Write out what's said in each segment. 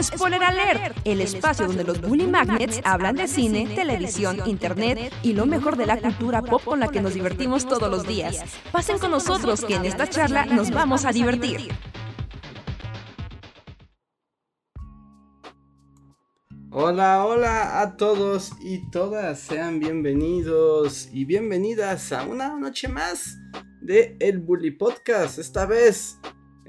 Spoiler Alert, el espacio donde los Bully Magnets hablan de cine, televisión, internet y lo mejor de la cultura pop con la que nos divertimos todos los días. Pasen con nosotros que en esta charla nos vamos a divertir. Hola, hola a todos y todas, sean bienvenidos y bienvenidas a una noche más de El Bully Podcast. Esta vez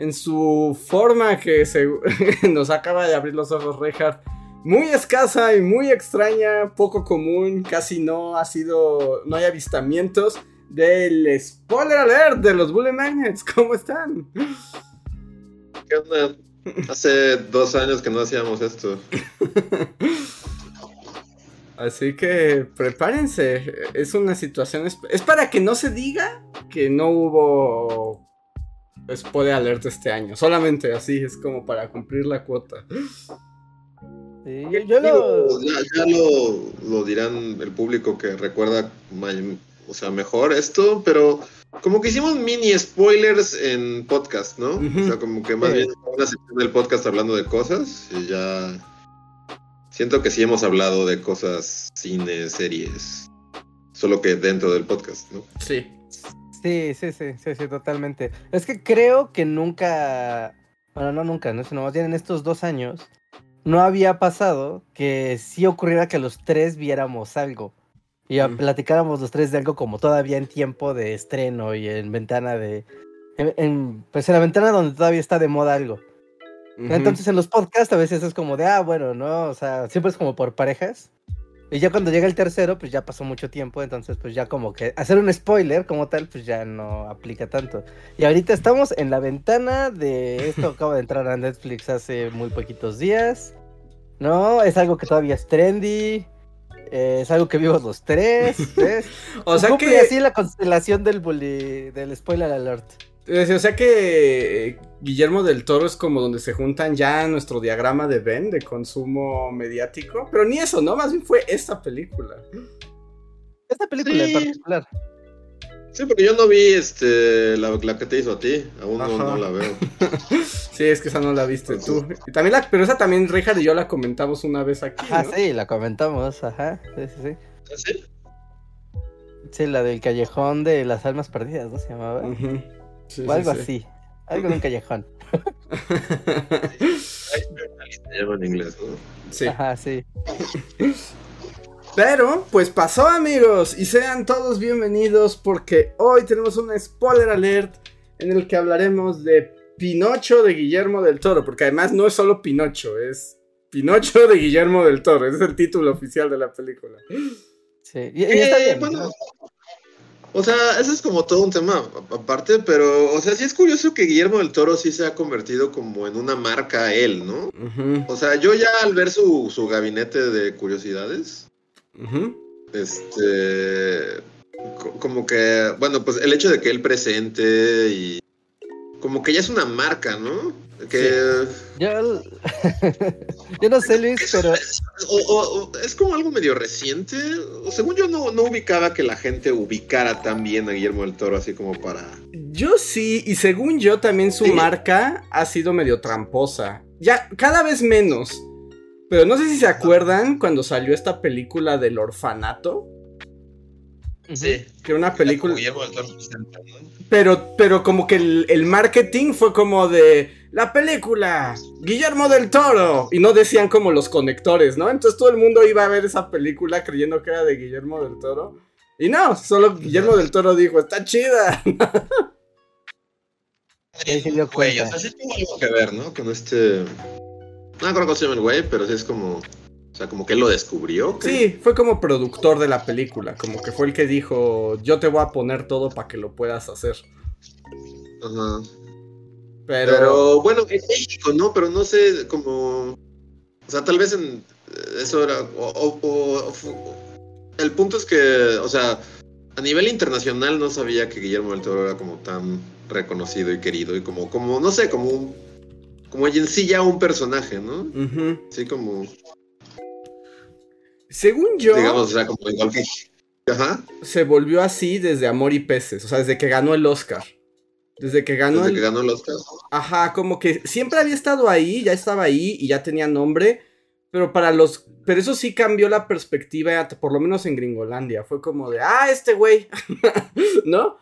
en su forma que se nos acaba de abrir los ojos Reinhardt. Muy escasa y muy extraña, poco común, casi no ha sido, no hay avistamientos del spoiler alert de los Bully Magnets. ¿Cómo están? ¿Qué onda? Hace dos años que no hacíamos esto. Así que prepárense. Es una situación. Es para que no se diga que no hubo spoiler alert este año. Solamente así es como para cumplir la cuota. yo, lo... Ya, lo, dirán el público que recuerda o sea, mejor esto, pero como que hicimos mini spoilers en podcast, ¿no? O sea, como que más bien una sección del podcast hablando de cosas y ya siento que sí hemos hablado de cosas, cine, series, solo que dentro del podcast, ¿no? Sí. Sí, sí, sí, sí, sí, totalmente. Es que creo que nunca, bueno, no nunca, ¿no? sino más bien en estos dos años, no había pasado que sí ocurriera que los tres viéramos algo. Y platicáramos los tres de algo como todavía en tiempo de estreno y en ventana de... En, pues en la ventana donde todavía está de moda algo. Entonces en los podcasts a veces es como de, ah, bueno, ¿no? O sea, siempre es como por parejas. Y ya cuando llega el tercero, pues ya pasó mucho tiempo, entonces pues ya como que hacer un spoiler como tal, pues ya no aplica tanto. Y ahorita estamos en la ventana de esto, acaba de entrar a Netflix hace muy poquitos días. No, es algo que todavía es trendy. Eh, es algo que vimos los tres. o sea que así la constelación del del spoiler alert. O sea que eh, Guillermo del Toro es como donde se juntan ya nuestro diagrama de Ben de consumo mediático. Pero ni eso, ¿no? Más bien fue esta película. Esta película en particular. Sí, porque yo no vi este la, que te hizo a ti. Aún no, la veo. sí, es que esa no la viste tú. Y también la, pero esa también Richard y yo la comentamos una vez aquí. Ah, sí, la comentamos, ajá. Sí, sí, sí. ¿Ah, sí? Sí, la del callejón de las almas perdidas, ¿no se llamaba? O algo así. Algo en un callejón. en inglés, ¿no? Sí. Ajá, sí. Pero, pues pasó amigos, y sean todos bienvenidos porque hoy tenemos un spoiler alert en el que hablaremos de Pinocho de Guillermo del Toro, porque además no es solo Pinocho, es Pinocho de Guillermo del Toro, ese es el título oficial de la película. Sí, y, está eh, bien, o sea, eso es como todo un tema aparte, pero, o sea, sí es curioso que Guillermo del Toro sí se ha convertido como en una marca él, ¿no? O sea, yo ya al ver su, su gabinete de curiosidades, este, como que, bueno, pues el hecho de que él presente y como que ya es una marca, ¿no? Que... Yo, no sé, Luis, pero... es como algo medio reciente. Según yo no, no ubicaba que la gente ubicara tan bien a Guillermo del Toro así como para... Yo sí, y según yo también su marca ha sido medio tramposa. Ya, cada vez menos. Pero no sé si se acuerdan cuando salió esta película del orfanato. Sí. Que era una película. Pero, pero como que el, marketing fue como de la película, Guillermo del Toro. Y no decían como los conectores, ¿no? Entonces todo el mundo iba a ver esa película creyendo que era de Guillermo del Toro. Y no, solo Guillermo del Toro dijo, está chida. Güey, o sea, sí tuvo algo que ver, ¿no? Con este. No creo que se llama el güey, pero sí es como. O sea, como que él lo descubrió. Sí, fue como productor de la película, como que fue el que dijo, yo te voy a poner todo para que lo puedas hacer. Ajá. Pero... bueno, en México, ¿no? Pero no sé, como... O sea, tal vez en... Eso era... O, el punto es que, o sea, a nivel internacional no sabía que Guillermo del Toro era como tan reconocido y querido y como, como no sé, como un... Como en sí ya un personaje, ¿no? Sí, como... Según yo. Digamos, o sea, como igual que. Ajá. Se volvió así desde Amor y Peces, o sea, desde que ganó el Oscar. Desde que ganó. Desde que ganó los casos. Ajá, como que siempre había estado ahí, ya estaba ahí y ya tenía nombre. Pero para los. Pero eso sí cambió la perspectiva, por lo menos en Gringolandia. Fue como de, ah, este güey. ¿No?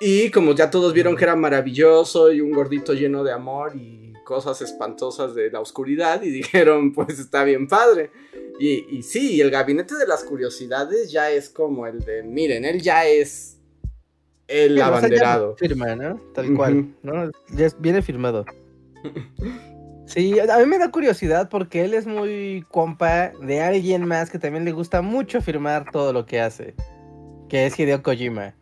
Y como ya todos vieron que era maravilloso y un gordito lleno de amor y cosas espantosas de la oscuridad, y dijeron, pues está bien padre. Y, y sí, el gabinete de las curiosidades ya es como el de, miren, él ya es el abanderado. firma, ¿no? Tal cual, ¿no? Ya viene firmado. Sí, a mí me da curiosidad porque él es muy compa de alguien más que también le gusta mucho firmar todo lo que hace, que es Hideo Kojima.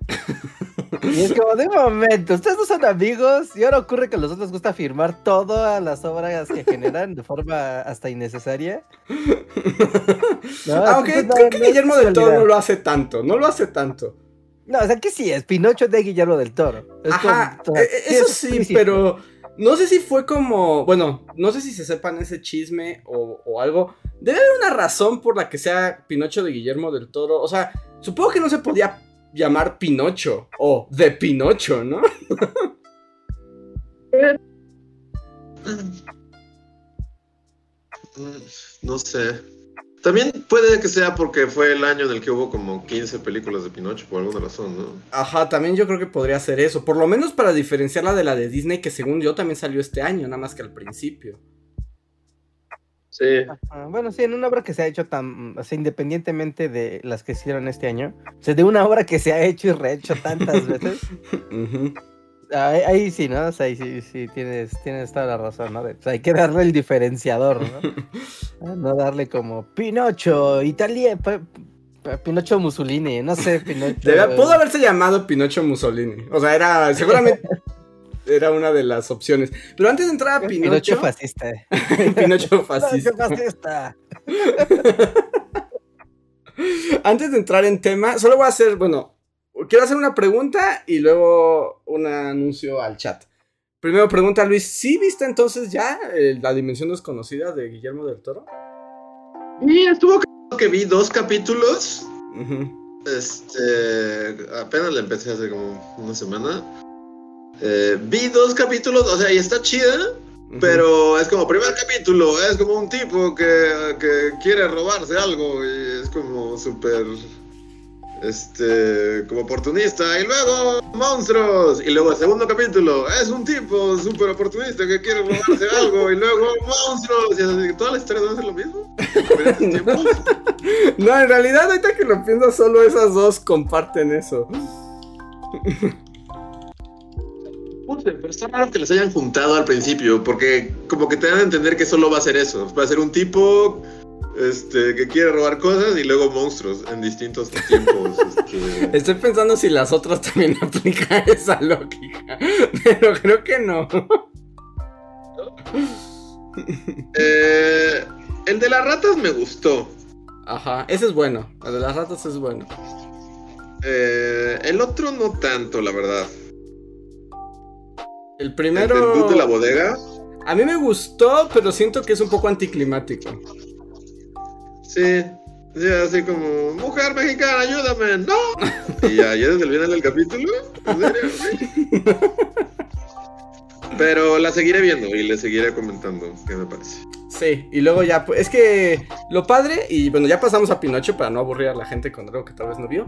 y es como, de momento, ustedes no son amigos y ahora ocurre que a los dos les gusta firmar todas las obras que generan de forma hasta innecesaria. Aunque creo que Guillermo del Toro no lo hace tanto, no lo hace tanto. No, o sea que sí, es Pinocho de Guillermo del Toro. Ajá, e, e, eso sí, pero no sé si fue como, bueno, no sé si se sepan ese chisme o, algo. Debe haber una razón por la que sea Pinocho de Guillermo del Toro. O sea, supongo que no se podía llamar Pinocho o de Pinocho, ¿no? no sé. También puede que sea porque fue el año en el que hubo como 15 películas de Pinocho por alguna razón, ¿no? Ajá, también yo creo que podría ser eso. Por lo menos para diferenciarla de la de Disney, que según yo también salió este año, nada más que al principio. Sí. Bueno, sí, en una obra que se ha hecho tan, o sea, independientemente de las que hicieron este año, o sea, de una obra que se ha hecho y rehecho tantas veces, Ahí, sí, ¿no? O sea, ahí sí, sí, tienes, tienes toda la razón, ¿no? o sea, hay que darle el diferenciador, ¿no? Ah, no darle como Pinocho, Italia, Pinocho Mussolini, no sé, Pinocho. pudo haberse llamado Pinocho Mussolini. O sea, era, seguramente era una de las opciones. Pero antes de entrar a Pinocho. Pinocho fascista. Pinocho fascista. Pinocho fascista. antes de entrar en tema, solo voy a hacer, bueno, quiero hacer una pregunta y luego un anuncio al chat. Primero pregunta Luis, ¿sí viste entonces ya eh, la dimensión desconocida de Guillermo del Toro? Sí, estuvo que vi dos capítulos. Este, apenas la empecé hace como una semana. Eh, vi dos capítulos, o sea, y está chida, pero es como primer capítulo, es como un tipo que, que quiere robarse algo y es como súper este, como oportunista, y luego monstruos, y luego el segundo capítulo, es un tipo súper oportunista que quiere robarse algo, y luego monstruos, y así, toda la historia no es lo mismo. no, en realidad, ahorita que lo pienso, solo esas dos comparten eso. Pero está raro que les hayan juntado al principio, porque como que te dan a entender que solo va a ser eso. Va a ser un tipo este, que quiere robar cosas y luego monstruos en distintos tiempos. Este. Estoy pensando si las otras también aplican esa lógica, pero creo que no. Eh, el de las ratas me gustó. Ajá, ese es bueno. El de las ratas es bueno. Eh, el otro no tanto, la verdad. El primero. ¿El de la bodega? A mí me gustó, pero siento que es un poco anticlimático. Sí, sí, así como, mujer mexicana, ayúdame, no. Y ya, desde el final del capítulo, ¿en serio? Pero la seguiré viendo y le seguiré comentando qué me parece. Sí, y luego ya, pues, es que lo padre, y bueno, ya pasamos a Pinocho para no aburrir a la gente con algo que tal vez no vio.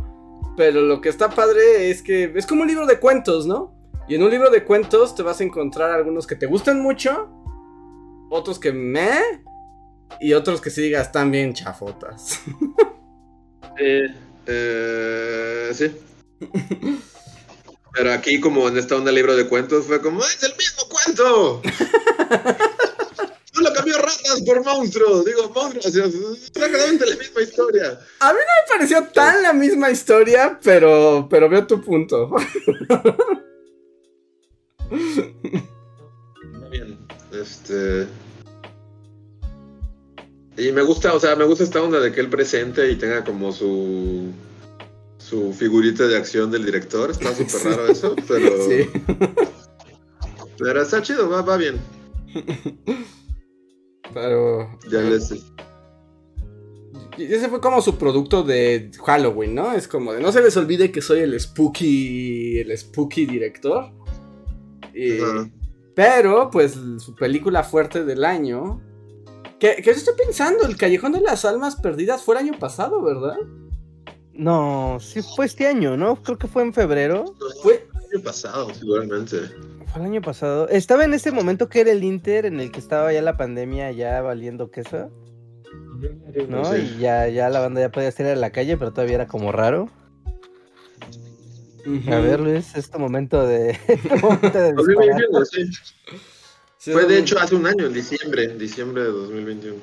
Pero lo que está padre es que es como un libro de cuentos, ¿no? Y en un libro de cuentos te vas a encontrar algunos que te gustan mucho, otros que me, y otros que sí están bien chafotas. Eh, eh, sí. Pero aquí, como en esta onda libro de cuentos, fue como, ¡es el mismo cuento! Solo cambió ratas por monstruos. Digo, monstruos. Es exactamente la misma historia. A mí no me pareció tan la misma historia, pero, pero veo tu punto. Bien. Este. Y me gusta, o sea, me gusta esta onda de que él presente y tenga como su su figurita de acción del director. Está súper raro eso, pero. Sí. Pero está chido, va, va bien. Pero. Ya les. Y ese fue como su producto de Halloween, ¿no? Es como de no se les olvide que soy el spooky. el spooky director. Pero, pues, su película fuerte del año. ¿Qué que estoy pensando, el Callejón de las Almas Perdidas fue el año pasado, ¿verdad? No, sí fue este año, ¿no? Creo que fue en febrero. Fue el año pasado, seguramente. Fue el año pasado. Estaba en ese momento que era el Inter, en el que estaba ya la pandemia ya valiendo queso. ¿No? Y ya, ya la banda ya podía estar en la calle, pero todavía era como raro. A ver, Luis, este momento de. Fue de hecho hace un año, en diciembre, en diciembre de 2021.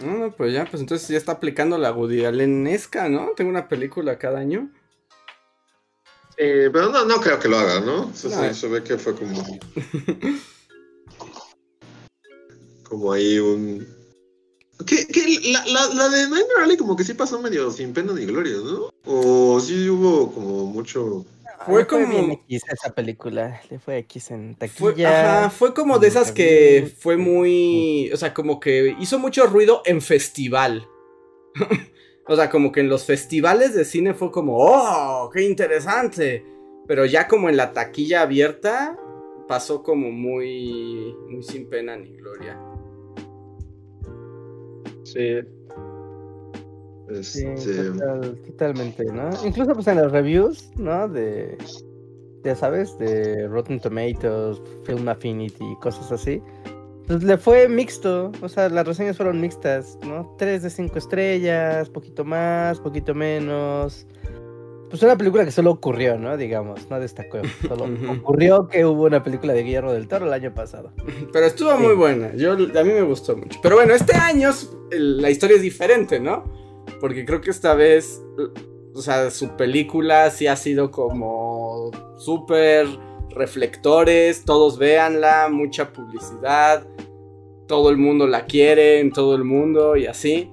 No, pues ya, pues entonces ya está aplicando la Woody ¿no? Tengo una película cada año. Eh, pero no, no creo que lo haga, ¿no? Eso, ve que fue como. como ahí un. Que, la, la, la, de Nightmare Alley como que sí pasó medio sin pena ni gloria, ¿no? O sí hubo como mucho. Fue como. X esa película, le fue X en taquilla. Fue, ajá, fue como de esas que fue muy. O sea, como que hizo mucho ruido en festival. o sea, como que en los festivales de cine fue como, ¡oh! ¡Qué interesante! Pero ya como en la taquilla abierta, pasó como muy. Muy sin pena ni gloria. Sí. Sí, este, totalmente, ¿no? Incluso pues en las reviews, ¿no? De, ya sabes, de Rotten Tomatoes, Film Affinity, cosas así. Pues le fue mixto, o sea, las reseñas fueron mixtas, ¿no? Tres de cinco estrellas, poquito más, poquito menos. Pues una película que solo ocurrió, ¿no? Digamos, no destacó. Solo ocurrió que hubo una película de Guillermo del Toro el año pasado. Pero estuvo muy buena. Yo, a mí me gustó mucho. Pero bueno, este año la historia es diferente, ¿no? Porque creo que esta vez, o sea, su película sí ha sido como súper reflectores, todos véanla, mucha publicidad, todo el mundo la quiere en todo el mundo y así.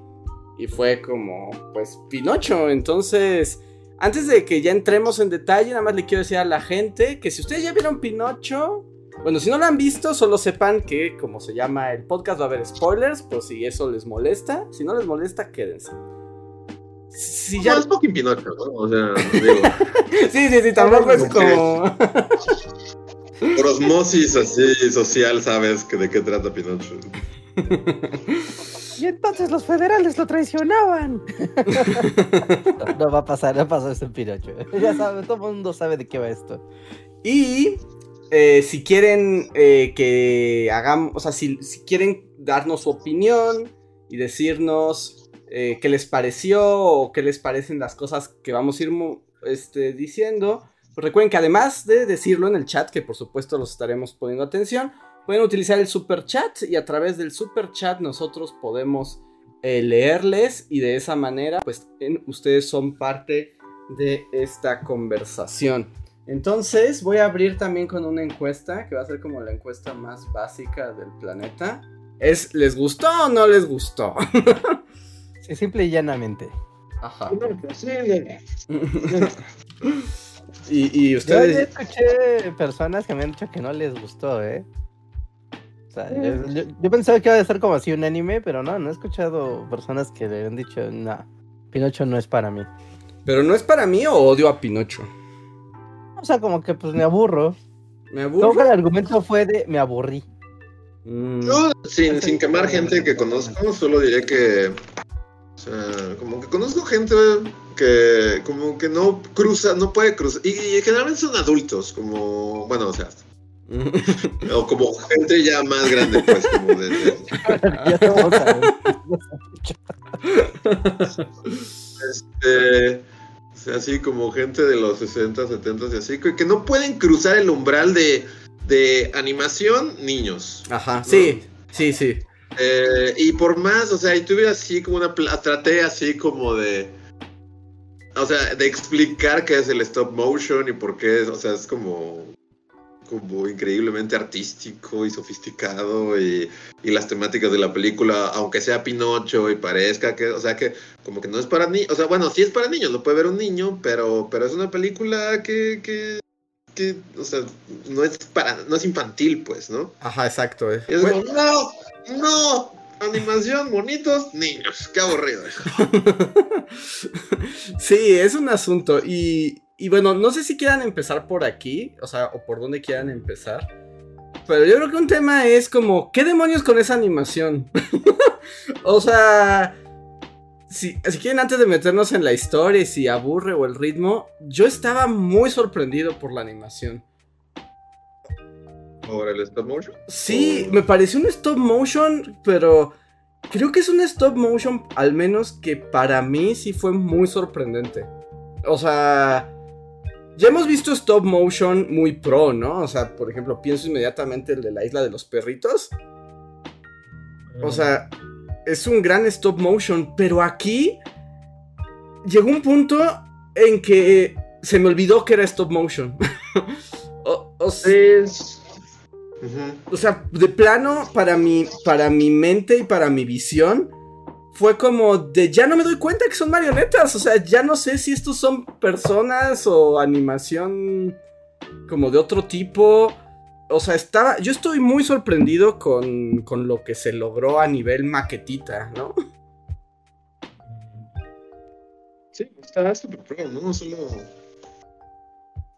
Y fue como, pues, Pinocho. Entonces, antes de que ya entremos en detalle, nada más le quiero decir a la gente que si ustedes ya vieron Pinocho, bueno, si no lo han visto, solo sepan que, como se llama el podcast, va a haber spoilers, por si eso les molesta. Si no les molesta, quédense. Si ya... No, es fucking Pinocho, ¿no? O sea, digo... sí, sí, sí, tampoco es como... Por osmosis así social sabes que de qué trata Pinocho. Y entonces los federales lo traicionaban. no, va a pasar, no pasa esto en Pinocho. Ya sabe, todo el mundo sabe de qué va esto. Y eh, si quieren eh, que hagamos, o sea, si, si, quieren darnos su opinión y decirnos eh, qué les pareció o qué les parecen las cosas que vamos a ir este, diciendo. Pues recuerden que además de decirlo en el chat, que por supuesto los estaremos poniendo atención, pueden utilizar el super chat y a través del super chat nosotros podemos eh, leerles y de esa manera pues ustedes son parte de esta conversación. Entonces voy a abrir también con una encuesta que va a ser como la encuesta más básica del planeta. Es ¿les gustó o no les gustó? simple y llanamente. Ajá. y, y ustedes. Yo escuché personas que me han dicho que no les gustó, ¿eh? Sea, yo, pensaba que iba a ser como así un anime, pero no, no he escuchado personas que le han dicho, no, Pinocho no es para mí. ¿Pero no es para mí o odio a Pinocho? O sea, como que pues me aburro. ¿Me aburro? Que el argumento fue de me aburrí. Mm. Yo, sin, sin quemar gente que conozco, solo diré que o sea, como que conozco gente que como que no cruza, no puede cruzar. Y, generalmente son adultos, como, bueno, o sea, o como gente ya más grande, pues, como de... este, así como gente de los 60, 70 y así, que, no pueden cruzar el umbral de, de animación niños. Ajá, sí, sí, sí. Eh, y por más, o sea, y tuve así como una. Traté así como de. O sea, de explicar qué es el stop motion y por qué, o sea, es como. Como increíblemente artístico y sofisticado y, y las temáticas de la película, aunque sea Pinocho y parezca que, o sea, que como que no es para niños, o sea, bueno, sí es para niños, lo puede ver un niño, pero, pero es una película que, que que, o sea, no es para, no es infantil, pues, ¿no? Ajá, exacto. Eh. Es como, no, no, animación, bonitos, niños, qué aburrido. sí, es un asunto. Y, y bueno, no sé si quieran empezar por aquí, o sea, o por dónde quieran empezar. Pero yo creo que un tema es como, ¿qué demonios con esa animación? o sea, si, si quieren antes de meternos en la historia y si aburre o el ritmo, yo estaba muy sorprendido por la animación. ¿Por el stop motion? Sí, me pareció un stop motion, pero creo que es un stop motion, al menos que para mí sí fue muy sorprendente. O sea, ya hemos visto stop motion muy pro, ¿no? O sea, por ejemplo, pienso inmediatamente el de la isla de los perritos. O sea, es un gran stop motion, pero aquí llegó un punto en que se me olvidó que era stop motion. o, sea, o sea, de plano, para mi, para mi mente y para mi visión, fue como de ya no me doy cuenta que son marionetas. O sea, ya no sé si estos son personas o animación como de otro tipo. O sea, estaba. Yo estoy muy sorprendido con, con lo que se logró a nivel maquetita, ¿no? Sí, está súper pro, ¿no? Solo.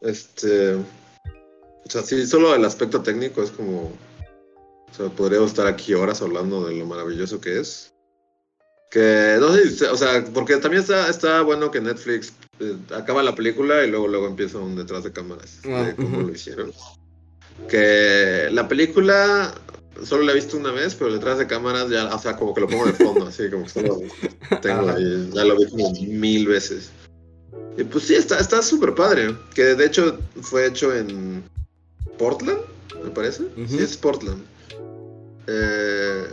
Este. O sea, sí, solo el aspecto técnico es como. O sea, podríamos estar aquí horas hablando de lo maravilloso que es. Que no sé, o sea, porque también está, está bueno que Netflix eh, acaba la película y luego, luego empieza un detrás de cámaras de ah, cómo lo hicieron. Que la película solo la he visto una vez, pero detrás de cámaras ya, o sea, como que lo pongo de fondo, así como que solo tengo ahí, ya lo vi como mil veces. Y pues sí, está súper padre. Que de hecho fue hecho en Portland, me parece. Sí, es Portland. Eh,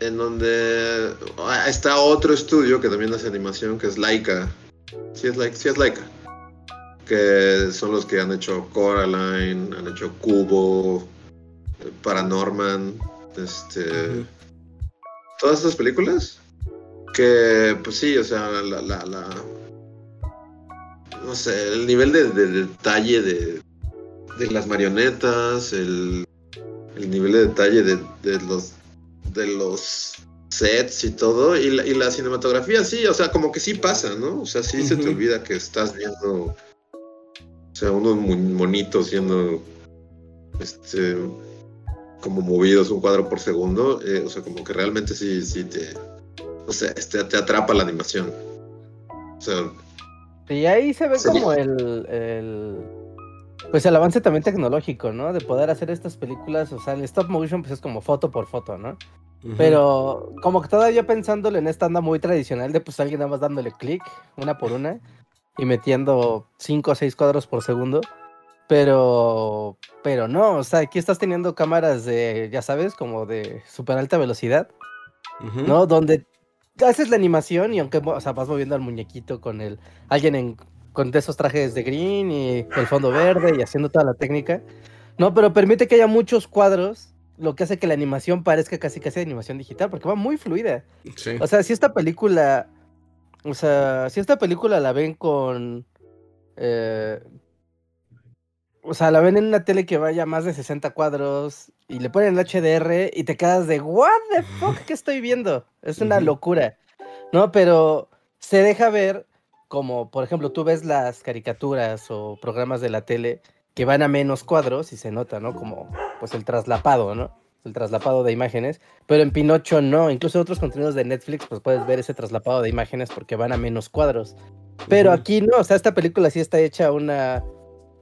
en donde ah, está otro estudio que también hace animación, que es Laika. Sí es Laika, sí es Laika. Que son los que han hecho Coraline, han hecho Cubo, Paranorman, este... Todas estas películas. Que, pues sí, o sea, la... la, no sé, el nivel de, detalle de, de las marionetas, el, el nivel de detalle de, de los de los sets y todo, y la, y la, cinematografía sí, o sea, como que sí pasa, ¿no? O sea, sí se te olvida que estás viendo, o sea, unos monitos siendo, este, como movidos un cuadro por segundo, eh, o sea, como que realmente sí, sí te, o sea, este, te atrapa la animación. O sea... Y ahí se ve como el, el pues el avance también tecnológico, ¿no? De poder hacer estas películas, o sea, el stop motion pues es como foto por foto, ¿no? Pero como que todavía pensándole en esta anda muy tradicional de pues alguien nada más dándole clic una por una y metiendo 5 o 6 cuadros por segundo. Pero, pero no, o sea, aquí estás teniendo cámaras de, ya sabes, como de super alta velocidad, ¿no? Donde haces la animación y aunque, o sea, vas moviendo al muñequito con el, alguien en, con esos trajes de green y el fondo verde y haciendo toda la técnica, ¿no? Pero permite que haya muchos cuadros lo que hace que la animación parezca casi casi de animación digital, porque va muy fluida. O sea, si esta película, o sea, si esta película la ven con, eh, o sea, la ven en una tele que vaya más de 60 cuadros y le ponen el HDR y te quedas de, what the fuck, ¿qué estoy viendo? Es una locura, ¿no? Pero se deja ver como, por ejemplo, tú ves las caricaturas o programas de la tele que van a menos cuadros y se nota, ¿no? Como pues el traslapado, ¿no? El traslapado de imágenes, pero en Pinocho no, incluso en otros contenidos de Netflix pues puedes ver ese traslapado de imágenes porque van a menos cuadros. Pero aquí no, o sea, esta película sí está hecha a una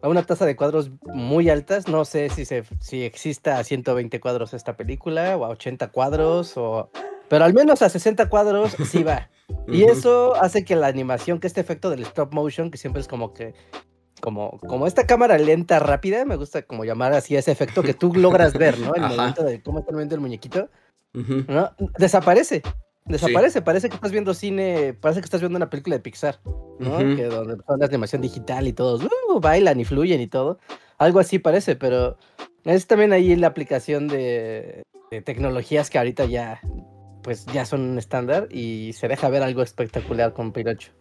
a una tasa de cuadros muy altas, no sé si se si exista a 120 cuadros esta película o a 80 cuadros o pero al menos a 60 cuadros sí va. Y eso hace que la animación, que este efecto del stop motion, que siempre es como que como, como esta cámara lenta, rápida, me gusta como llamar así ese efecto que tú logras ver, ¿no? El momento de cómo está moviendo el muñequito, ¿no? Desaparece. Desaparece, parece que estás viendo cine, parece que estás viendo una película de Pixar, ¿no? Que donde son la animación digital y todos uh, bailan y fluyen y todo. Algo así parece, pero es también ahí la aplicación de, tecnologías que ahorita ya, pues ya son un estándar y se deja ver algo espectacular con Pinocho.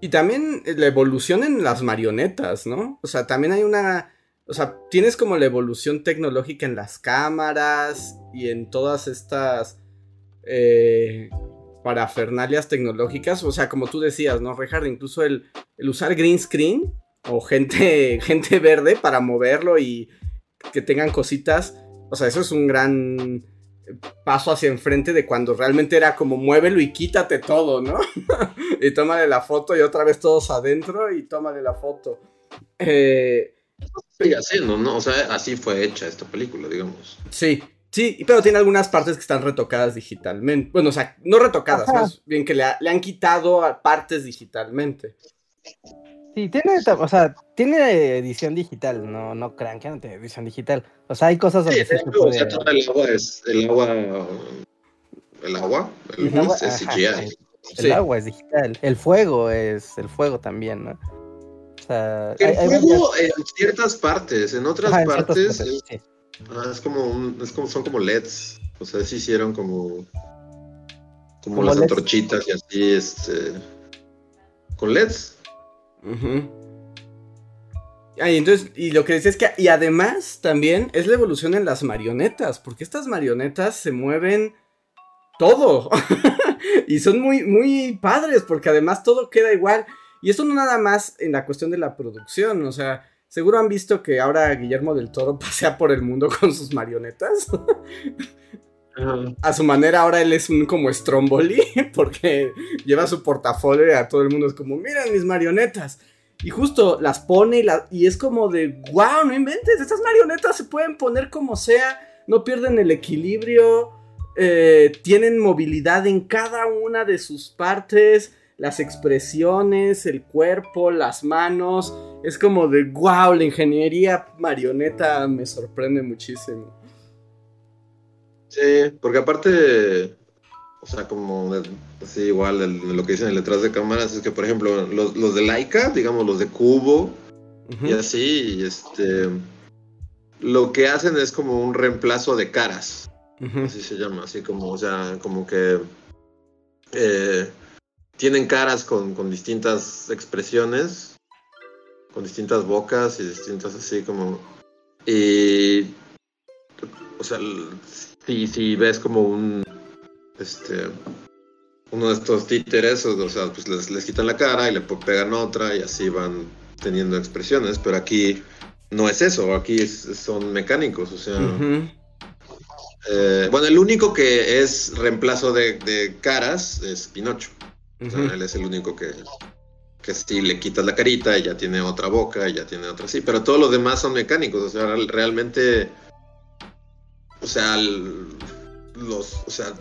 Y también la evolución en las marionetas, ¿no? O sea, también hay una... O sea, tienes como la evolución tecnológica en las cámaras y en todas estas eh, parafernalias tecnológicas. O sea, como tú decías, ¿no, Richard? Incluso el, el usar green screen o gente, gente verde para moverlo y que tengan cositas. O sea, eso es un gran paso hacia enfrente de cuando realmente era como muévelo y quítate todo, ¿no? y tómale la foto y otra vez todos adentro y tómale la foto. Eh, Sigue haciendo, ¿no? O sea, así fue hecha esta película, digamos. Sí, sí, pero tiene algunas partes que están retocadas digitalmente. Bueno, o sea, no retocadas, más bien que le, han quitado partes digitalmente. Sí, tiene, o sea, tiene edición digital, no, no crean que no tiene edición digital. O sea, hay cosas donde sí, se puede... O sea, todo el agua es, el agua, el agua, el, el agua, es CGI. el agua es digital, el fuego es, el fuego también, ¿no? O sea, el fuego en ciertas partes, en otras partes, es, ah, es, como un, es como, son como LEDs, o sea, se hicieron como, como, las antorchitas y así, este, con LEDs. Y entonces, y lo que decía es que, y además también es la evolución en las marionetas, porque estas marionetas se mueven todo. y son muy, muy padres, porque además todo queda igual. Y esto no nada más en la cuestión de la producción, o sea, seguro han visto que ahora Guillermo del Toro pasea por el mundo con sus marionetas. A su manera ahora él es un como Stromboli porque lleva su portafolio y a todo el mundo es como, miren mis marionetas. Y justo las pone y, y es como de, wow, no inventes, estas marionetas se pueden poner como sea, no pierden el equilibrio, eh, tienen movilidad en cada una de sus partes, las expresiones, el cuerpo, las manos. Es como de, wow, la ingeniería marioneta me sorprende muchísimo. Sí, porque aparte, o sea, como así igual lo que dicen detrás de cámaras es que, por ejemplo, los, de Laika, digamos, los de Cubo y así, este, lo que hacen es como un reemplazo de caras, así se llama, así como, o sea, como que eh, tienen caras con, con distintas expresiones, con distintas bocas y distintas así como... Y o sea, si, si ves como un, este, uno de estos títeres, o, sea, pues les, quitan la cara y le pegan otra y así van teniendo expresiones, pero aquí no es eso, aquí son mecánicos, o sea... Eh, bueno, el único que es reemplazo de, caras es Pinocho. él es el único que, que si le quitas la carita y ya tiene otra boca y ya tiene otra así, pero todos los demás son mecánicos, o sea, realmente o sea, los, o sea,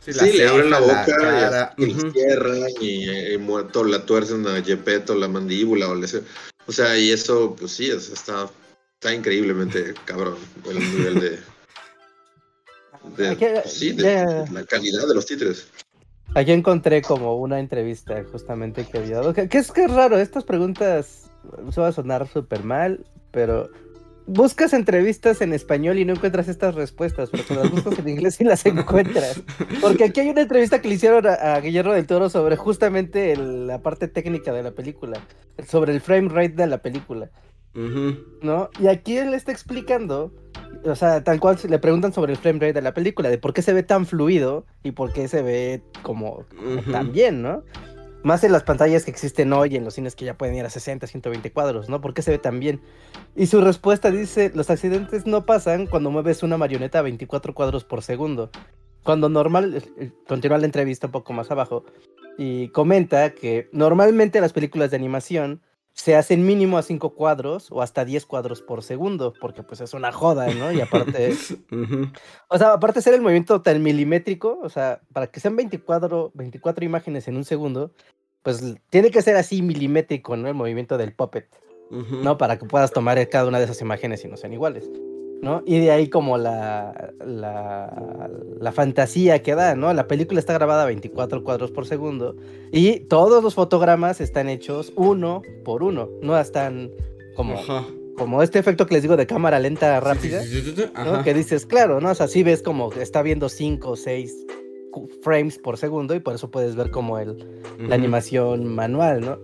sí, le abren la boca y, uh cierran y, y, muerto la tuercen a Gepetto la mandíbula o le o sea, y eso, pues sí, está, está increíblemente cabrón el nivel de, de, pues sí, de, la calidad de los títulos. Aquí encontré como una entrevista justamente que había dado. Que, es que es raro, estas preguntas se va a sonar súper mal, pero buscas entrevistas en español y no encuentras estas respuestas, pero las buscas en inglés sí las encuentras. Porque aquí hay una entrevista que le hicieron a, Guillermo del Toro sobre justamente la parte técnica de la película, sobre el frame rate de la película. ¿No? Y aquí él está explicando, o sea, tal cual le preguntan sobre el frame rate de la película, de por qué se ve tan fluido y por qué se ve como tan bien, ¿no? Más en las pantallas que existen hoy en los cines que ya pueden ir a 60, 120 cuadros, ¿no? ¿Por qué se ve tan bien? Y su respuesta dice, los accidentes no pasan cuando mueves una marioneta a 24 cuadros por segundo. Cuando normal, eh, eh, continúa la entrevista un poco más abajo, y comenta que normalmente las películas de animación se hacen mínimo a 5 cuadros o hasta 10 cuadros por segundo, porque pues es una joda, ¿no? Y aparte, o sea, aparte de ser el movimiento tan milimétrico, o sea, para que sean 24, 24 imágenes en un segundo, pues tiene que ser así milimétrico, ¿no? El movimiento del puppet, ¿no? Para que puedas tomar cada una de esas imágenes y no sean iguales, ¿no? Y de ahí como la, la, la fantasía que da, ¿no? La película está grabada a 24 cuadros por segundo y todos los fotogramas están hechos uno por uno, no están como... Como este efecto que les digo de cámara lenta rápida, ¿no? que dices, claro, ¿no? O sea, sí ves como está viendo 5 o 6 frames por segundo y por eso puedes ver como el, la animación manual, ¿no?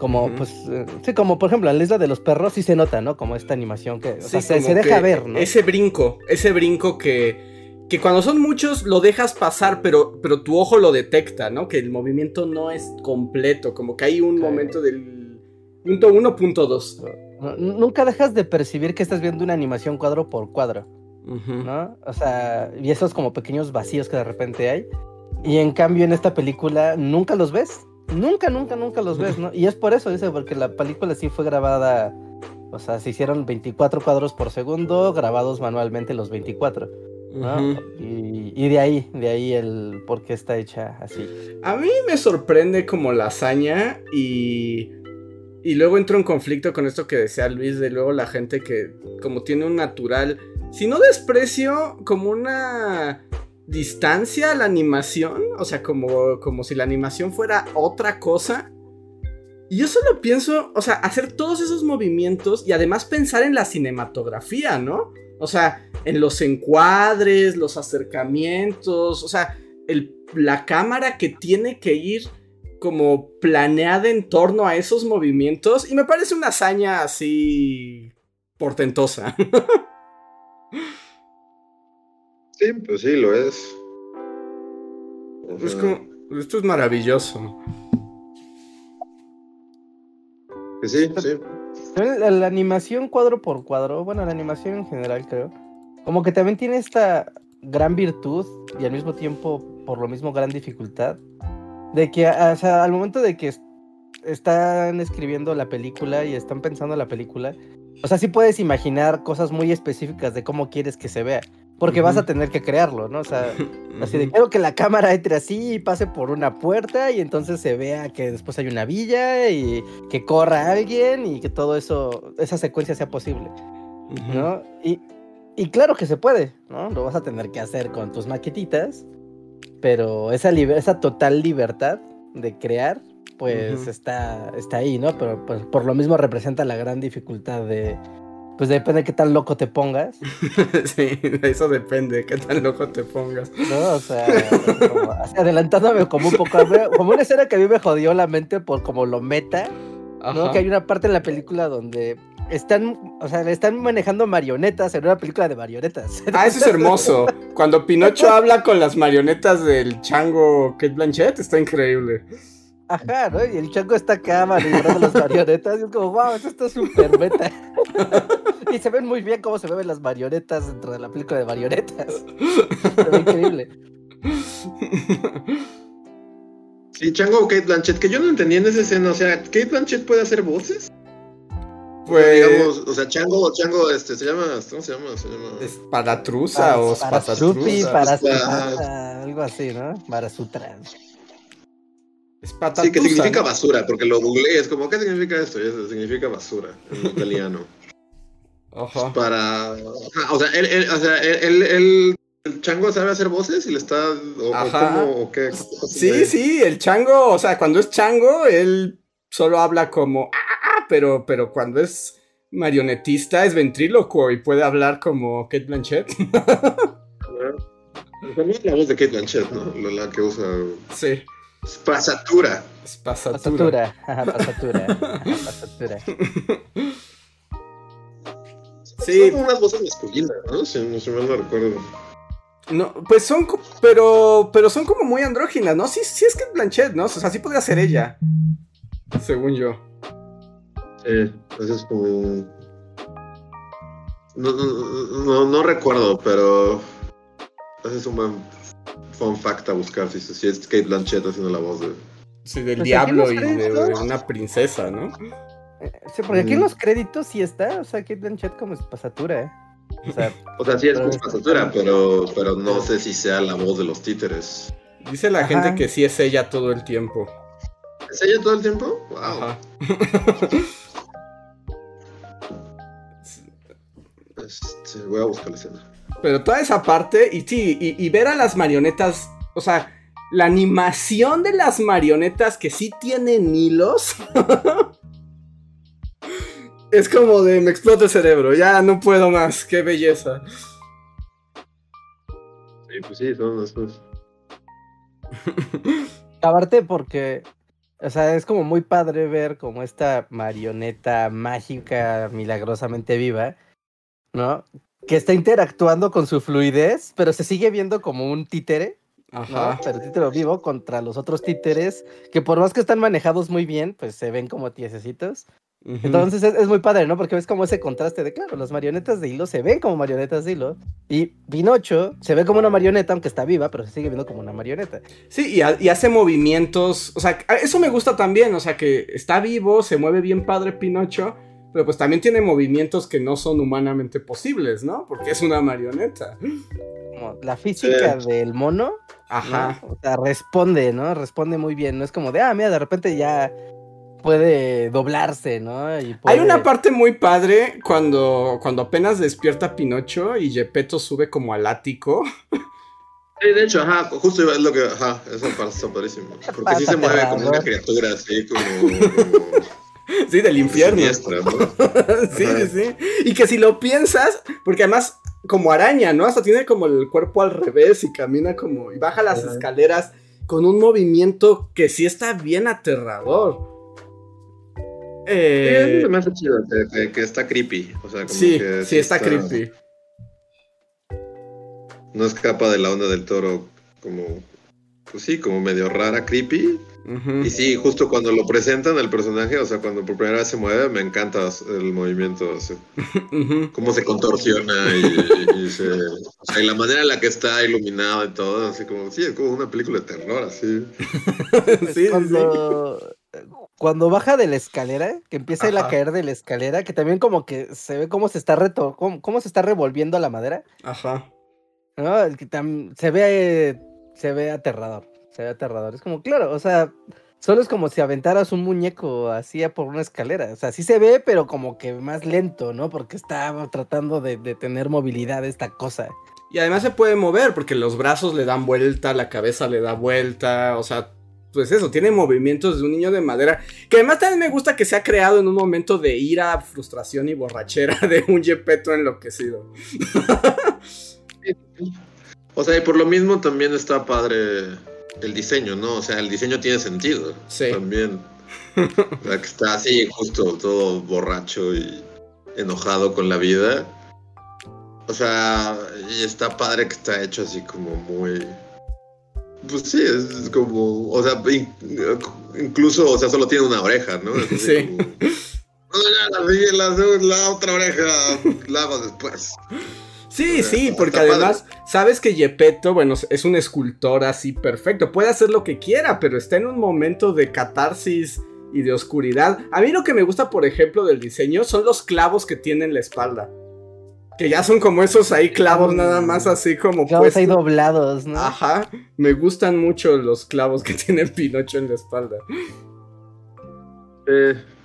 Como, pues, eh, sí, como por ejemplo en la isla de los perros sí se nota, ¿no? Como esta animación que, o sea, se, deja ver, ¿no? Ese brinco, ese brinco que, que cuando son muchos lo dejas pasar, pero, pero tu ojo lo detecta, ¿no? Que el movimiento no es completo, como que hay un momento del punto 1, punto 2. Nunca dejas de percibir que estás viendo una animación cuadro por cuadro, ¿no? O sea, y esos como pequeños vacíos que de repente hay. Y en cambio en esta película nunca los ves. Nunca, nunca, nunca los ves, ¿no? Y es por eso, dice, porque la película sí fue grabada, o sea, se hicieron 24 cuadros por segundo, grabados manualmente los 24. ¿no? y, de ahí, de ahí el por qué está hecha así. A mí me sorprende como la hazaña y... Y luego entro en conflicto con esto que decía Luis, de luego la gente que como tiene un natural, si no desprecio, como una distancia la animación, o sea, como, como si la animación fuera otra cosa. Y yo solo pienso, o sea, hacer todos esos movimientos y además pensar en la cinematografía, ¿no? O sea, en los encuadres, los acercamientos, o sea, el, la cámara que tiene que ir como planeada en torno a esos movimientos y me parece una hazaña así portentosa. Sí, pues sí, lo es. esto es maravilloso. Sí, sí. La, animación cuadro por cuadro, bueno, la animación en general creo, como que también tiene esta gran virtud y al mismo tiempo, por lo mismo, gran dificultad, de que, o sea, al momento de que están escribiendo la película y están pensando la película, o sea, sí puedes imaginar cosas muy específicas de cómo quieres que se vea. Porque vas a tener que crearlo, ¿no? O sea, así de quiero que la cámara entre así y pase por una puerta y entonces se vea que después hay una villa y que corra alguien y que todo eso, esa secuencia sea posible, ¿no? Y, y, claro que se puede, ¿no? Lo vas a tener que hacer con tus maquetitas, pero esa, esa total libertad de crear, pues está, está ahí, ¿no? Pero pues, por lo mismo representa la gran dificultad de pues depende de qué tan loco te pongas. sí, eso depende de qué tan loco te pongas. No, o sea, adelantándome como un poco, como una escena que a mí me jodió la mente por como lo meta, ¿no? Que hay una parte en la película donde están, o sea, están manejando marionetas en una película de marionetas. Ah, eso es hermoso. Cuando Pinocho habla con las marionetas del chango Kate Blanchett, está increíble. Ajá, ¿no? Y el chango está acá manejando las marionetas y es como, wow, esto está súper meta. y se ven muy bien cómo se ven las marionetas dentro de la película de marionetas. Increíble. Sí, Chango o Kate Blanchett, que yo no entendía en esa escena, o sea, ¿Kate Blanchett puede hacer voces? Pues, digamos, o sea, Chango, Chango, este, se llama, ¿cómo se llama? Se llama... Espadatruza o Espadatruza. Para, algo así, ¿no? Sutra. Es sí, que significa basura, porque lo googleé, es como, ¿qué significa esto? significa basura en italiano. Ajá. Para. o sea, él, o sea, él, el chango sabe hacer voces y le está. O, Ajá. o qué. Sí, sí, el chango, o sea, cuando es chango, él solo habla como. Ah, ah, ah" pero, pero cuando es marionetista es ventrílocuo y puede hablar como Kate Blanchett. la voz de Kate Blanchett, ¿no? La que usa. Sí. Pasatura. Pasatura. Pasatura. Pasatura. Sí. Son unas voces masculinas, ¿no? Si, no mal no recuerdo. No, pues son, pero, pero son como muy andróginas, ¿no? Sí, sí es que es Blanchett, ¿no? O sea, sí podría ser ella, según yo. Sí, pues es como... No, no, no, no recuerdo, pero ese es un buen fun fact a buscar si, si es Kate Blanchett haciendo la voz de. Sí, del pues diablo y de, una princesa, ¿no? Eh, sí, porque aquí en los créditos sí está, o sea, Kate Blanchett como espasatura, ¿eh? O sea, o sea sí es como espasatura, pero, pero no sé si sea la voz de los títeres. Dice la gente que sí es ella todo el tiempo. ¿Es ella todo el tiempo? Wow. Este, voy a buscar la escena. Pero toda esa parte, y sí, y, ver a las marionetas, o sea, la animación de las marionetas que sí tienen hilos. es como de me explota el cerebro, ya no puedo más, qué belleza. Sí, pues sí, son estos. Aparte porque, o sea, es como muy padre ver como esta marioneta mágica, milagrosamente viva, ¿no? Que está interactuando con su fluidez, pero se sigue viendo como un títere. Ajá. Pero títere vivo contra los otros títeres, que por más que están manejados muy bien, pues se ven como tiesecitos. Entonces es, muy padre, ¿no? Porque ves como ese contraste de, claro, las marionetas de hilo se ven como marionetas de hilo. Y Pinocho se ve como una marioneta, aunque está viva, pero se sigue viendo como una marioneta. Sí, y, hace movimientos. O sea, eso me gusta también. O sea, que está vivo, se mueve bien padre Pinocho. Pero pues también tiene movimientos que no son humanamente posibles, ¿no? Porque es una marioneta. Como la física del mono. Ajá. O sea, responde, ¿no? Responde muy bien. No es como de, ah, mira, de repente ya puede doblarse, ¿no? Hay una parte muy padre cuando, cuando apenas despierta Pinocho y Gepetto sube como al ático. Sí, de hecho, ajá, justo es lo que, ajá, eso está padrísimo. Porque sí se mueve como una criatura así, como... Sí, del infierno. sí, sí, sí. Y que si lo piensas, porque además, como araña, ¿no? Hasta tiene como el cuerpo al revés y camina como. y baja las escaleras con un movimiento que sí está bien aterrador. Eh, me hace chido, que, está creepy. sí, sí, está, creepy. No escapa de la onda del toro como, pues sí, como medio rara, creepy. Y sí, justo cuando lo presentan el personaje, o sea, cuando por primera vez se mueve, me encanta el movimiento, cómo se contorsiona y, la manera en la que está iluminado y todo, así como, sí, es como una película de terror, así. sí, cuando, cuando baja de la escalera, que empieza a caer de la escalera, que también como que se ve cómo se está reto, cómo, se está revolviendo la madera. Ajá. ¿No? se ve se ve aterrador. Se ve aterrador. Es como, claro, o sea, solo es como si aventaras un muñeco así por una escalera. O sea, sí se ve, pero como que más lento, ¿no? Porque está tratando de, de tener movilidad esta cosa. Y además se puede mover porque los brazos le dan vuelta, la cabeza le da vuelta, o sea, pues eso, tiene movimientos de un niño de madera. Que además también me gusta que se ha creado en un momento de ira, frustración y borrachera de un Gepetto enloquecido. o sea, y por lo mismo también está padre el diseño, ¿no? O sea, el diseño tiene sentido. Sí. También. O sea, que está así, justo todo borracho y enojado con la vida. O sea, y está padre que está hecho así como muy pues sí, es como, o sea, incluso, o sea, solo tiene una oreja, ¿no? sí. la, otra oreja la hago después. Sí, sí, porque además sabes que Yepeto, bueno, es un escultor así perfecto, puede hacer lo que quiera, pero está en un momento de catarsis y de oscuridad. A mí lo que me gusta, por ejemplo, del diseño son los clavos que tiene en la espalda. Que ya son como esos ahí clavos nada más así como Clavos ahí doblados, ¿no? Ajá. Me gustan mucho los clavos que tiene Pinocho en la espalda.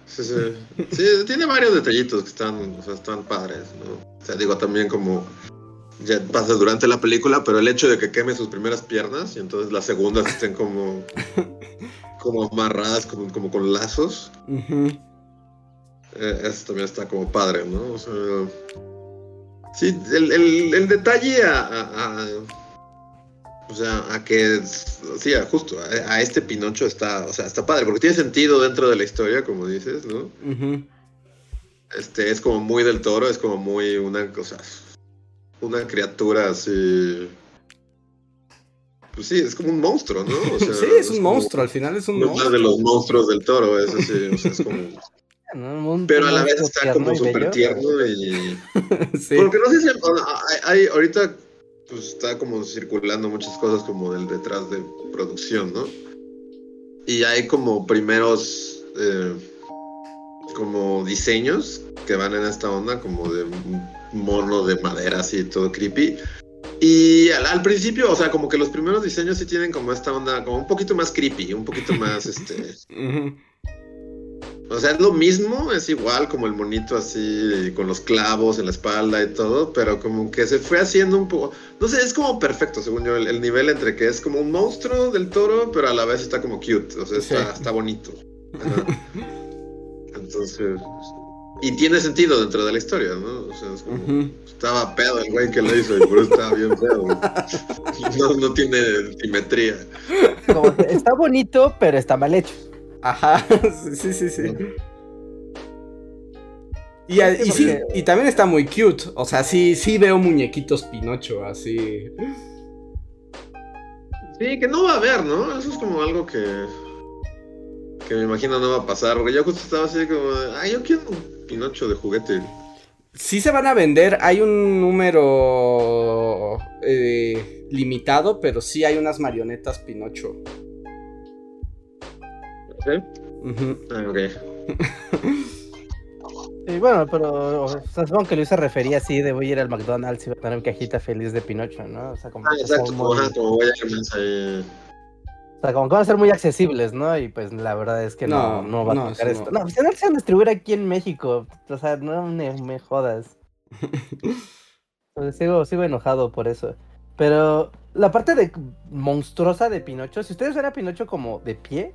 Sí, sí. Sí, tiene varios detallitos que están, o sea, están padres, ¿no? O sea, digo también como ya pasa durante la película, pero el hecho de que queme sus primeras piernas y entonces las segundas estén como como amarradas como, como con lazos. eh, eso también está como padre, ¿no? O sea, Sí, el, el, detalle a, O sea, a que. Sí, justo. A, este Pinocho está. O sea, está padre. Porque tiene sentido dentro de la historia, como dices, ¿no? Este es como muy del toro. Es como muy una cosa. Una criatura así. Pues sí, es como un monstruo, ¿no? sí, es, un monstruo. Al final es un monstruo. de los monstruos del toro, es así. O sea, es como. pero a la vez está como súper tierno y... Porque no sé si hay, ahorita pues está como circulando muchas cosas como del detrás de producción, ¿no? Y hay como primeros eh, como diseños que van en esta onda como de mono de madera así todo creepy. Y al, principio, o sea, como que los primeros diseños sí tienen como esta onda, como un poquito más creepy, un poquito más este... O sea, es lo mismo, es igual como el monito así, con los clavos en la espalda y todo, pero como que se fue haciendo un poco, no sé, es como perfecto, según yo, el, nivel entre que es como un monstruo del toro, pero a la vez está como cute, o sea, está, está bonito. Entonces, y tiene sentido dentro de la historia, ¿no? O sea, es como, estaba pedo el güey que lo hizo y por eso estaba bien pedo. No, no tiene simetría. está bonito, pero está mal hecho. Ajá, sí, sí, sí. Y, sí, y también está muy cute. O sea, sí, sí veo muñequitos Pinocho así. Sí, que no va a haber, ¿no? Eso es como algo que. que me imagino no va a pasar. Porque yo justo estaba así como. Ay, yo quiero un Pinocho de juguete. Sí se van a vender. Hay un número. Eh, limitado, pero sí hay unas marionetas Pinocho. ¿Sí? Ah, ok. Sí, bueno, pero supongo que Luis se refería así de voy a ir al McDonald's y voy a tener mi cajita feliz de Pinocho, ¿no? O sea, como, ah, exacto, como, voy a ir O sea, como que van a ser muy accesibles, ¿no? Y pues la verdad es que no, no, va a tocar esto. No, pues no se van a distribuir aquí en México. O sea, no me, jodas. sigo, sigo enojado por eso. Pero la parte de monstruosa de Pinocho, si ustedes ven a Pinocho como de pie,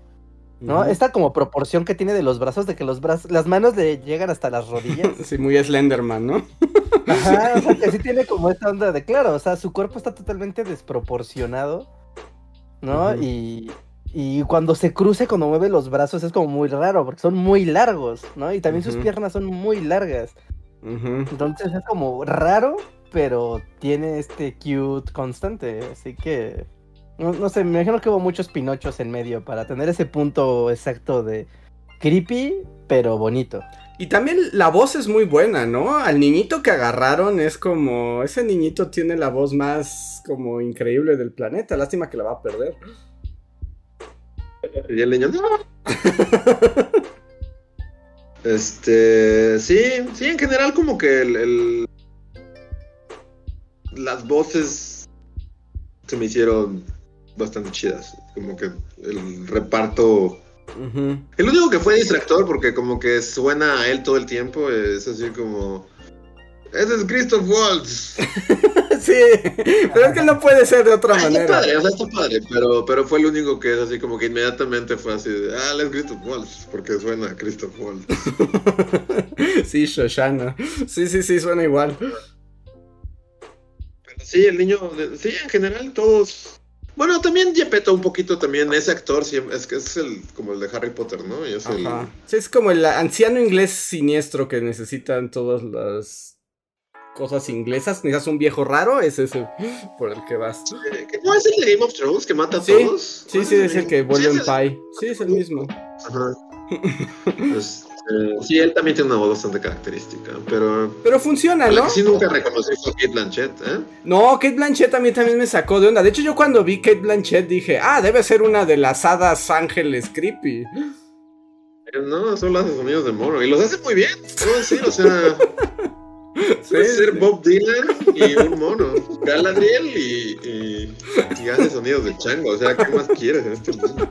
¿no? Esta como proporción que tiene de los brazos, de que los brazos, las manos le llegan hasta las rodillas. sí, muy Slenderman, ¿no? Ajá, o sea, que sí tiene como esta onda de, claro, o sea, su cuerpo está totalmente desproporcionado, ¿no? y, y cuando se cruce, cuando mueve los brazos, es como muy raro, porque son muy largos, ¿no? Y también sus piernas son muy largas. Entonces es como raro, pero tiene este cute constante, así que... No, sé, me imagino que hubo muchos pinochos en medio para tener ese punto exacto de creepy, pero bonito. Y también la voz es muy buena, ¿no? Al niñito que agarraron es como. Ese niñito tiene la voz más como increíble del planeta. Lástima que la va a perder. Y el niño. este. Sí, sí, en general, como que el, las voces se me hicieron bastante chidas. Como que el reparto. El único que fue distractor, porque como que suena a él todo el tiempo, es así como. Ese es Christoph Waltz. sí, pero es que no puede ser de otra manera. Está padre, o sea, está padre, pero, pero fue el único que es así como que inmediatamente fue así de, ah, él es Christoph Waltz, porque suena a Christoph Waltz. sí, Shoshana. Sí, sí, sí, suena igual. Pero sí, el niño, sí, en general todos bueno, también Gepetto un poquito también, ese actor es que es el como el de Harry Potter, ¿no? es, sí, es como el anciano inglés siniestro que necesitan todas las cosas inglesas. Necesitas un viejo raro, es ese por el que vas. ¿No es el de Game of Thrones que mata a todos? Sí, sí, es el que vuelve en Pie. Sí, es el mismo. Ajá. Pues, eh, sí, él también tiene una voz bastante característica, pero... Pero funciona, ¿no? sí nunca reconocí a Kate Blanchett, ¿eh? No, Kate Blanchett también, también me sacó de onda. De hecho, yo cuando vi Kate Blanchett dije, ah, debe ser una de las hadas ángeles creepy. No, son las sonidos de mono. Y los hace muy bien, puedo decir, o sea... Puede ser Bob Dylan y un mono. Galadriel y, y, y, hace sonidos de chango. O sea, ¿qué más quieres en este mundo?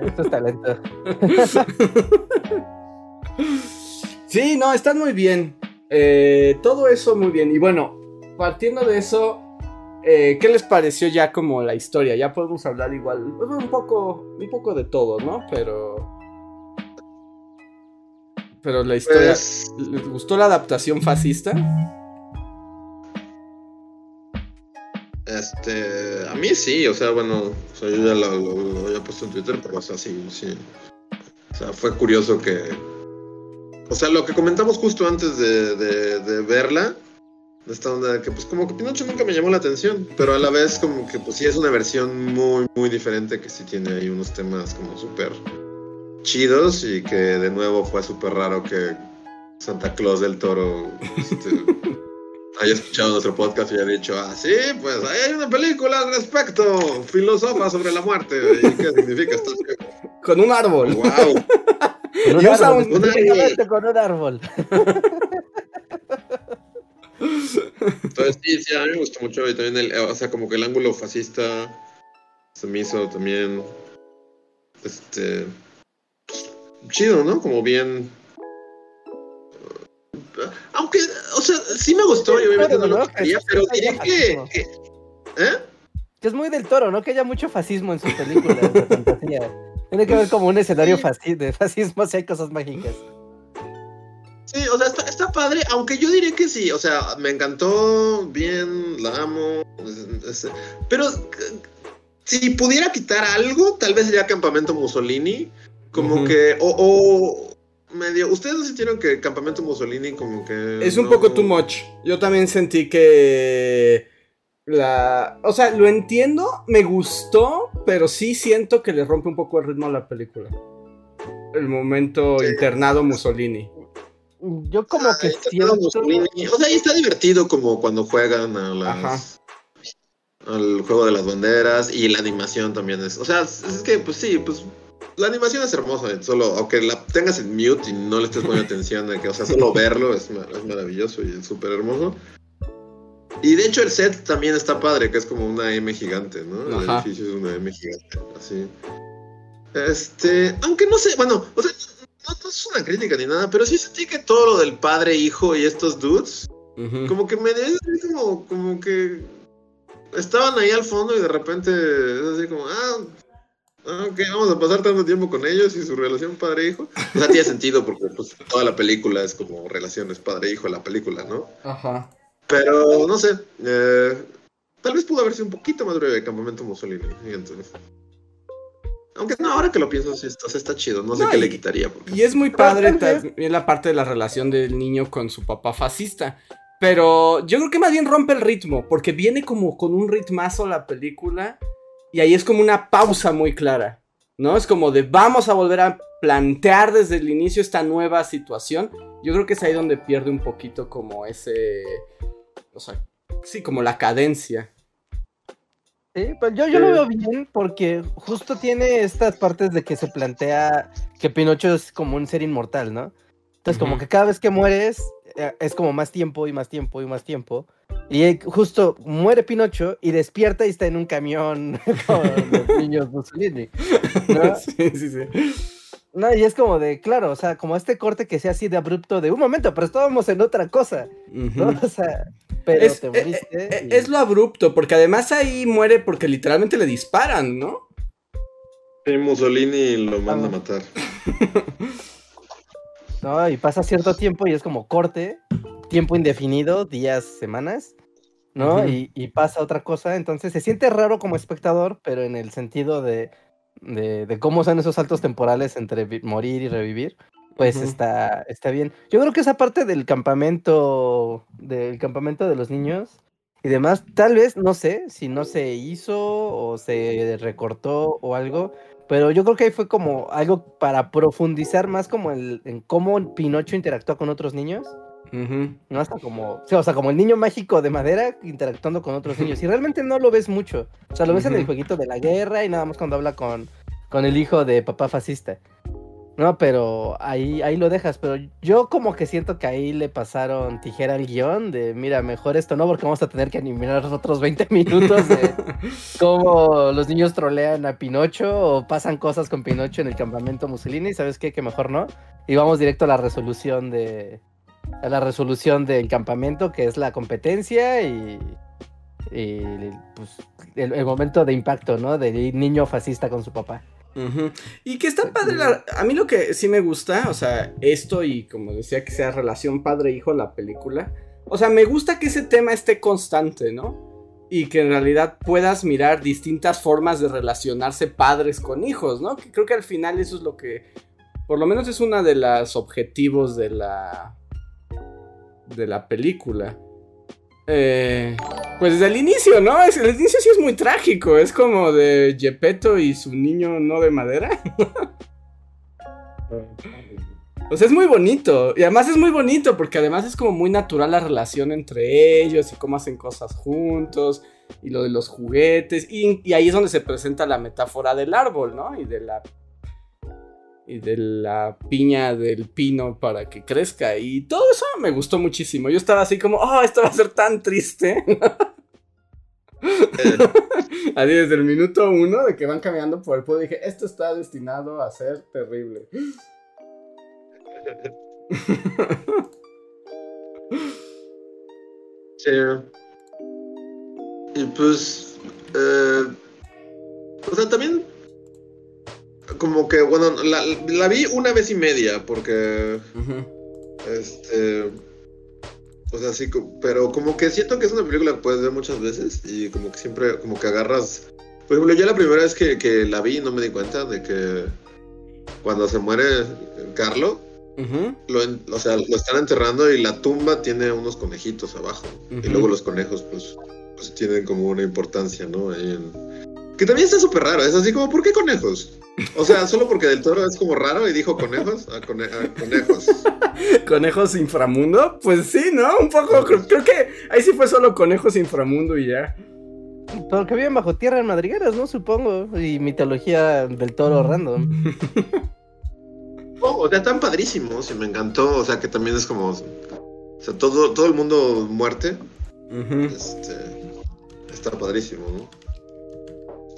Esto es talento. Sí, no, están muy bien. Eh, todo eso muy bien. Y bueno, partiendo de eso, eh, ¿qué les pareció ya como la historia? Ya podemos hablar igual, un poco, un poco de todo, ¿no? Pero... Pero la historia... Pues ¿Les gustó la adaptación fascista? Este, a mí sí, o sea, bueno, yo ya lo, había puesto en Twitter, pero o sea, sí, sí. O sea, fue curioso que, o sea, lo que comentamos justo antes de, de, verla, de esta onda que pues como que Pinocho nunca me llamó la atención, pero a la vez como que pues sí es una versión muy, muy diferente que sí tiene ahí unos temas como súper chidos y que de nuevo fue súper raro que Santa Claus del Toro este, haya escuchado nuestro podcast y haya dicho, ah, sí, pues hay una película al respecto, filosofa sobre la muerte. ¿Y qué significa esto? Con un árbol. ¡Wow! Con un, árbol, un, árbol. Con un árbol. Entonces, sí, sí, a mí me gustó mucho. Y también, el, o sea, como que el ángulo fascista se me hizo también. Este. Chido, ¿no? Como bien. Aunque, o sea, sí me gustó y obviamente no lo quería, pero diría que, ¿Eh? Que es muy del toro, ¿no? Que haya mucho fascismo en sus películas de fantasía. Tiene que ver como un escenario de fascismo si hay cosas mágicas. Sí, o sea, está, padre, aunque yo diría que sí, o sea, me encantó, bien, la amo, pero si pudiera quitar algo, tal vez sería Campamento Mussolini, como que, o, medio. ¿Ustedes no sintieron que Campamento Mussolini como que. Es un poco too much. Yo también sentí que. La. O sea, lo entiendo, me gustó, pero sí siento que le rompe un poco el ritmo a la película. El momento internado Mussolini. Yo como que siento... O sea, está divertido como cuando juegan a las... al juego de las banderas y la animación también es... O sea, es que pues sí, pues la animación es hermosa, solo aunque la tengas en mute y no le estés poniendo atención, que, o sea, solo verlo es, es maravilloso y es súper hermoso. Y de hecho el set también está padre, que es como una M gigante, ¿no? El edificio es una M gigante, así. Este, aunque no sé, bueno, o sea, no, es una crítica ni nada, pero sí sentí que todo lo del padre, hijo y estos dudes, como que me como, como que estaban ahí al fondo y de repente es así como, ah, ok, vamos a pasar tanto tiempo con ellos y su relación padre-hijo. O sea, tiene sentido porque pues, toda la película es como relaciones padre-hijo, la película, ¿no? Ajá. Pero, no sé, eh, tal vez pudo haber sido un poquito más breve Campamento Mussolini. Entonces, aunque no, ahora que lo pienso, sí, está, chido. No sé qué le quitaría. Y es muy padre también la parte de la relación del niño con su papá fascista. Pero yo creo que más bien rompe el ritmo, porque viene como con un ritmazo la película. Y ahí es como una pausa muy clara. ¿No? Es como de vamos a volver a plantear desde el inicio esta nueva situación. Yo creo que es ahí donde pierde un poquito como ese. O sea, sí, como la cadencia. Sí, pues yo, yo lo veo bien porque justo tiene estas partes de que se plantea que Pinocho es como un ser inmortal, ¿no? Entonces, como que cada vez que mueres eh, es como más tiempo y más tiempo y más tiempo. Y justo muere Pinocho y despierta y está en un camión con los niños Mussolini. ¿no? Sí, sí, sí. No, y es como de, claro, o sea, como este corte que sea así de abrupto de un momento, pero estábamos en otra cosa. ¿no? O sea, pero es, te eh, moriste. Eh, es lo abrupto, porque además ahí muere porque literalmente le disparan, ¿no? Sí, Mussolini lo manda a matar. no, y pasa cierto tiempo y es como corte, tiempo indefinido, días, semanas, ¿no? y, y pasa otra cosa, entonces se siente raro como espectador, pero en el sentido de, de, de cómo son esos saltos temporales entre morir y revivir pues está, está bien. Yo creo que esa parte del campamento, del campamento de los niños y demás, tal vez, no sé, si no se hizo o se recortó o algo, pero yo creo que ahí fue como algo para profundizar más como el, en cómo Pinocho interactúa con otros niños. No hasta como, o sea, como el niño mágico de madera interactuando con otros niños. Y realmente no lo ves mucho. O sea, lo ves en el jueguito de la guerra y nada más cuando habla con, con el hijo de papá fascista. No, pero ahí, ahí lo dejas. Pero yo como que siento que ahí le pasaron tijera al guion de, mira, mejor esto no, porque vamos a tener que animar otros 20 minutos de cómo los niños trolean a Pinocho o pasan cosas con Pinocho en el campamento Mussolini. ¿Sabes qué? Que mejor no. Y vamos directo a la resolución de... A la resolución del campamento, que es la competencia y... y pues, el, el momento de impacto, ¿no? De niño fascista con su papá. Y que está padre, a mí lo que sí me gusta, o sea, esto y como decía que sea relación padre-hijo la película, o sea, me gusta que ese tema esté constante, ¿no? Y que en realidad puedas mirar distintas formas de relacionarse padres con hijos, ¿no? Que creo que al final eso es lo que, por lo menos es uno de los objetivos de la, de la película. Eh, pues desde el inicio, ¿no? Es, el inicio sí es muy trágico. Es como de Gepetto y su niño no de madera. O sea, es muy bonito. Y además es muy bonito porque además es como muy natural la relación entre ellos y cómo hacen cosas juntos y lo de los juguetes. Y, y ahí es donde se presenta la metáfora del árbol, ¿no? Y de la y de la piña del pino para que crezca. Y todo eso me gustó muchísimo. Yo estaba así como, oh, esto va a ser tan triste. así desde el minuto uno de que van caminando por el pueblo dije, esto está destinado a ser terrible. sí. Y pues... Eh, o sea, también como que, bueno, la, vi una vez y media, porque. Este. O sea, sí, pero como que siento que es una película que puedes ver muchas veces y como que siempre, como que agarras. Por ejemplo, yo la primera vez que, la vi no me di cuenta de que cuando se muere Carlo, lo, o sea, lo están enterrando y la tumba tiene unos conejitos abajo. Y luego los conejos, pues, pues, tienen como una importancia, ¿no? Que también está súper raro. Es así como, ¿por qué conejos? O sea, solo porque del toro es como raro y dijo conejos. Ah, conejos. ¿Conejos inframundo? Pues sí, ¿no? Un poco. Creo, que ahí sí fue solo conejos inframundo y ya. Porque viven bajo tierra en madrigueras, ¿no? Supongo. Y mitología del toro random. Oh, o sea, están padrísimos y me encantó. O sea, que también es como. O sea, todo, todo el mundo muerte. Este. Está padrísimo, ¿no?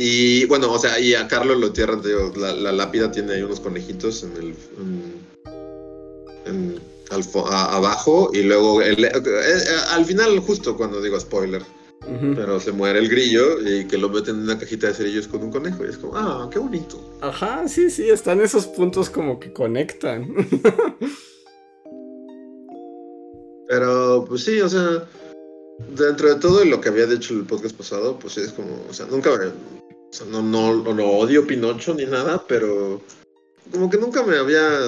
Y bueno, o sea, y a Carlos lo entierran, la, lápida tiene ahí unos conejitos en el. En, abajo y luego eh, eh, al final justo cuando digo spoiler pero se muere el grillo y que lo meten en una cajita de cerillos con un conejo y es como ah qué bonito ajá sí sí están esos puntos como que conectan pero pues sí o sea dentro de todo lo que había dicho el podcast pasado pues es como o sea nunca o sea, no, no, no, odio Pinocho ni nada, pero como que nunca me había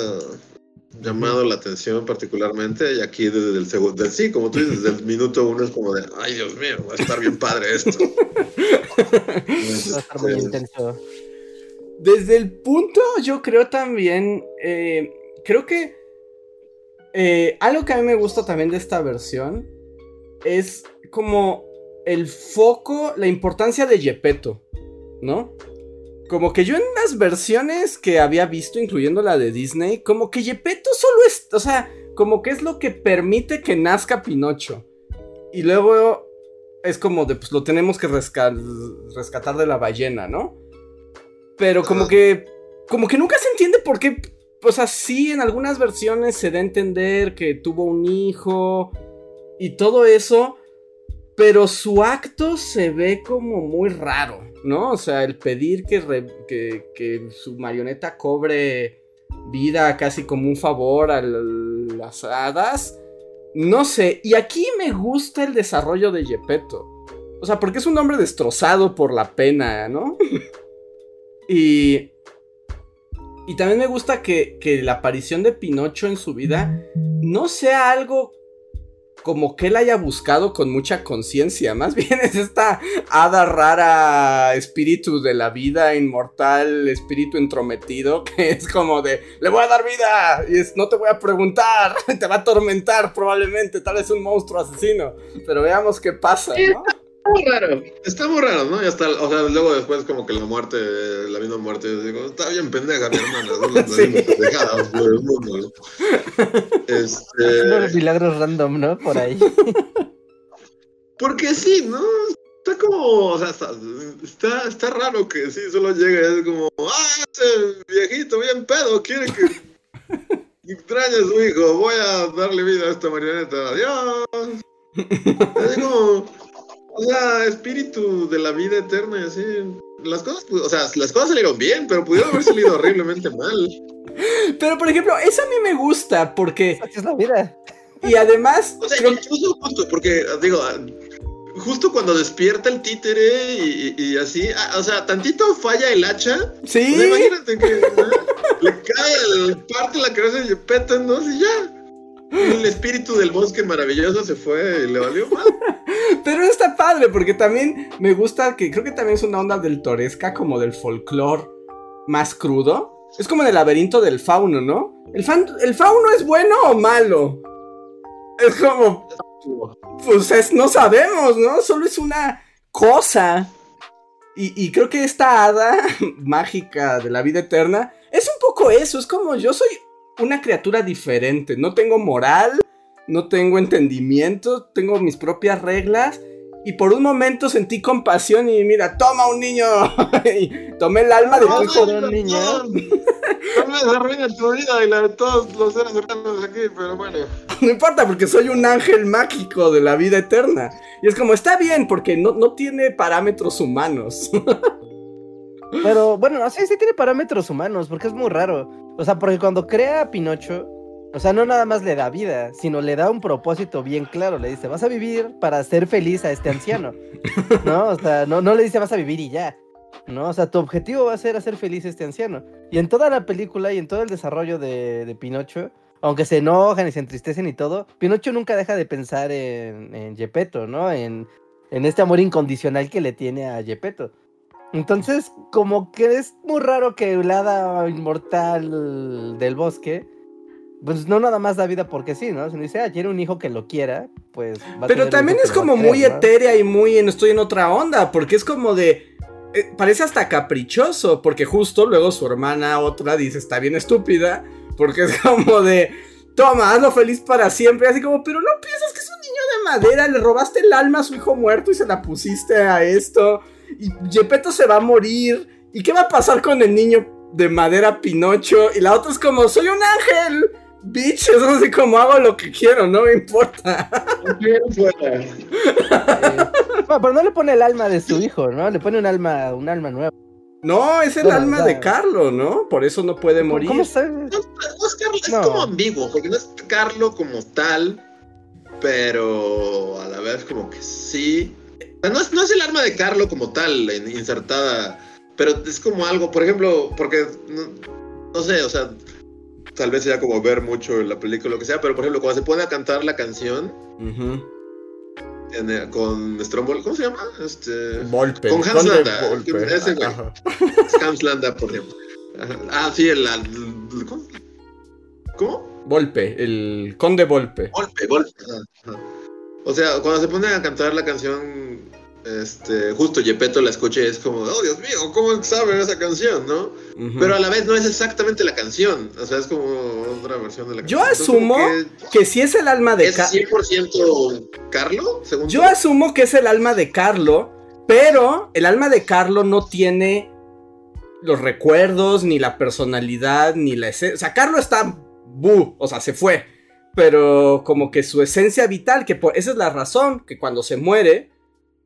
llamado la atención particularmente y aquí desde el segundo, sí, como tú dices, desde el minuto uno es como de, ay Dios mío, va a estar bien padre esto. va a estar muy intenso. Desde el punto, yo creo también, eh, creo que eh, algo que a mí me gusta también de esta versión es como el foco, la importancia de Gepetto. ¿No? Como que yo en las versiones que había visto, incluyendo la de Disney, como que Gepetto solo es, o sea, como que es lo que permite que nazca Pinocho. Y luego es como de, pues lo tenemos que rescatar de la ballena, ¿no? Pero como que, como que nunca se entiende por qué, o sea, sí en algunas versiones se da a entender que tuvo un hijo y todo eso, pero su acto se ve como muy raro. ¿No? O sea, el pedir que, que, su marioneta cobre vida casi como un favor a las hadas. No sé, y aquí me gusta el desarrollo de Gepetto. O sea, porque es un hombre destrozado por la pena, ¿no? y... Y también me gusta que, que la aparición de Pinocho en su vida no sea algo como que él haya buscado con mucha conciencia. Más bien es esta hada rara, espíritu de la vida inmortal, espíritu entrometido, que es como de, le voy a dar vida y es, no te voy a preguntar, te va a atormentar probablemente, tal vez un monstruo asesino. Pero veamos qué pasa, ¿no? Muy raro. Está muy raro, ¿no? Y hasta, o sea, luego después como que la muerte, la misma muerte, yo digo, está bien pendeja mi hermana, ¿no? sí. pendejada por el mundo. Este... Los milagros random, ¿no? Por ahí. Porque sí, ¿no? Está como, o sea, está, está, raro que sí, solo llega y es como, ah, ese viejito bien pedo quiere que extrañe a su hijo, voy a darle vida a esta marioneta, adiós. Es como, o sea, espíritu de la vida eterna, así. Las cosas, o sea, las cosas salieron bien, pero pudieron haber salido horriblemente mal. Pero, por ejemplo, eso a mí me gusta porque. es la vida. Y además. O sea, incluso justo, porque, digo, justo cuando despierta el títere y, así, ah, o sea, tantito falla el hacha. Sí. imagínate que le cae el parte de la cabeza y peta en dos y ya. El espíritu del bosque maravilloso se fue le valió mal. Pero está padre porque también me gusta que creo que también es una onda del toresca como del folclore más crudo. Es como en el laberinto del fauno, ¿no? ¿El, ¿El fauno es bueno o malo? Es como... Pues no sabemos, ¿no? Solo es una cosa. Y creo que esta hada mágica de la vida eterna es un poco eso. Es como yo soy una criatura diferente. No tengo moral, no tengo entendimiento, tengo mis propias reglas. Y por un momento sentí compasión y mira, toma un niño. y tomé el alma de tu hijo de un niño. tu vida y la de todos los seres humanos aquí, pero bueno. No importa, porque soy un ángel mágico de la vida eterna. Y es como, está bien, porque no, no tiene parámetros humanos. pero bueno, sí, sí tiene parámetros humanos, porque es muy raro. O sea, porque cuando crea a Pinocho, o sea, no nada más le da vida, sino le da un propósito bien claro. Le dice, vas a vivir para hacer feliz a este anciano. ¿No? O sea, no, no le dice, vas a vivir y ya. ¿No? O sea, tu objetivo va a ser hacer feliz a este anciano. Y en toda la película y en todo el desarrollo de, de Pinocho, aunque se enojan y se entristecen y todo, Pinocho nunca deja de pensar en, en Gepetto, ¿no? En, en este amor incondicional que le tiene a Gepetto. Entonces, como que es muy raro que el hada inmortal del bosque, pues no nada más da vida porque sí, ¿no? Si no dice, ah, quiere un hijo que lo quiera, pues... Pero también es como muy etérea y muy en estoy en otra onda, porque es como de... Eh, parece hasta caprichoso, porque justo luego su hermana otra dice, está bien estúpida, porque es como de, toma, hazlo feliz para siempre, así como, pero no piensas que es un niño de madera, le robaste el alma a su hijo muerto y se la pusiste a esto, y Gepetto se va a morir, ¿y qué va a pasar con el niño de madera Pinocho? Y la otra es como, soy un ángel. Bitch, es así como hago lo que quiero, no me importa. pero no le pone el alma de su hijo, ¿no? Le pone un alma, un alma nueva. No, es el alma de Carlo, ¿no? Por eso no puede morir. ¿Cómo sabes? No, es, como ambiguo, porque no es Carlo como tal, pero a la vez como que sí. No es, no es el alma de Carlo como tal, insertada, pero es como algo, por ejemplo, porque, no, sé, o sea, tal vez sea como ver mucho en la película o lo que sea, pero por ejemplo, cuando se pone a cantar la canción, con Strombol, ¿cómo se llama? Este, Volpe. Con Hans Landa. Ese güey. Hans Landa, por ejemplo. Ah, sí, el. ¿Cómo? ¿Cómo? Volpe, el conde Volpe. Volpe, Volpe. O sea, cuando se pone a cantar la canción este, justo Yepeto la escucha y es como, oh Dios mío, ¿cómo sabe esa canción, no? Pero a la vez no es exactamente la canción, o sea, es como otra versión de la canción. Yo asumo que, si es el alma de Carlo. ¿Es 100% Carlo? Yo asumo que es el alma de Carlo, pero el alma de Carlo no tiene los recuerdos, ni la personalidad, ni la esencia. O sea, Carlo está bu, o sea, se fue. Pero como que su esencia vital, que por, esa es la razón, que cuando se muere,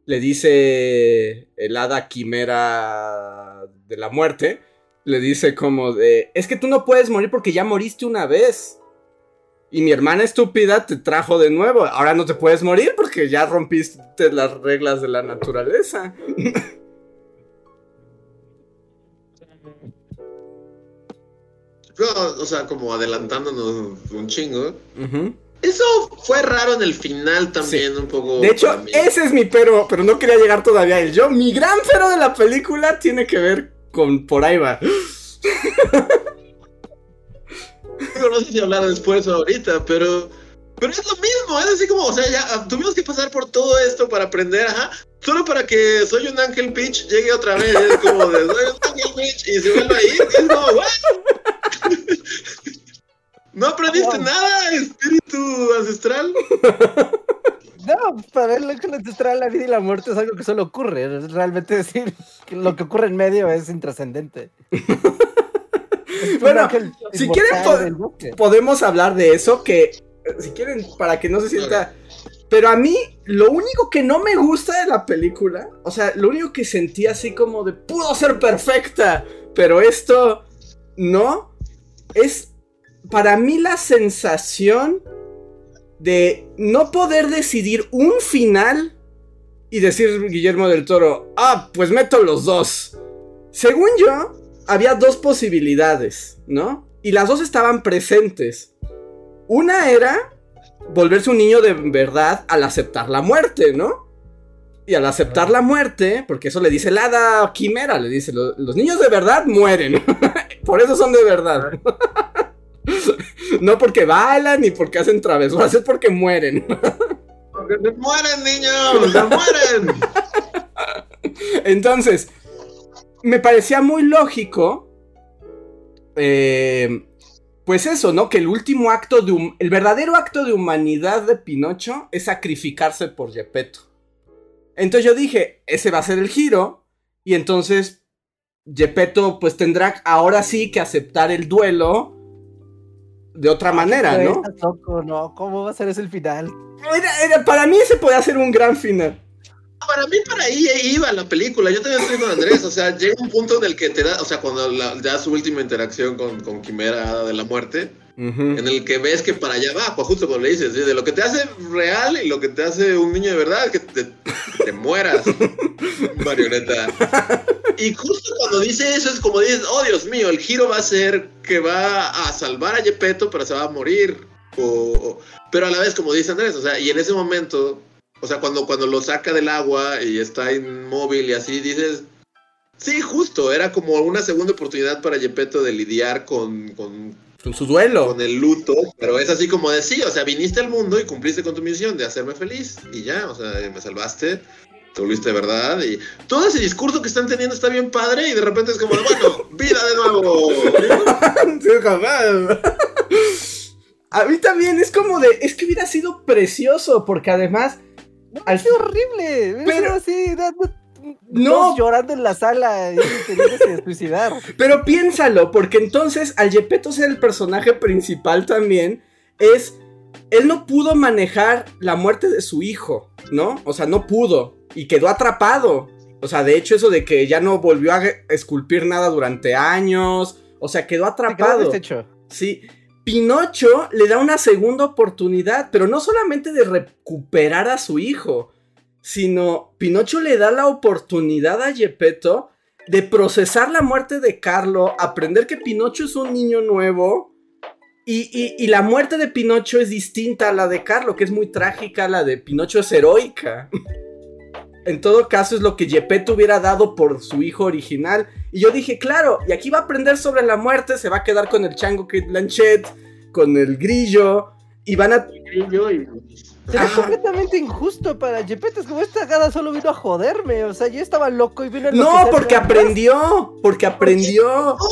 le dice el hada quimera de la muerte, le dice como de, es que tú no puedes morir porque ya moriste una vez. Y mi hermana estúpida te trajo de nuevo. Ahora no te puedes morir porque ya rompiste las reglas de la naturaleza. o sea, como adelantándonos un chingo. Eso fue raro en el final también, un poco. De hecho, ese es mi pero, pero no quería llegar todavía a él. Yo, mi gran pero de la película tiene que ver con por ahí va. no sé si hablar después o ahorita, pero. Pero es lo mismo, es así como, o sea, ya tuvimos que pasar por todo esto para aprender, ajá. Solo para que soy un ángel pitch llegue otra vez, es como de soy un ángel pitch y se vuelva a ir, es como, ¿No aprendiste nada, espíritu ancestral? No, para ver lo ancestral, la vida y la muerte es algo que solo ocurre. realmente decir que lo que ocurre en medio es intrascendente. bueno, si quieren podemos hablar de eso, que si quieren, para que no se sienta... Pero a mí, lo único que no me gusta de la película, o sea, lo único que sentí así como de pudo ser perfecta, pero esto no, es para mí la sensación de no poder decidir un final y decir Guillermo del Toro, ah, pues meto los dos. Según yo, había dos posibilidades, ¿no? Y las dos estaban presentes. Una era volverse un niño de verdad al aceptar la muerte, ¿no? Y al aceptar la muerte, porque eso le dice el hada quimera, le dice, los niños de verdad mueren. Por eso son de verdad. no porque bailan ni porque hacen travesuras, es porque mueren. porque se mueren, niños, se mueren. Entonces, me parecía muy lógico. Eh, pues eso, ¿no? Que el último acto de el verdadero acto de humanidad de Pinocho es sacrificarse por Gepetto. Entonces yo dije, ese va a ser el giro. Y entonces Gepetto pues tendrá ahora sí que aceptar el duelo de otra manera, ¿no? ¿no? ¿Cómo va a ser ese el final? para mí ese puede ser un gran final. Para mí, para ahí iba la película. Yo también estoy con Andrés. O sea, llega un punto en el que te da, o sea, cuando da su última interacción con, con Quimera de la muerte, en el que ves que para allá va, pues justo como le dices, de lo que te hace real y lo que te hace un niño de verdad, que te, te mueras, marioneta. Y justo cuando dice eso es como dices, oh Dios mío, el giro va a ser que va a salvar a Gepetto, pero se va a morir. O, pero a la vez, como dice Andrés, o sea, y en ese momento, o sea, cuando, cuando lo saca del agua y está inmóvil y así, dices, sí, justo, era como una segunda oportunidad para Gepetto de lidiar con, con, con su duelo. Con el luto, pero es así como de sí, o sea, viniste al mundo y cumpliste con tu misión de hacerme feliz y ya, o sea, me salvaste te volviste de verdad y todo ese discurso que están teniendo está bien padre y de repente es como, bueno, vida de nuevo. A mí también es como de, es que hubiera sido precioso porque además... ha sido horrible, pero así, no llorando en la sala y queriéndose suicidar. Pero piénsalo, porque entonces al Gepetto ser el personaje principal también es él no pudo manejar la muerte de su hijo, ¿no? O sea, no pudo y quedó atrapado. O sea, de hecho eso de que ya no volvió a esculpir nada durante años, o sea, quedó atrapado. Sí. Pinocho le da una segunda oportunidad, pero no solamente de recuperar a su hijo, sino Pinocho le da la oportunidad a Gepetto de procesar la muerte de Carlo, aprender que Pinocho es un niño nuevo y, y, la muerte de Pinocho es distinta a la de Carlo, que es muy trágica, la de Pinocho es heroica. en todo caso es lo que Gepetto hubiera dado por su hijo original. Y yo dije, claro, y aquí va a aprender sobre la muerte, se va a quedar con el chango Kate Blanchett, con el grillo, y van a... Y... Es completamente injusto para Gepetto, es como esta gada solo vino a joderme, o sea, yo estaba loco y vino a... No, porque aprendió, porque aprendió. No, no,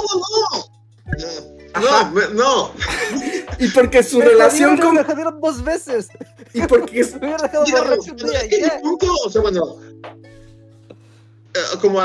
no. No, Y porque su relación con. Me jodieron dos veces. Y porque. me dejado punto, o sea, bueno. Eh, como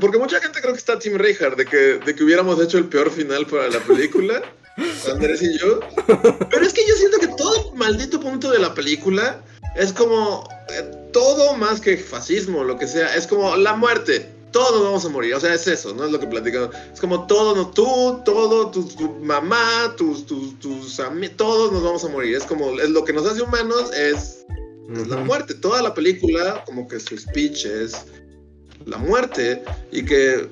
porque mucha gente creo que está Tim Reinhardt de que, de que hubiéramos hecho el peor final para la película, Andrés y yo. Pero es que yo siento que todo maldito punto de la película es como eh, todo más que fascismo, lo que sea, es como la muerte todos vamos a morir. O sea, es eso, ¿no? Es lo que platicamos. Es como todo, no, tú, todo, tu, mamá, tus, tus, tus amigos, todos nos vamos a morir. Es como, es lo que nos hace humanos es, la muerte. Toda la película, como que su speech es la muerte. Y que,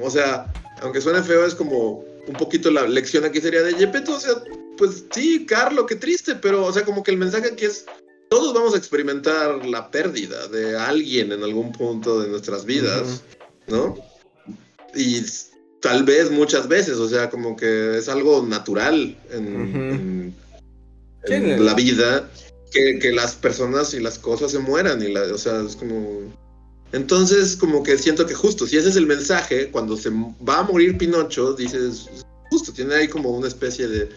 o sea, aunque suene feo, es como un poquito la lección aquí sería de Yepeto. O sea, pues sí, Carlo, qué triste, pero, o sea, como que el mensaje aquí es todos vamos a experimentar la pérdida de alguien en algún punto de nuestras vidas, ¿no? Y tal vez muchas veces, o sea, como que es algo natural en, la vida que, las personas y las cosas se mueran, y la, o sea, es como... Entonces, como que siento que justo, si ese es el mensaje, cuando se va a morir Pinocho, dices, justo, tiene ahí como una especie de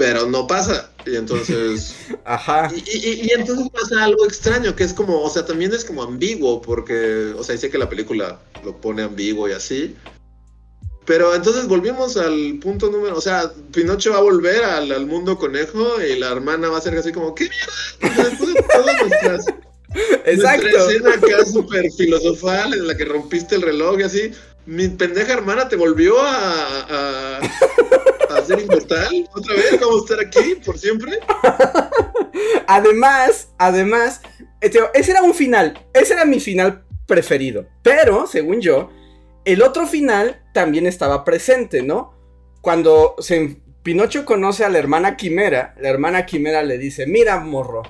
pero no pasa. Y entonces. Ajá. Y, entonces pasa algo extraño, que es como, o sea, también es como ambiguo, porque, o sea, dice que la película lo pone ambiguo y así. Pero entonces volvimos al punto número, o sea, Pinocho va a volver al, mundo conejo y la hermana va a ser así como, ¿qué mierda? Después de todas nuestras, Exacto. Nuestra escena acá súper filosofal en la que rompiste el reloj y así, mi pendeja hermana te volvió a a ser inmortal otra vez, vamos a estar aquí por siempre. además, además, este, ese era un final, ese era mi final preferido. Pero, según yo, el otro final también estaba presente, ¿no? Cuando se, Pinocho conoce a la hermana Quimera, la hermana Quimera le dice, mira, morro,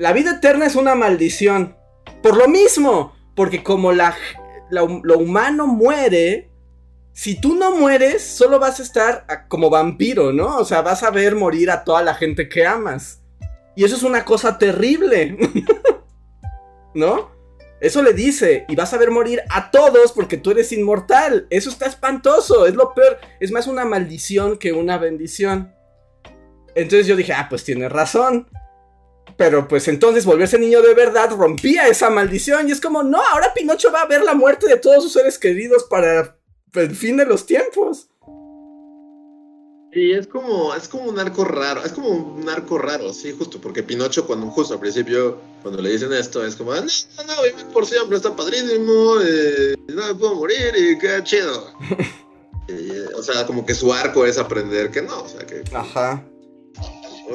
la vida eterna es una maldición. Por lo mismo, porque como la, lo humano muere, si tú no mueres, solo vas a estar como vampiro, ¿no? O sea, vas a ver morir a toda la gente que amas. Y eso es una cosa terrible. ¿No? Eso le dice, y vas a ver morir a todos porque tú eres inmortal. Eso está espantoso, es lo peor. Es más una maldición que una bendición. Entonces yo dije, ah, pues tiene razón. Pero pues entonces volverse niño de verdad rompía esa maldición. Y es como, no, ahora Pinocho va a ver la muerte de todos sus seres queridos para el fin de los tiempos. Y es como, es como un arco raro, es como un arco raro, sí, justo, porque Pinocho cuando justo al principio, cuando le dicen esto, es como, no, no, no, por siempre, está padrísimo, eh, no me puedo morir y qué chido. o sea, como que su arco es aprender que no, o sea que... Ajá.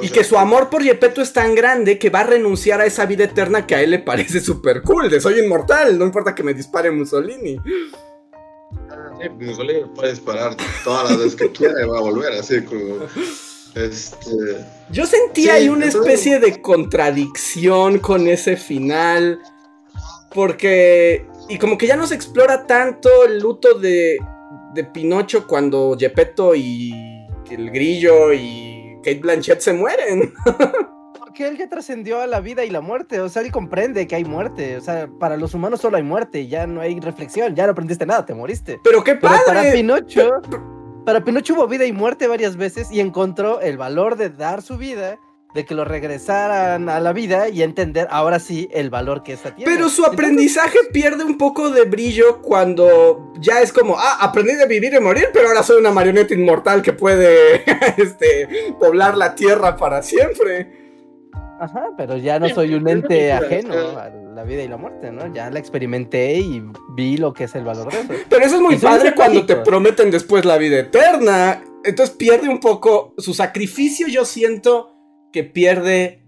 Y que su amor por Yepeto es tan grande que va a renunciar a esa vida eterna que a él le parece súper cool, de soy inmortal, no importa que me dispare Mussolini. Ah, Sí, Mussolini puede disparar todas las veces que quiera y va a volver, así como. Este... Yo sentía ahí una especie de contradicción con ese final. Porque. Y como que ya no se explora tanto el luto de, de Pinocho cuando Gepetto y el grillo y Kate Blanchett se mueren. Porque él ya trascendió a la vida y la muerte, o sea, él comprende que hay muerte, o sea, para los humanos solo hay muerte, ya no hay reflexión, ya no aprendiste nada, te moriste. Pero qué padre. para Pinocho, para Pinocho hubo vida y muerte varias veces y encontró el valor de dar su vida de que lo regresaran a la vida y entender ahora sí el valor que esta tiene. Pero su aprendizaje pierde un poco de brillo cuando ya es como, ah, aprendí de vivir y morir, pero ahora soy una marioneta inmortal que puede este, poblar la tierra para siempre. Ajá, pero ya no soy un ente ajeno a la vida y la muerte, ¿no? Ya la experimenté y vi lo que es el valor de eso. Pero eso es muy padre cuando te prometen después la vida eterna. Entonces pierde un poco su sacrificio, yo siento que pierde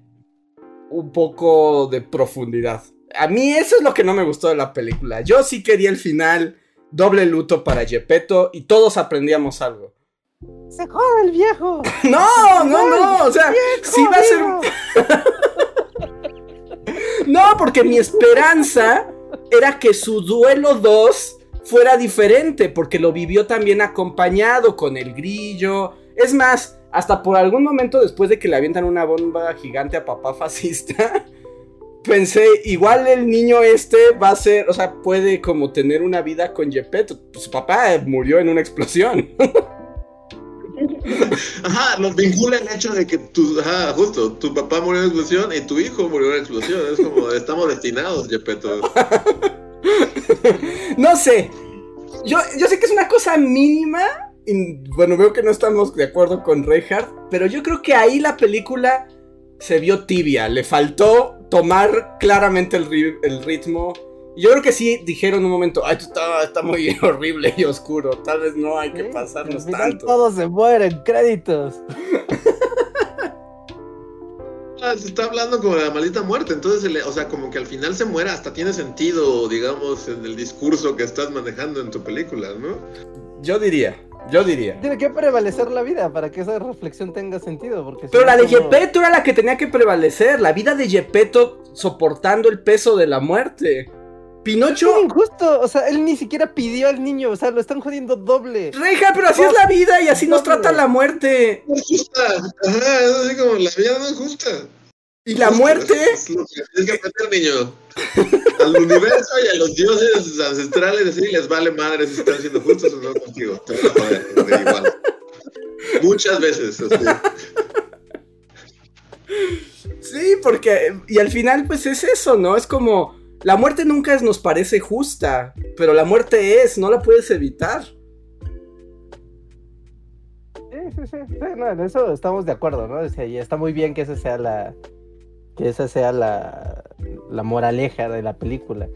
un poco de profundidad. A mí eso es lo que no me gustó de la película. Yo sí quería el final, doble luto para Gepetto y todos aprendíamos algo. Se joda el viejo. No, no, no. O sea, sí va a ser. no, porque mi esperanza era que su duelo 2 fuera diferente, porque lo vivió también acompañado con el grillo. Es más, hasta por algún momento después de que le avientan una bomba gigante a papá fascista, pensé, igual el niño este va a ser, o sea, puede como tener una vida con Gepetto. Su papá murió en una explosión. Ajá, nos vincula el hecho de que tu, ajá, justo, tu papá murió en una explosión y tu hijo murió en una explosión. Es como, estamos destinados, Gepetto. no sé. Yo, yo sé que es una cosa mínima, bueno, veo que no estamos de acuerdo con Reinhardt, pero yo creo que ahí la película se vio tibia, le faltó tomar claramente el, el ritmo. Yo creo que sí dijeron un momento, ay, esto está, está muy horrible y oscuro, tal vez no hay que pasarnos tanto. Todos se mueren, créditos. Ah, se está hablando como de la maldita muerte, entonces, o sea, como que al final se muera, hasta tiene sentido, digamos, en el discurso que estás manejando en tu película, ¿no? Yo diría. Yo diría. Tiene que prevalecer la vida para que esa reflexión tenga sentido. Porque Pero la de Gepetto era la que tenía que prevalecer. La vida de Gepetto soportando el peso de la muerte. Pinocho. Es injusto. O sea, él ni siquiera pidió al niño. O sea, lo están jodiendo doble. Reja, pero así es la vida y así nos trata la muerte. No es justa. Ajá, es así como la vida no es justa. Y la muerte. Es, que aprender, niño. Al universo y a los dioses ancestrales, así les vale madre si están siendo justos o no contigo. igual. Muchas veces. Así. Sí, porque. Y al final, pues es eso, ¿no? Es como. La muerte nunca nos parece justa, pero la muerte es, no la puedes evitar. Sí, sí, sí, no, en eso estamos de acuerdo, ¿no? y está muy bien que esa sea la, que esa sea la, la moraleja de la película.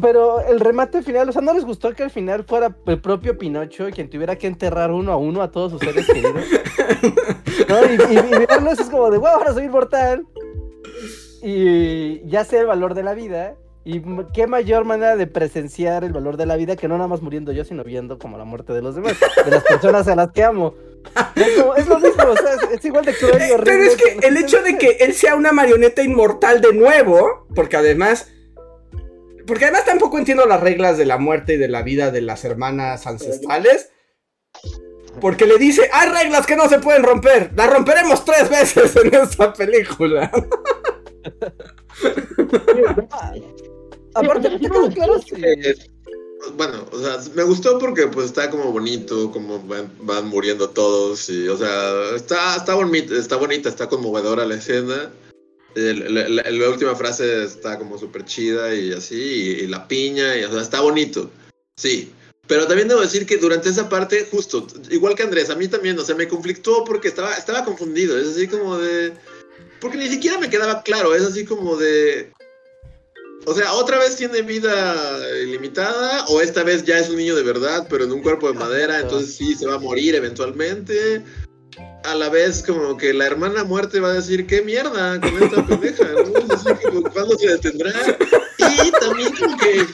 pero el remate final, o sea, ¿no les gustó que al final fuera el propio Pinocho quien tuviera que enterrar uno a uno a todos sus seres queridos? ¿No? Y, y, es como de, wow, ahora soy inmortal. Y ya sé el valor de la vida. Y qué mayor manera de presenciar el valor de la vida que no nada más muriendo yo, sino viendo como la muerte de los demás, de las personas a las que amo. Es, lo mismo, o sea, es, igual de cruel y horrible. Pero es que el hecho de que él sea una marioneta inmortal de nuevo, porque además. Porque además tampoco entiendo las reglas de la muerte y de la vida de las hermanas ancestrales. Porque le dice, hay reglas que no se pueden romper. Las romperemos tres veces en esta película. Aparte, claro, bueno, o sea, me gustó porque pues está como bonito, como van, muriendo todos y, o sea, está, está, bonita, está bonita, está conmovedora la escena. la, última frase está como súper chida y así, y, la piña, y, o sea, está bonito, sí. Pero también debo decir que durante esa parte, justo, igual que Andrés, a mí también, o sea, me conflictó porque estaba, estaba confundido, es así como de... Porque ni siquiera me quedaba claro, es así como de... O sea, ¿otra vez tiene vida limitada? ¿O esta vez ya es un niño de verdad, pero en un cuerpo de madera? Entonces sí, se va a morir eventualmente. A la vez, como que la hermana muerte va a decir, ¿qué mierda con esta pendeja? ¿no? Así que, ¿Cuándo se detendrá? Y también como que...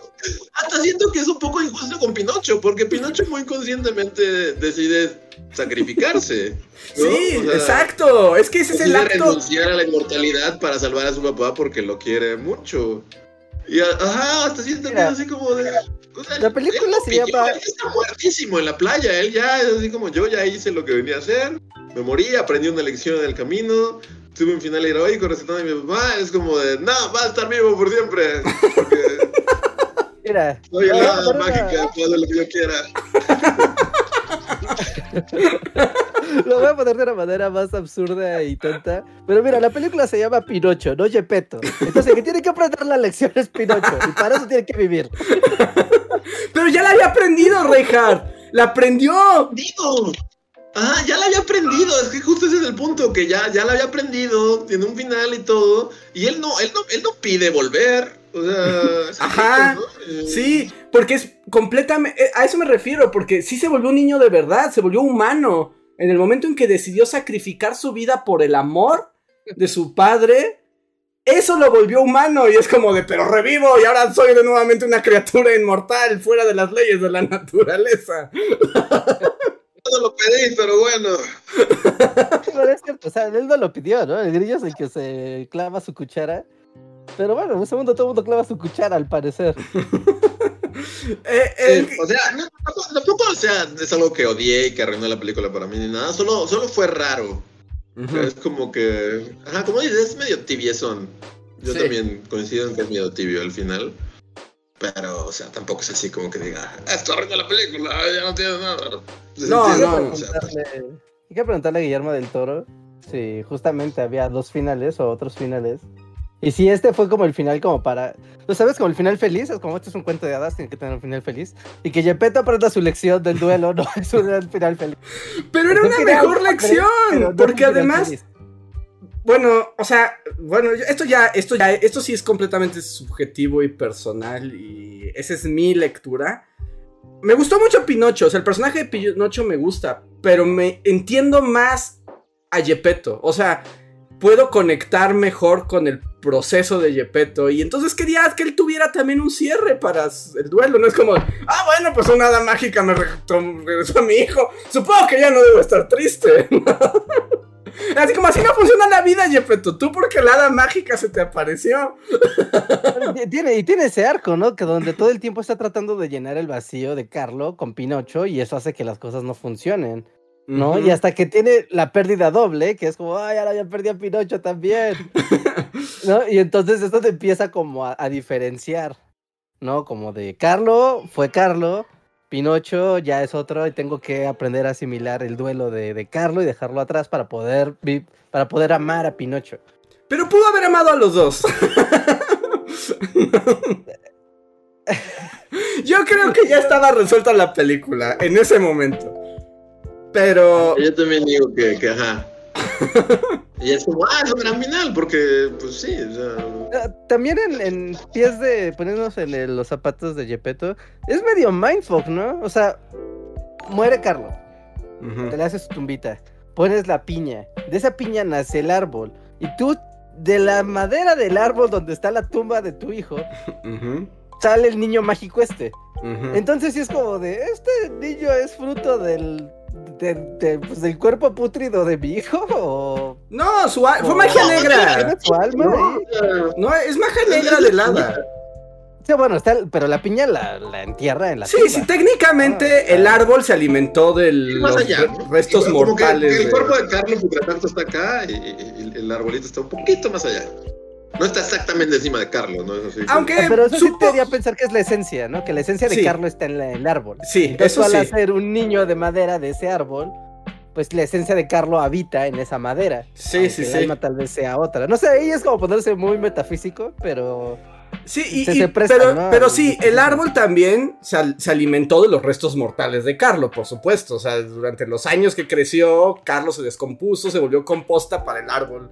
hasta siento que es un poco injusto con Pinocho, porque Pinocho muy conscientemente decide sacrificarse. ¿no? Sí, o sea, exacto. Es que ese es el acto. renunciar a la inmortalidad para salvar a su papá porque lo quiere mucho. Y ajá, hasta siento Mira, que es así como de. O sea, la película se llama. Él está muertísimo en la playa. Él ya es así como yo ya hice lo que venía a hacer. Me morí, aprendí una lección en el camino tuve un final heroico recetando a mi papá, es como de, no, va a estar vivo por siempre. Porque Mira. Soy la mágica, puedo lo que yo quiera. Lo voy a poner de una manera más absurda y tonta. Pero mira, la película se llama Pinocho, no Gepetto. Entonces, que tiene que aprender la lección es Pinocho. Y para eso tiene que vivir. Pero ya la había aprendido, Reinhardt. La aprendió. Digo. Ah, ya la había aprendido. Es que justo ese es el punto, que ya, ya la había aprendido. Tiene un final y todo. Y él no, él no, él no pide volver. O sea, Ajá. Eh, sí, porque es completamente. Eh, a eso me refiero, porque sí se volvió un niño de verdad, se volvió humano. En el momento en que decidió sacrificar su vida por el amor de su padre, eso lo volvió humano y es como de, pero revivo y ahora soy de nuevamente una criatura inmortal fuera de las leyes de la naturaleza. No lo pedí, pero bueno. Pero es cierto, o sea, él no lo pidió, ¿no? El grillo es el que se clava su cuchara. Pero bueno, en ese mundo todo el mundo clava su cuchara, al parecer. Eh, o sea, tampoco, o sea, es algo que odié y que arruinó la película para mí ni nada, solo, solo fue raro. Es como que, ajá, como dices, es medio tibiezón. Yo también coincido en que es medio tibio al final. Pero, o sea, tampoco es así como que diga, esto arruinó la película, ya no tiene nada. No, no, no. Hay que preguntarle a Guillermo del Toro si justamente había dos finales o otros finales y si este fue como el final como para... ¿Tú sabes? Como el final feliz, es como este es un cuento de hadas, tiene que tener un final feliz. Y que Gepetto aprenda su lección del duelo, no es un final feliz. Pero era una mejor lección, porque además... Bueno, o sea, bueno, esto ya, esto ya, esto sí es completamente subjetivo y personal y esa es mi lectura. Me gustó mucho Pinocho, o sea, el personaje de Pinocho me gusta, pero me entiendo más a Gepetto, o sea, puedo conectar mejor con el proceso de Yepeto. Y entonces quería que él tuviera también un cierre para el duelo. No es como, ah, bueno, pues una hada mágica me regresó a mi hijo. Supongo que ya no debo estar triste. Así como así no funciona la vida, Yepeto. Tú porque la hada mágica se te apareció. tiene, y tiene ese arco, ¿no? Que donde todo el tiempo está tratando de llenar el vacío de Carlo con Pinocho y eso hace que las cosas no funcionen. ¿No? Y hasta que tiene la pérdida doble, que es como, ay, ahora ya perdí a Pinocho también, ¿no? Y entonces esto te empieza como a, diferenciar, ¿no? Como de Carlo, fue Carlo, Pinocho ya es otro y tengo que aprender a asimilar el duelo de, de Carlo y dejarlo atrás para poder, para poder amar a Pinocho. Pero pudo haber amado a los dos. Yo creo que ya estaba resuelta la película en ese momento. Pero. Yo también digo que, que ajá. y es como, ah, es un gran final, porque, pues sí, o sea... Ah, también en, en pies de ponernos en los zapatos de Gepetto, es medio mindfuck, ¿no? O sea, muere Carlos, te le haces tu tumbita, pones la piña, de esa piña nace el árbol, y tú, de la madera del árbol donde está la tumba de tu hijo, sale el niño mágico este. Entonces sí es como de, este niño es fruto del de, pues, del cuerpo putrido de mi hijo? O... No, su fue magia negra. Su alma no, es magia negra de hada. Sí, bueno, está, pero la piña la, la entierra en la Sí, sí, técnicamente ah, el árbol se alimentó de los restos mortales. el cuerpo de Carlos tanto está acá y, el arbolito está un poquito más allá. No está exactamente encima de Carlos, ¿no? Eso sí. Aunque. Pero eso sí te haría pensar que es la esencia, ¿no? Que la esencia de Carlos está en el árbol. Sí, Entonces, eso al sí. hacer un niño de madera de ese árbol, pues la esencia de Carlos habita en esa madera. Sí, sí, sí. El alma tal vez sea otra. No sé, ahí es como ponerse muy metafísico, pero. Sí, y, pero, pero, sí, el árbol también se, se, alimentó de los restos mortales de Carlos, por supuesto. O sea, durante los años que creció, Carlos se descompuso, se volvió composta para el árbol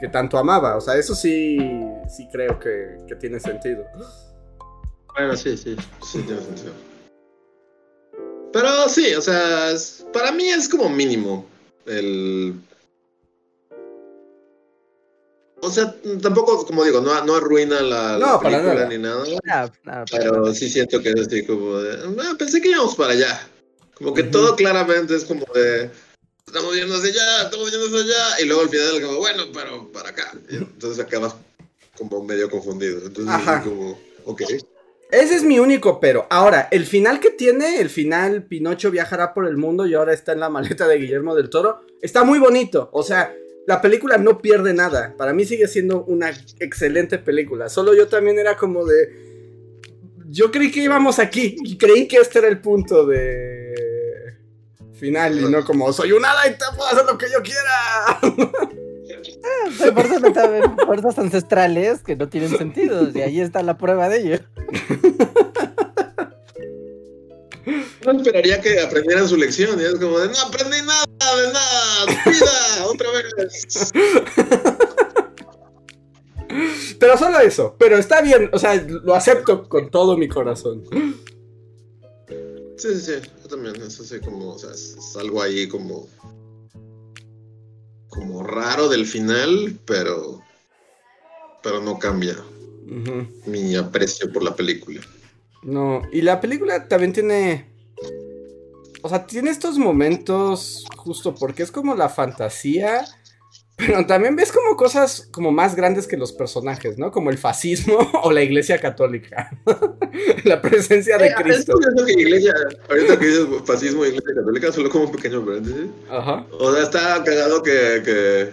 que tanto amaba. O sea, eso sí, sí creo que, que tiene sentido. Bueno, sí, sí, sí tiene sentido. Pero sí, o sea, para mí es como mínimo el... O sea, tampoco, como digo, no, no arruina la, no, ni nada. pero sí siento que es así como de... Ah, pensé que íbamos para allá Como que todo claramente es como de estamos yendo hacia allá, estamos yendo hacia allá, y luego al final como, bueno, pero para acá. entonces acabas como medio confundido. Entonces Ajá. como, ok. Ese es mi único pero. Ahora, el final que tiene, el final Pinocho viajará por el mundo y ahora está en la maleta de Guillermo del Toro, está muy bonito. O sea, la película no pierde nada. Para mí sigue siendo una excelente película. Solo yo también era como de... Yo creí que íbamos aquí y creí que este era el punto de final y no como soy un hada y te puedo hacer lo que yo quiera. Hay fuerzas, fuerzas ancestrales que no tienen sentido y ahí está la prueba de ello. No esperaría que aprendieran su lección. Y es como de no aprendí nada, de nada, vida, otra vez. Pero solo eso. Pero está bien, o sea, lo acepto con todo mi corazón. Sí, sí, sí. Yo también. Es así como, o sea, es, algo ahí como. como raro del final, pero. pero no cambia mi aprecio por la película. No, y la película también tiene. O sea, tiene estos momentos justo porque es como la fantasía. Pero también ves como cosas como más grandes que los personajes, ¿no? Como el fascismo o la iglesia católica. la presencia de Cristo. Es que iglesia, ahorita que dices fascismo e iglesia católica, solo como un pequeño paréntesis. Ajá. O sea, está cagado que, que,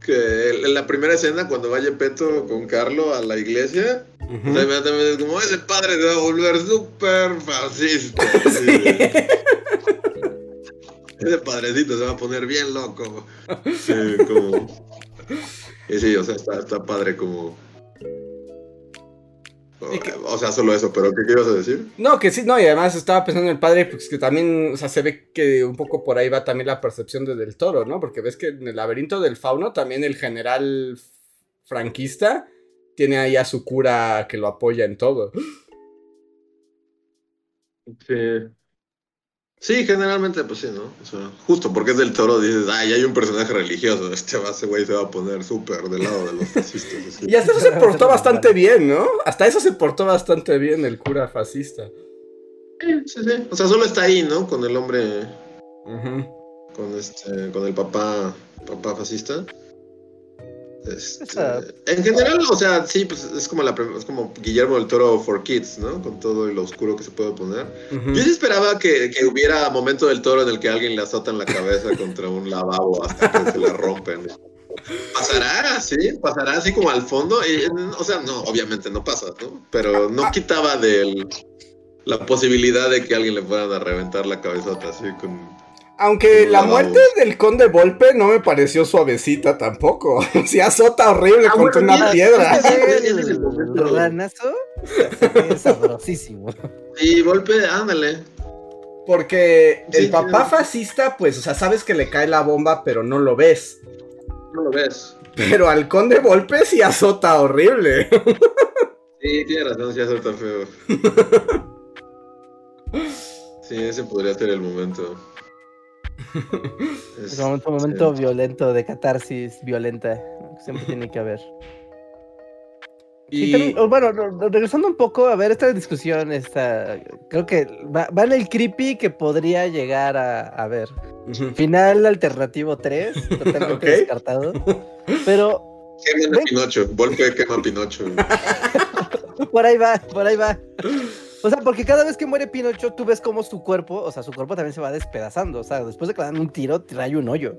que en la primera escena, cuando vaya Peto con Carlo a la iglesia, inmediatamente es como, ese padre se va a volver súper fascista. ese padrecito se va a poner bien loco. Sí, como... Y sí, o sea, está, está padre como... O sea, solo eso, pero ¿qué, ibas a decir? No, que sí, no, y además estaba pensando en el padre, pues que también, o sea, se ve que un poco por ahí va también la percepción de Del Toro, ¿no? Porque ves que en el laberinto del fauno también el general franquista tiene ahí a su cura que lo apoya en todo. Sí. Sí, generalmente, pues sí, ¿no? O sea, justo porque es del toro, dices, ay, hay un personaje religioso, este güey se va a poner súper del lado de los fascistas. y hasta eso se portó bastante bien, ¿no? Hasta eso se portó bastante bien el cura fascista. Sí, sí, sí. O sea, solo está ahí, ¿no? Con el hombre. Con este. Con el papá. Papá fascista. Este, en general, o sea, sí, pues es como la es como Guillermo del Toro for Kids, ¿no? Con todo lo oscuro que se puede poner. Yo sí esperaba que, que, hubiera momento del toro en el que alguien le azotan la cabeza contra un lavabo hasta que se la rompen. Pasará así, pasará así como al fondo. o sea, no, obviamente no pasa, ¿no? Pero no quitaba de la posibilidad de que alguien le fueran a reventar la cabezota así con aunque la muerte del conde Volpe no me pareció suavecita tampoco. Se azota horrible ah, contra una piedra. El ranazo es sabrosísimo. Y Volpe, ándale. Porque el papá fascista, pues, o sea, sabes que le cae la bomba, pero no lo ves. No lo ves. Pero al conde Volpe sí azota horrible. Sí, tiene razón, sí azota feo. Sí, ese podría ser el momento. Es un momento, violento de catarsis violenta. Siempre tiene que haber. Y... bueno, regresando un poco, a ver, esta discusión está. Creo que va, en el creepy que podría llegar a, ver. Final alternativo 3, totalmente descartado. Pero. Quema Pinocho, Volpe quema Pinocho. por ahí va, por ahí va. O sea, porque cada vez que muere Pinocho, tú ves cómo su cuerpo, o sea, su cuerpo también se va despedazando. O sea, después de que le dan un tiro, trae un hoyo.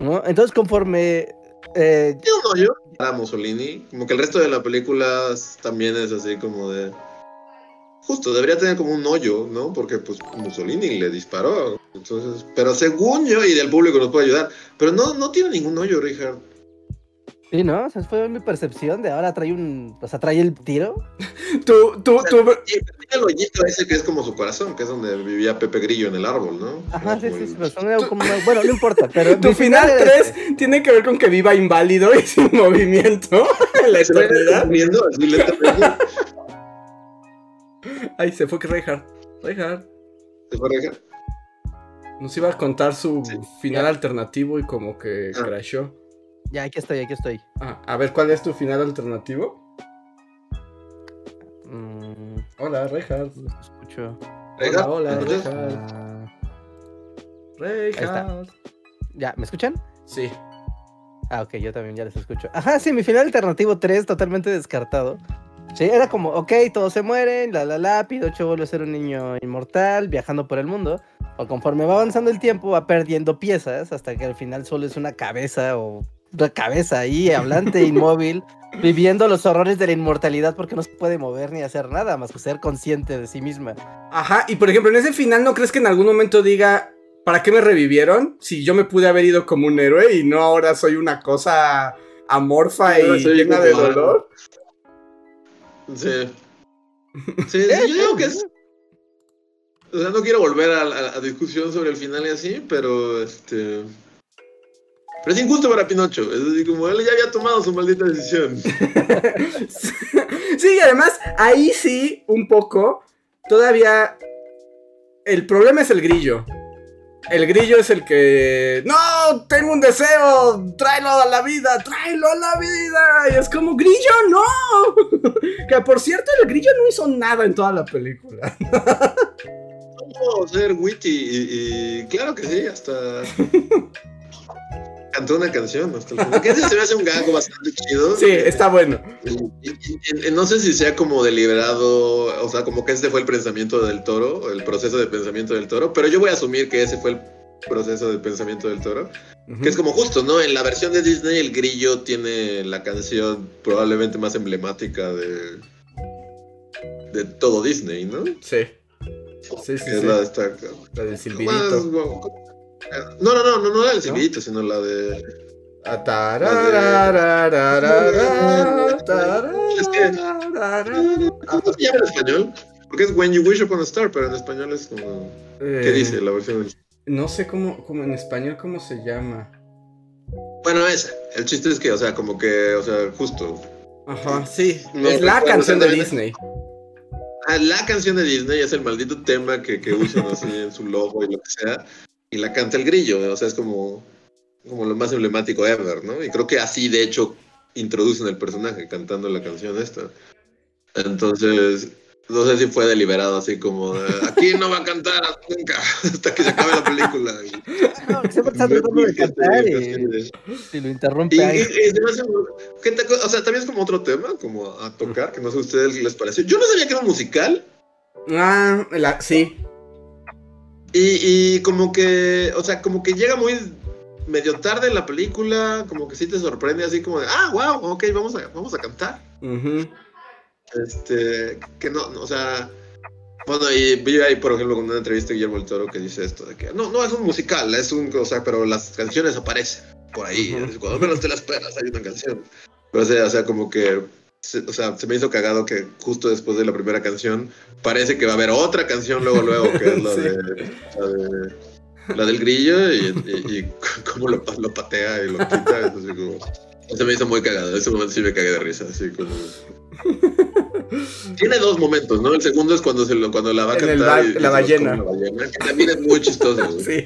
¿no? Entonces, conforme. Eh... ¿Tiene un hoyo? A Mussolini. Como que el resto de la película también es así como de. Justo, debería tener como un hoyo, ¿no? Porque pues Mussolini le disparó. Entonces, pero según yo, y del público nos puede ayudar, pero no, no tiene ningún hoyo, Richard. Sí, ¿no? O sea, fue mi percepción de ahora trae un. O sea, trae el tiro. tú, tú, tú. Tiene el hoyito ese que es como su corazón, que es donde vivía Pepe Grillo en el árbol, ¿no? Ajá, sí, sí, pero son como. Bueno, no importa, pero. tu final 3 tiene que ver con que viva inválido y sin movimiento en la eternidad. Ay, se fue que Reinhardt. Reinhardt. ¿Se fue Reinhardt? Nos iba a contar su final alternativo y como que ah. crashó. Ya, aquí estoy, aquí estoy. Ah, a ver, ¿cuál es tu final alternativo? Mm. Hola, Reinhardt. escucho. Hola, hola, Reinhardt. Ahí está. ¿Ya? ¿Me escuchan? Sí. Ah, ok, yo también ya les escucho. Ajá, sí, mi final alternativo 3 totalmente descartado. Sí, era como, ok, todos se mueren, la la la, Pinocho vuelve a ser un niño inmortal viajando por el mundo. O conforme va avanzando el tiempo, va perdiendo piezas hasta que al final solo es una cabeza o una cabeza ahí, hablante, inmóvil, viviendo los horrores de la inmortalidad porque no se puede mover ni hacer nada más que ser consciente de sí misma. Ajá, y por ejemplo, en ese final, ¿no crees que en algún momento diga, ¿para qué me revivieron? Si yo me pude haber ido como un héroe y no ahora soy una cosa amorfa y llena de dolor. Sí. Sí, yo digo que es. O sea, no quiero volver a la discusión sobre el final y así, pero este. Pero es injusto para Pinocho. Es decir, como él ya había tomado su maldita decisión. sí, y además, ahí sí, un poco, todavía. El problema es el grillo. El grillo es el que. ¡No! ¡Tengo un deseo! ¡Tráelo a la vida! ¡Tráelo a la vida! Y es como, ¡Grillo, no! que por cierto, el grillo no hizo nada en toda la película. ¿Cómo ser witty? Y, y, claro que sí, hasta cantó una canción hasta el final. Que ese se me hace un gago bastante chido. Sí, está bueno. no sé si sea como deliberado, o sea, como que este fue el pensamiento del toro, el proceso de pensamiento del toro, pero yo voy a asumir que ese fue el proceso de pensamiento del toro. Que es como justo, ¿no? En la versión de Disney el grillo tiene la canción probablemente más emblemática de, de todo Disney, ¿no? Sí. Sí, sí, es La, de esta, la del silbidito. No, no, no, no, no la del silbidito, sino la de. ¿Cómo se llama en español? Porque es When You Wish Upon a Star, pero en español es como. ¿Qué dice la versión? No sé cómo, cómo en español cómo se llama. Bueno, esa. El chiste es que, o sea, como que, o sea, justo. Ajá, sí. es la canción de Disney. Ah, la canción de Disney es el maldito tema que, que usan así en su logo y lo que sea y la canta el grillo, o sea, es como, como lo más emblemático ever, ¿no? Y creo que así, de hecho, introducen el personaje cantando la canción esta. Entonces, no sé si fue deliberado, así como, aquí no va a cantar nunca, hasta que se acabe la película. No, siempre está tratando de cantar y, lo interrumpe. o sea, también es como otro tema, como a tocar, que no sé a ustedes les pareció. Yo no sabía que era un musical. Ah, la, sí, y, como que, o sea, como que llega muy medio tarde en la película, como que sí te sorprende así como de, ah, wow, ok, vamos a, vamos a cantar. Este, que no, o sea, bueno, y vi ahí, por ejemplo, con una entrevista de Guillermo el Toro que dice esto, de que no, no es un musical, es un, o sea, pero las canciones aparecen por ahí, cuando menos te las esperas hay una canción. Pero, o sea, o sea, como que o sea, se me hizo cagado que justo después de la primera canción parece que va a haber otra canción luego, luego, que es la, de, la, del grillo y, y, cómo lo, lo, patea y lo quita. como, se me hizo muy cagado. Ese momento sí me cagué de risa, así como. Tiene dos momentos, ¿no? El segundo es cuando, se lo, cuando la va a cantar. y, la, ballena. Que también es muy chistoso. sí.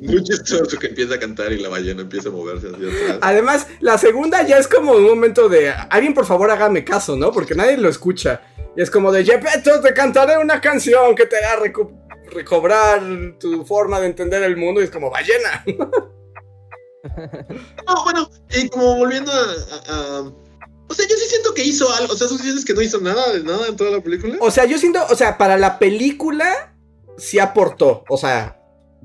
Muy chistoso que empieza a cantar y la ballena empieza a moverse hacia atrás. Además, la segunda ya es como un momento de. Alguien, por favor, hágame caso, ¿no? Porque nadie lo escucha. Y es como de, Jepeto, te cantaré una canción que te haga recobrar tu forma de entender el mundo. Y es como, ballena. no, bueno, y como volviendo a o sea, yo sí siento que hizo algo. O sea, tú dices que no hizo nada de nada en toda la película. O sea, yo siento, o sea, para la película sí aportó. O sea,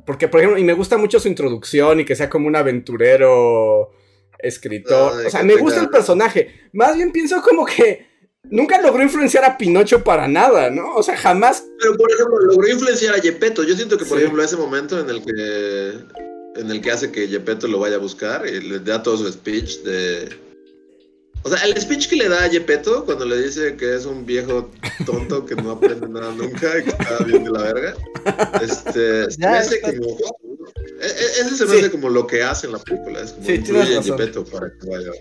porque, por ejemplo, y me gusta mucho su introducción y que sea como un aventurero escritor. o sea, me gusta el personaje. Más bien pienso como que nunca logró influenciar a Pinocho para nada, ¿no? O sea, jamás. Pero, por ejemplo, logró influenciar a Gepetto. Yo siento que, por ejemplo, ese momento en el que. En el que hace que Gepetto lo vaya a buscar y le da todo su speech de o sea, el speech que le da a Yepeto cuando le dice que es un viejo tonto que no aprende nada nunca y que está bien de la verga, este, se me hace como. E, e, ese se me hace como lo que hace en la película, es como sí, incluye a Yepeto para que vaya.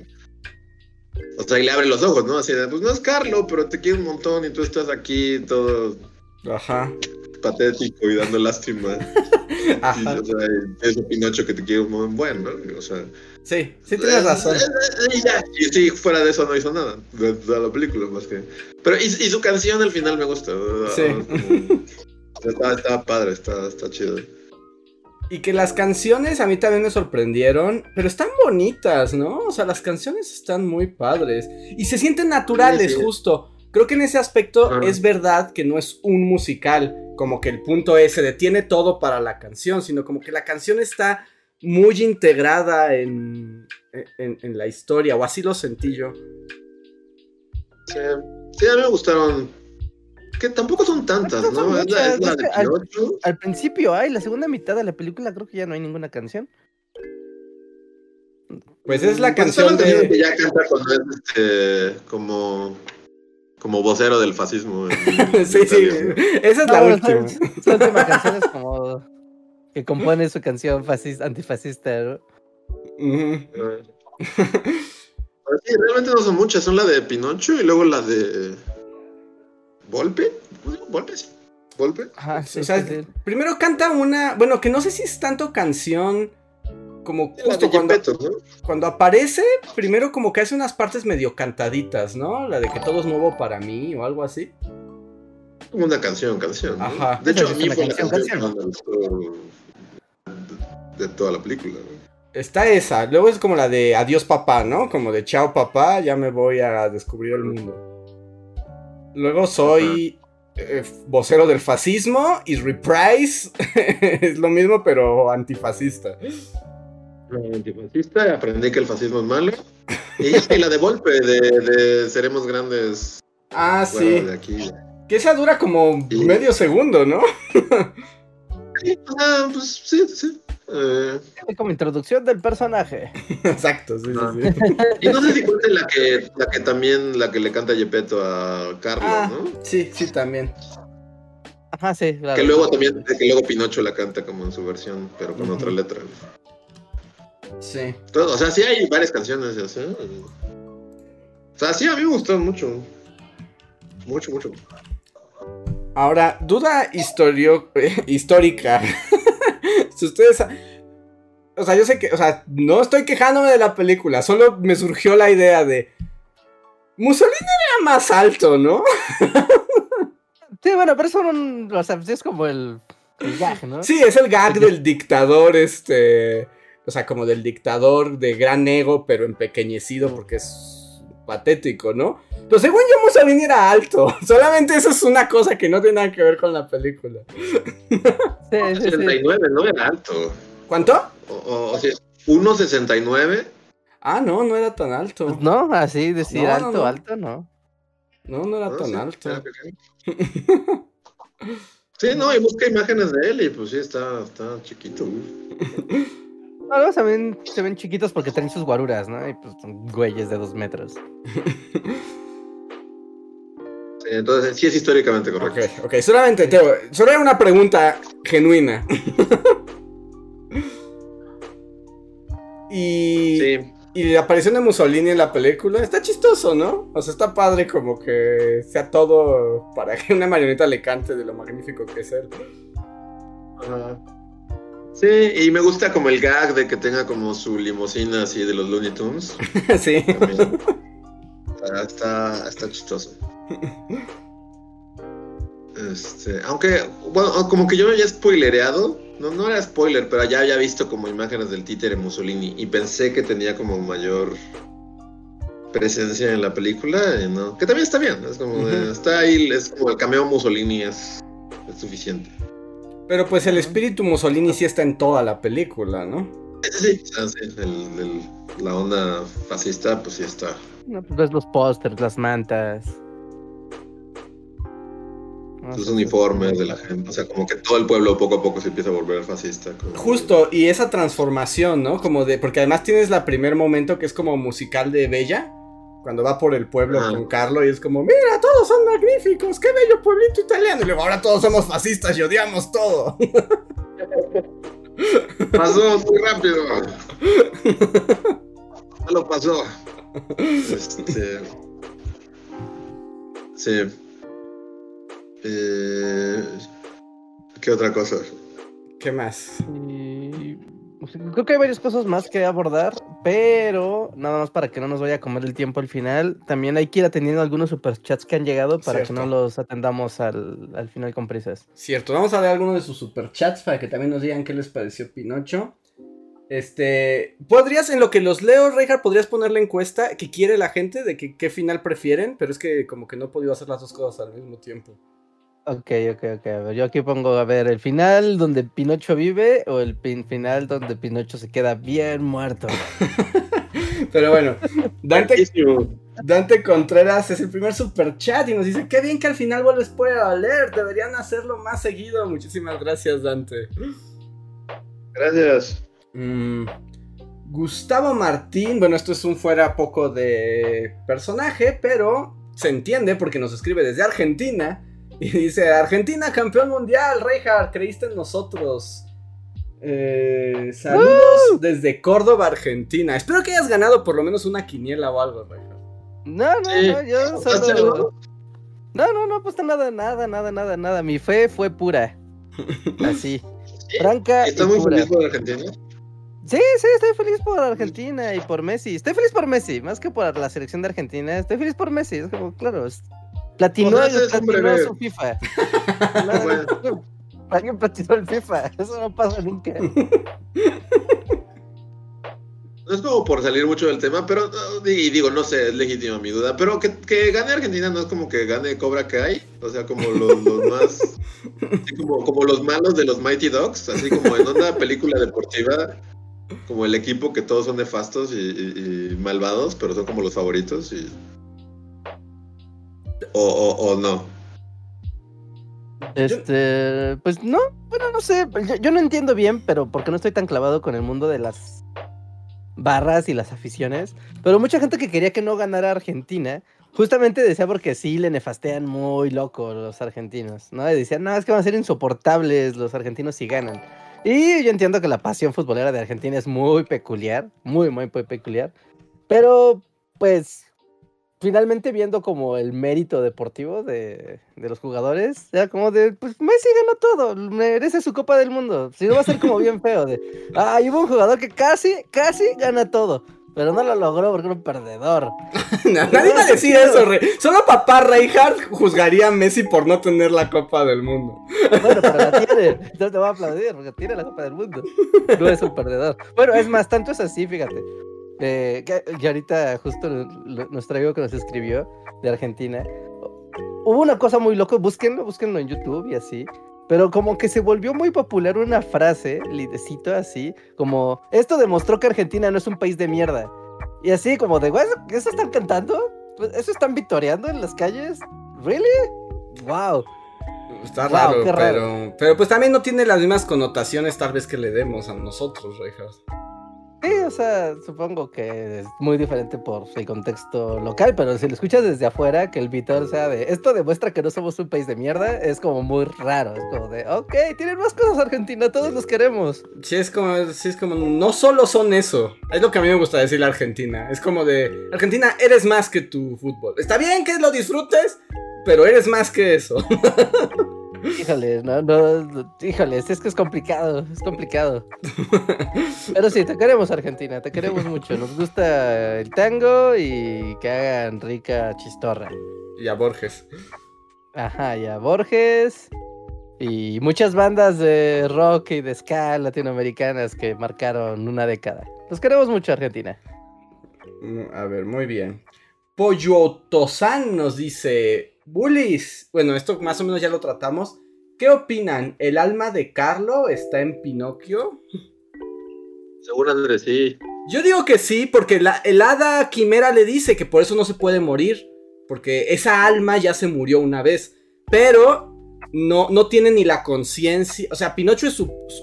O sea, y le abre los ojos, ¿no? Así de, pues no es Carlo, pero te quiero un montón y tú estás aquí todo. Ajá patético y dando lástima. Y, o sea, es un Pinocho que te quiere un bueno, ¿no? O sea. Sí, sí tienes razón. Y, ya, y sí, fuera de eso no hizo nada de, la película, más que. Pero, y, y, su canción al final me gusta. Sí. Estaba, estaba, padre, está, está chido. Y que las canciones a mí también me sorprendieron, pero están bonitas, ¿no? O sea, las canciones están muy padres. Y se sienten naturales, justo. Creo que en ese aspecto es verdad que no es un musical, como que el punto ese de tiene todo para la canción, sino como que la canción está muy integrada en, en, la historia, o así lo sentí yo. Sí, sí, a mí me gustaron que tampoco son tantas, ¿no? al, principio hay, la segunda mitad de la película creo que ya no hay ninguna canción. Pues es la pues canción de... que ya canta cuando es este, como como vocero del fascismo. sí, sí, esa es la última. Son, canciones como que compone su canción fascista, antifascista, ¿no? sí, realmente no son muchas, son la de Pinocho y luego la de ¿Volpe? ¿Volpe? Sí. ¿Volpe? o sea, primero canta una, bueno, que no sé si es tanto canción como justo cuando, cuando aparece, primero como que hace unas partes medio cantaditas, ¿no? La de que todo es nuevo para mí o algo así. Como una canción, canción. Ajá. De hecho, a mí fue canción, canción. De, toda la película. Está esa, luego es como la de Adiós papá, ¿no? Como de Chao papá, ya me voy a descubrir el mundo. Luego soy eh, vocero del fascismo y Reprise es lo mismo, pero antifascista. Antifascista, aprendí que el fascismo es malo. Y, la de golpe de, Seremos Grandes. Ah, sí. Que esa dura como medio segundo, ¿no? ah, pues sí, sí. Eh, como introducción del personaje. Exacto, sí, sí, ah. Y no sé si cuenta la que, la que también, la que le canta Yepeto a Carlos, ah, ¿no? Sí, sí, también. Ajá, sí, Que luego también, que luego Pinocho la canta como en su versión, pero con otra letra. Sí. o sea, sí hay varias canciones, O sea, sí, a mí me gustó mucho. Mucho, mucho. Ahora, duda historio, histórica. si ustedes... O sea, yo sé que, o sea, no estoy quejándome de la película, solo me surgió la idea de... Mussolini era más alto, ¿no? sí, bueno, pero eso no, o sea, es como el, el gag, ¿no? Sí, es el gag del dictador, este... O sea, como del dictador de gran ego, pero empequeñecido porque es patético, ¿no? Pero según yo, Mussolini era alto. Solamente eso es una cosa que no tiene nada que ver con la película. Sí, 69, no era alto. ¿Cuánto? O, o, sea, 1,69. Ah, no, no era tan alto. Pues no, así decir alto, alto, no. No, no era tan alto. Sí, no, y busca imágenes de él y pues sí, está, está chiquito. No, también se ven chiquitos porque traen sus guaruras, ¿no? Y pues son güeyes de dos metros. entonces sí es históricamente correcto. Ok, ok, solamente, Teo, solo una pregunta genuina. y, sí. y la aparición de Mussolini en la película está chistoso, ¿no? O sea, está padre como que sea todo para que una marioneta le cante de lo magnífico que es él. Ajá. Sí, y me gusta como el gag de que tenga como su limusina así de los Looney Tunes. sí. Está, está chistoso. Este, aunque, bueno, como que yo me había spoilereado. No, no era spoiler, pero ya había visto como imágenes del títere Mussolini y pensé que tenía como mayor presencia en la película, ¿no? Que también está bien, es como, está ahí, es como el cameo Mussolini es, es suficiente. Pero pues el espíritu Mussolini sí está en toda la película, ¿no? Sí, la onda fascista pues sí está. No, pues ves los pósters, las mantas. Los uniformes de la gente, o sea, como que todo el pueblo poco a poco se empieza a volver fascista. Justo, y esa transformación, ¿no? Como de, porque además tienes la primer momento que es como musical de Bella, cuando va por el pueblo con Carlo y es como, mira, todos son magníficos, qué bello pueblito italiano. Y luego ahora todos somos fascistas y odiamos todo. Pasó muy rápido. Ya lo pasó. Este... Sí. Eh... ¿Qué otra cosa? ¿Qué más? Creo que hay varias cosas más que abordar, Pero, nada más para que no nos vaya a comer el tiempo al final, también hay que ir atendiendo algunos superchats que han llegado para que no los atendamos al, final con prisas. Cierto, vamos a ver algunos de sus superchats para que también nos digan qué les pareció Pinocho. Este, podrías, en lo que los leo, Reinhardt, podrías poner la encuesta que quiere la gente de que, qué final prefieren, pero es que como que no he podido hacer las dos cosas al mismo tiempo. Ok, ok, ok. A ver, yo aquí pongo, a ver, el final donde Pinocho vive o el final donde Pinocho se queda bien muerto. Pero bueno, Dante, Dante Contreras es el primer super chat y nos dice, qué bien que al final vuelves puede valer, deberían hacerlo más seguido. Muchísimas gracias, Dante. Gracias. Mm, Gustavo Martín, bueno, esto es un fuera poco de personaje, pero se entiende porque nos escribe desde Argentina y dice, Argentina campeón mundial, Reinhardt, creíste en nosotros. Eh, saludos desde Córdoba, Argentina. Espero que hayas ganado por lo menos una quiniela o algo, Reinhardt. No, no, no, yo solo... No, no, no, pues nada, nada, nada, nada, nada. Mi fe fue pura. Así. Franca. ¿Estás muy feliz por Argentina? Sí, sí, estoy feliz por Argentina y por Messi. Estoy feliz por Messi, más que por la selección de Argentina. Estoy feliz por Messi. Es como, claro, Platinó, platinó su FIFA. Alguien platinó el FIFA. Eso no pasa nunca. No es como por salir mucho del tema, pero y digo, no sé, es legítima mi duda, pero que, que, gane Argentina no es como que gane Cobra Kai, o sea, como los, más, como, como, los malos de los Mighty Dogs, así como en una película deportiva, como el equipo que todos son nefastos y malvados, pero son como los favoritos y o, no? Este, pues no, bueno, no sé, yo, no entiendo bien, pero porque no estoy tan clavado con el mundo de las barras y las aficiones, pero mucha gente que quería que no ganara Argentina, justamente decía porque sí le nefastean muy loco los argentinos, ¿no? Y decían, no, es que van a ser insoportables los argentinos si ganan. Y yo entiendo que la pasión futbolera de Argentina es muy peculiar, muy, muy, muy peculiar, pero pues finalmente viendo como el mérito deportivo de, los jugadores, ya como de, pues Messi ganó todo, merece su Copa del Mundo. Si no va a ser como bien feo de, ah, hubo un jugador que casi, casi gana todo. Pero no lo logró porque era un perdedor. Nadie va a decir eso, Rey. Solo papá Reinhardt juzgaría a Messi por no tener la Copa del Mundo. Bueno, pero la tiene. Entonces te voy a aplaudir porque tiene la Copa del Mundo. No es un perdedor. Bueno, es más, tanto es así, fíjate. Eh, que, ahorita justo nuestro amigo que nos escribió de Argentina. Hubo una cosa muy loca, búsquenlo, búsquenlo en YouTube y así. Pero como que se volvió muy popular una frase, lidecito así, como, esto demostró que Argentina no es un país de mierda. Y así como de, ¿eso están cantando? Pues, ¿Eso están victoriando en las calles? ¿Really? ¡Wow! Está raro, pero, pero pues también no tiene las mismas connotaciones tal vez que le demos a nosotros, Rejas. Sí, o sea, supongo que es muy diferente por el contexto local, pero si lo escuchas desde afuera, que el Vitor sea de esto demuestra que no somos un país de mierda, es como muy raro. Es como de, ok, tienen más cosas Argentina, todos los queremos. Sí, es como, sí, es como, no solo son eso. Es lo que a mí me gusta decir la Argentina. Es como de, Argentina, eres más que tu fútbol. Está bien que lo disfrutes, pero eres más que eso. Híjole, no, no, híjole, es que es complicado, es complicado. Pero sí, te queremos Argentina, te queremos mucho. Nos gusta el tango y que hagan rica chistorra. Y a Borges. Ajá, y a Borges. Y muchas bandas de rock y de ska latinoamericanas que marcaron una década. Nos queremos mucho Argentina. Mm, a ver, muy bien. Pollo Tozán nos dice, Bullies, bueno, esto más o menos ya lo tratamos. ¿Qué opinan? ¿El alma de Carlo está en Pinocchio? Andrés, sí. Yo digo que sí, porque la, el hada quimera le dice que por eso no se puede morir. Porque esa alma ya se murió una vez. Pero no, no tiene ni la conciencia. O sea, Pinocho es,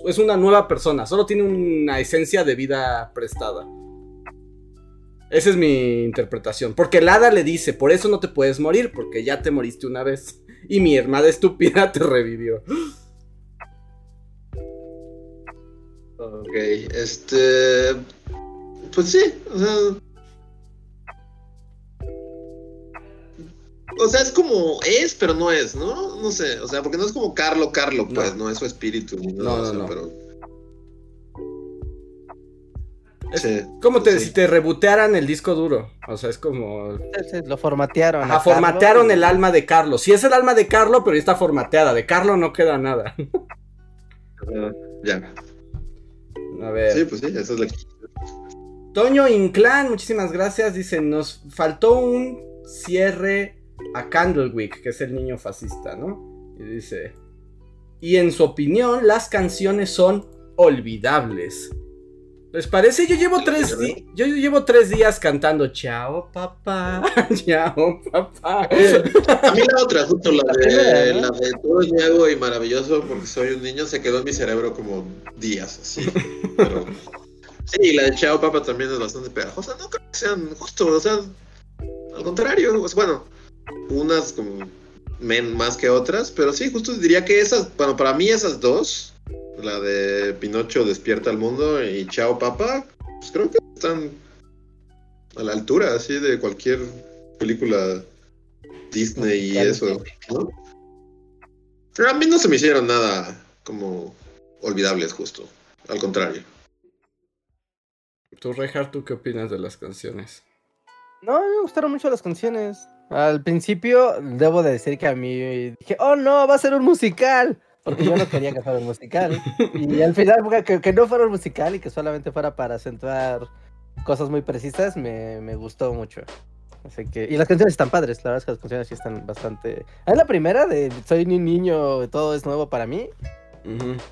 es una nueva persona. Solo tiene una esencia de vida prestada. Esa es mi interpretación. Porque el hada le dice, por eso no te puedes morir, porque ya te moriste una vez. Y mi hermana estúpida te revivió. Ok, este... Pues sí, o sea... O sea, es como es, pero no es, ¿no? No sé, o sea, porque no es como Carlo, Carlo, pues, no, es su espíritu. No, no, no, Pero... Es como te, si te rebotearan el disco duro. O sea, es como. lo formatearon. Ajá, formatearon el alma de Carlos. Sí, es el alma de Carlos, pero ya está formateada. De Carlos no queda nada. ya. A ver. Sí, pues sí, eso es la Toño Inclán, muchísimas gracias. Dice: Nos faltó un cierre a Candlewick, que es el niño fascista, ¿no? Y dice: Y en su opinión, las canciones son olvidables. ¿Les parece? Yo llevo tres, yo llevo tres días cantando Chao, papá. Chao, papá. A mí la otra, justo la de, la de Todo es nuevo y maravilloso porque soy un niño, se quedó en mi cerebro como días, así. Pero, sí, la de Chao, papá también es bastante pegajosa. No creo que sean justo, o sea, al contrario, pues, bueno, unas como más que otras, pero sí, justo diría que esas, bueno, para mí esas dos la de Pinocho despierta al mundo y Chao Papa, pues creo que están a la altura así de cualquier película Disney y eso, ¿no? Pero a mí no se me hicieron nada como olvidables justo, al contrario. Tú, Reinhardt, ¿tú qué opinas de las canciones? No, me gustaron mucho las canciones. Al principio, debo de decir que a mí dije, oh no, va a ser un musical porque yo no quería que fuera un musical. Y al final, que, que, no fuera un musical y que solamente fuera para acentuar cosas muy precisas, me, me, gustó mucho. Así que, y las canciones están padres, la verdad es que las canciones sí están bastante... Es la primera de Soy un niño, todo es nuevo para mí.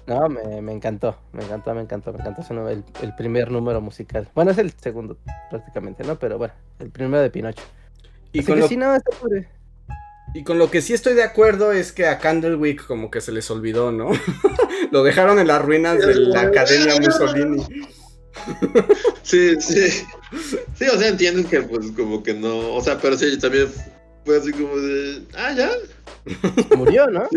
No, me, me, encantó, me encantó, me encantó, me encantó el, el, primer número musical. Bueno, es el segundo prácticamente, ¿no? Pero bueno, el primero de Pinocho. Y Así que sí, no, está padre. Y con lo que sí estoy de acuerdo es que a Candlewick como que se les olvidó, ¿no? lo dejaron en las ruinas de la Academia Mussolini. sí, sí. Sí, o sea, entienden que pues como que no, o sea, pero sí, también fue así como de, ah, ya. Murió, ¿no?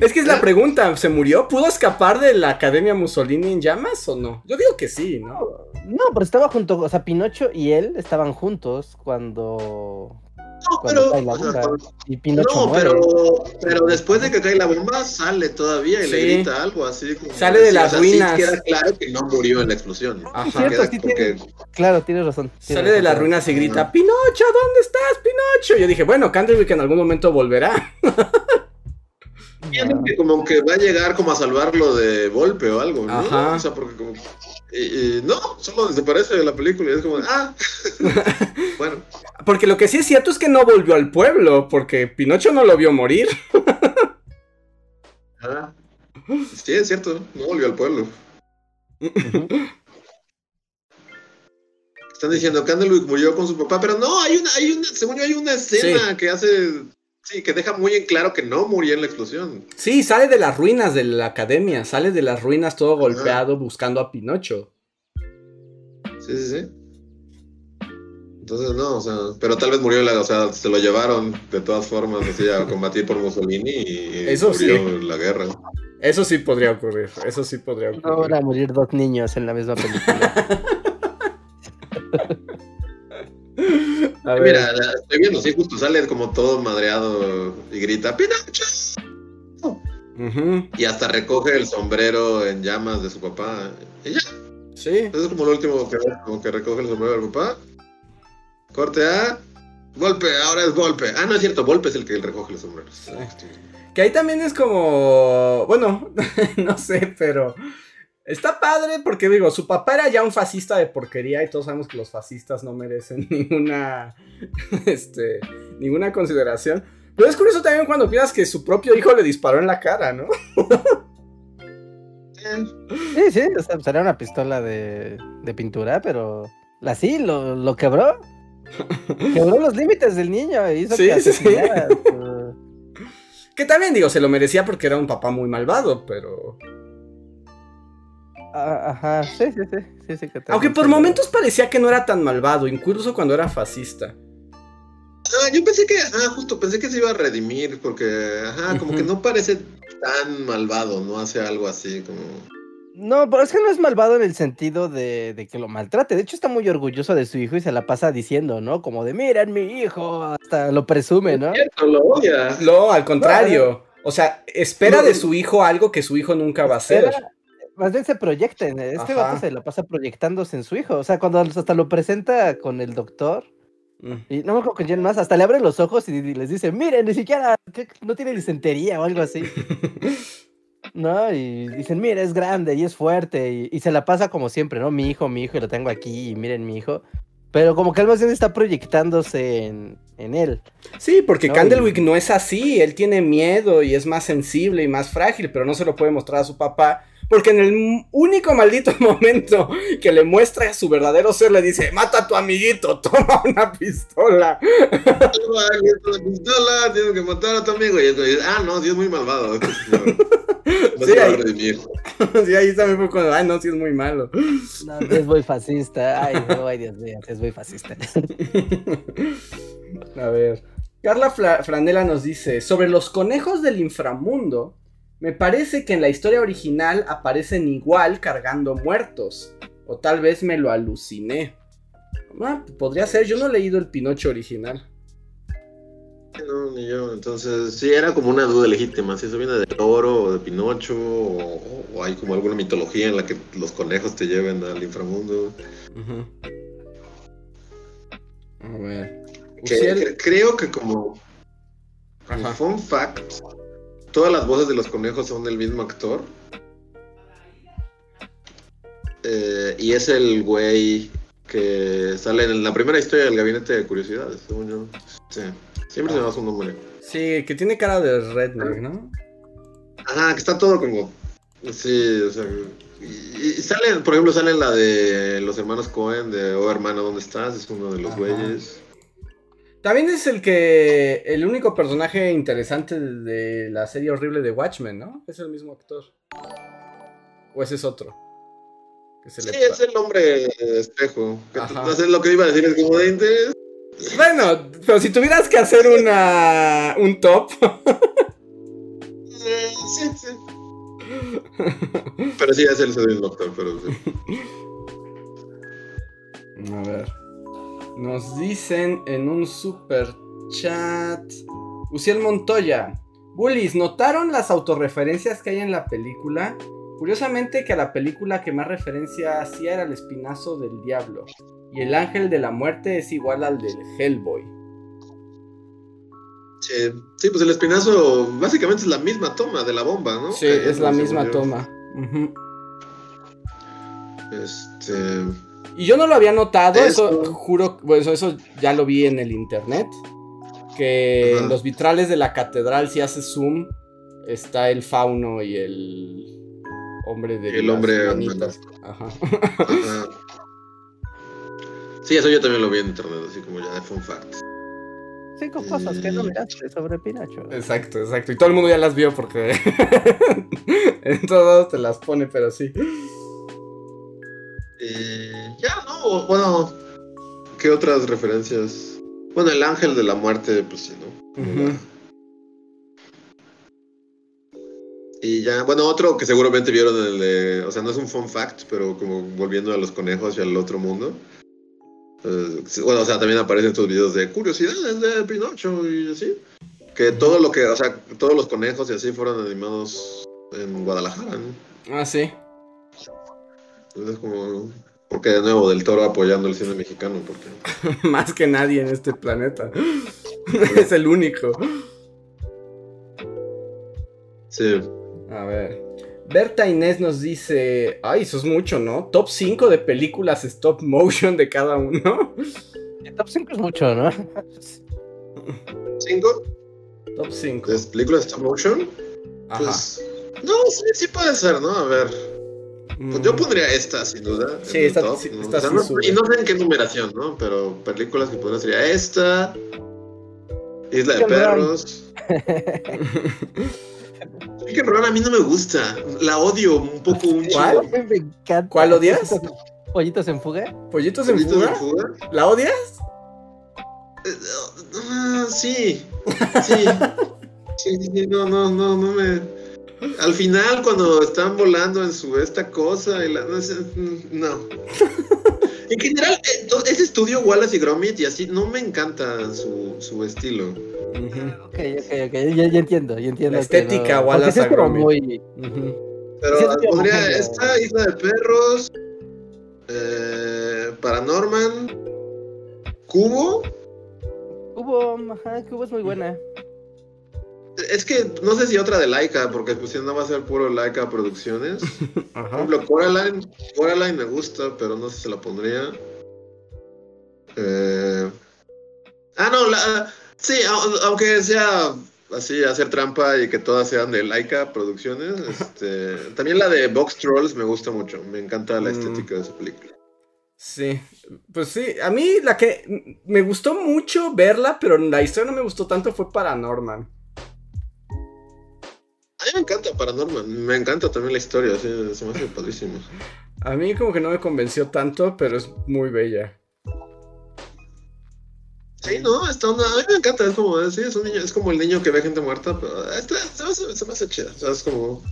Es que es la pregunta, ¿se murió? ¿Pudo escapar de la Academia Mussolini en llamas o no? Yo digo que sí, ¿no? No, pero estaba junto, o sea, Pinocho y él estaban juntos cuando no, pero, no, pero, pero después de que cae la bomba sale todavía y le grita algo así. sale de las ruinas. queda claro que no murió en la explosión. Ajá. Claro, tienes razón. sale de las ruinas y grita, Pinocho, ¿dónde estás, Pinocho? Yo dije, bueno, Candlewick en algún momento volverá. que como que va a llegar como a salvarlo de golpe o algo, ¿no? Ajá. O sea, porque como y, no, solo desaparece de la película y es como, ah, bueno. Porque lo que sí es cierto es que no volvió al pueblo, porque Pinocho no lo vio morir. ah, sí, es cierto, no volvió al pueblo. Están diciendo que Candlewick murió con su papá, pero no, hay una, hay una, según yo hay una escena que hace Sí, que deja muy en claro que no murió en la explosión. Sí, sale de las ruinas de la academia, sale de las ruinas todo golpeado buscando a Pinocho. Sí, sí, sí. Entonces, no, o sea, pero tal vez murió, la, o sea, se lo llevaron de todas formas así a combatir por Mussolini y Eso murió en la guerra. Eso sí podría ocurrir, eso sí podría ocurrir. Ahora morir dos niños en la misma película. Mira, estoy viendo, sí, justo sale como todo madreado y grita ¡Pinocho! Y hasta recoge el sombrero en llamas de su papá. Y ya. Sí. Eso es como lo último que como que recoge el sombrero del papá. Corte A. Golpe, ahora es golpe. Ah, no es cierto, golpe es el que recoge los sombreros. Que ahí también es como. Bueno, no sé, pero. Está padre porque digo, su papá era ya un fascista de porquería y todos sabemos que los fascistas no merecen ninguna, este, ninguna consideración. Pero es curioso también cuando piensas que su propio hijo le disparó en la cara, ¿no? Sí, sí, o sea, era una pistola de, de pintura, pero así lo, lo quebró. Quebró los límites del niño. Hizo sí, que sí, sí. Que también digo, se lo merecía porque era un papá muy malvado, pero... Ah, ajá, sí, sí, sí. sí, Aunque por momentos parecía que no era tan malvado, incluso cuando era fascista. Ah, yo pensé que, ajá, justo pensé que se iba a redimir, porque, ajá, como que no parece tan malvado, no hace algo así como. No, pero es que no es malvado en el sentido de, que lo maltrate. De hecho, está muy orgulloso de su hijo y se la pasa diciendo, ¿no? Como de, miren mi hijo, hasta lo presume, ¿no? cierto, lo odia. No, al contrario. o sea, espera de su hijo algo que su hijo nunca va a hacer más bien se proyecta. Este vato se lo pasa proyectándose en su hijo. O sea, cuando hasta lo presenta con el doctor. Mm. Y no me acuerdo con quién más, hasta le abre los ojos y, les dice, miren, ni siquiera, no tiene disentería o algo así. ¿no? Y dicen, mira, es grande y es fuerte. Y, se la pasa como siempre, ¿no? Mi hijo, mi hijo, y lo tengo aquí, y miren mi hijo. Pero como que él más bien está proyectándose en, él. Sí, porque ¿no? Candlewick no es así. Él tiene miedo y es más sensible y más frágil, pero no se lo puede mostrar a su papá porque en el único maldito momento que le muestra a su verdadero ser, le dice, mata a tu amiguito, toma una pistola. Toma una pistola, tienes que matar a tu amigo. Y dice, ah, no, Dios es muy malvado. sí, ahí, sí, ahí también fue cuando, ay, no, sí es muy malo. No, es muy fascista. Ay, no, ay, Dios mío, es muy fascista. a ver. Carla Franela nos dice, sobre los conejos del inframundo, me parece que en la historia original aparecen igual cargando muertos. O tal vez me lo aluciné. Ah, podría ser, yo no he leído el Pinocho original. No, ni yo. Entonces, sí, era como una duda legítima. Si eso viene de oro o de Pinocho, o, hay como alguna mitología en la que los conejos te lleven al inframundo. A ver. creo que como, como fun fact, todas las voces de los conejos son del mismo actor. Eh, y es el güey que sale en la primera historia del gabinete de curiosidades, según yo. Sí. Siempre se me va su nombre. Sí, que tiene cara de redneck, ¿no? Ajá, que está todo como. Sí, o sea. Y, sale, por ejemplo, sale la de los hermanos Cohen, de Oh hermano, ¿dónde estás? Es uno de los güeyes. También es el que. El único personaje interesante de la serie horrible de Watchmen, ¿no? Es el mismo actor. ¿O ese es otro? sí, es el hombre espejo. Entonces lo que iba a decir es como de interés. Bueno, pero si tuvieras que hacer una. un top. Eh, sí, sí. Pero sí, es el mismo doctor, pero sí. A ver. Nos dicen en un super chat. Uciel Montoya. Bullies, ¿notaron las autorreferencias que hay en la película? Curiosamente que a la película que más referencia hacía era el espinazo del diablo. Y el ángel de la muerte es igual al del Hellboy. Sí, sí pues el espinazo básicamente es la misma toma de la bomba, ¿no? Sí, es la misma toma. Este. Y yo no lo había notado, eso juro, bueno, eso ya lo vi en el internet. Que en los vitrales de la catedral, si haces zoom, está el fauno y el hombre de el hombre Ajá. Sí, eso yo también lo vi en internet, así como ya de fun facts. Cinco cosas que no miraste sobre Pinacho. Exacto, exacto. Y todo el mundo ya las vio porque en todos te las pone, pero sí. Eh, ya, ¿no? Bueno, ¿qué otras referencias? Bueno, el ángel de la muerte, pues sí, ¿no? Y ya, bueno, otro que seguramente vieron el de, o sea, no es un fun fact, pero como volviendo a los conejos y al otro mundo. Eh, bueno, o sea, también aparecen estos videos de curiosidades de Pinocho y así. Que todo lo que, o sea, todos los conejos y así fueron animados en Guadalajara, ¿no? Ah, sí. Entonces, como. Porque de nuevo, del toro apoyando el cine mexicano, porque. Más que nadie en este planeta. es el único. Sí. A ver. Berta Inés nos dice. Ay, eso es mucho, ¿no? Top 5 de películas stop motion de cada uno. top 5 es mucho, ¿no? ¿5? Top 5. ¿De películas stop motion? Ajá. Pues. No, sí, sí puede ser, ¿no? A ver. Pues yo pondría esta, sin duda. Sí, esta, top, ¿no? Y no sé en qué numeración, ¿no? Pero películas que podría sería esta. Isla de Perros. que Run a mí no me gusta. La odio un poco. Un ¿Cuál? Me encanta. ¿Cuál odias? ¿Pollitos en fuga? ¿Pollitos en, fuga? ¿La odias? Uh, sí. Sí. sí, sí, no, no, no, no me. Al final, cuando están volando en su esta cosa, y la, no. en general, eh, ese estudio Wallace y Gromit y así, no me encanta su, su estilo. Ok, ok, ok, ya, entiendo, ya entiendo. La estética Wallace y Gromit. Muy... Pero podría esta, Isla de Perros, eh, Paranorman, Cubo. Cubo, ajá, Cubo es muy buena. Es que no sé si otra de Laika, porque pues no va a ser puro Laika Producciones. Por ejemplo, Coraline, Coraline me gusta, pero no sé si se la pondría. Eh... Ah, no, la... sí, aunque sea así, hacer trampa y que todas sean de Laika Producciones. Este... También la de Box Trolls me gusta mucho, me encanta la mm. estética de esa película. Sí, pues sí, a mí la que me gustó mucho verla, pero la historia no me gustó tanto fue Paranorman. A mí me encanta Paranorman, me encanta también la historia, se me hace padrísimo. A mí como que no me convenció tanto, pero es muy bella. Sí, no, está una, a mí me encanta, es como, sí, es un niño, es como el niño que ve gente muerta, pero esta, se, me hace, se me hace chida, o sea, es como,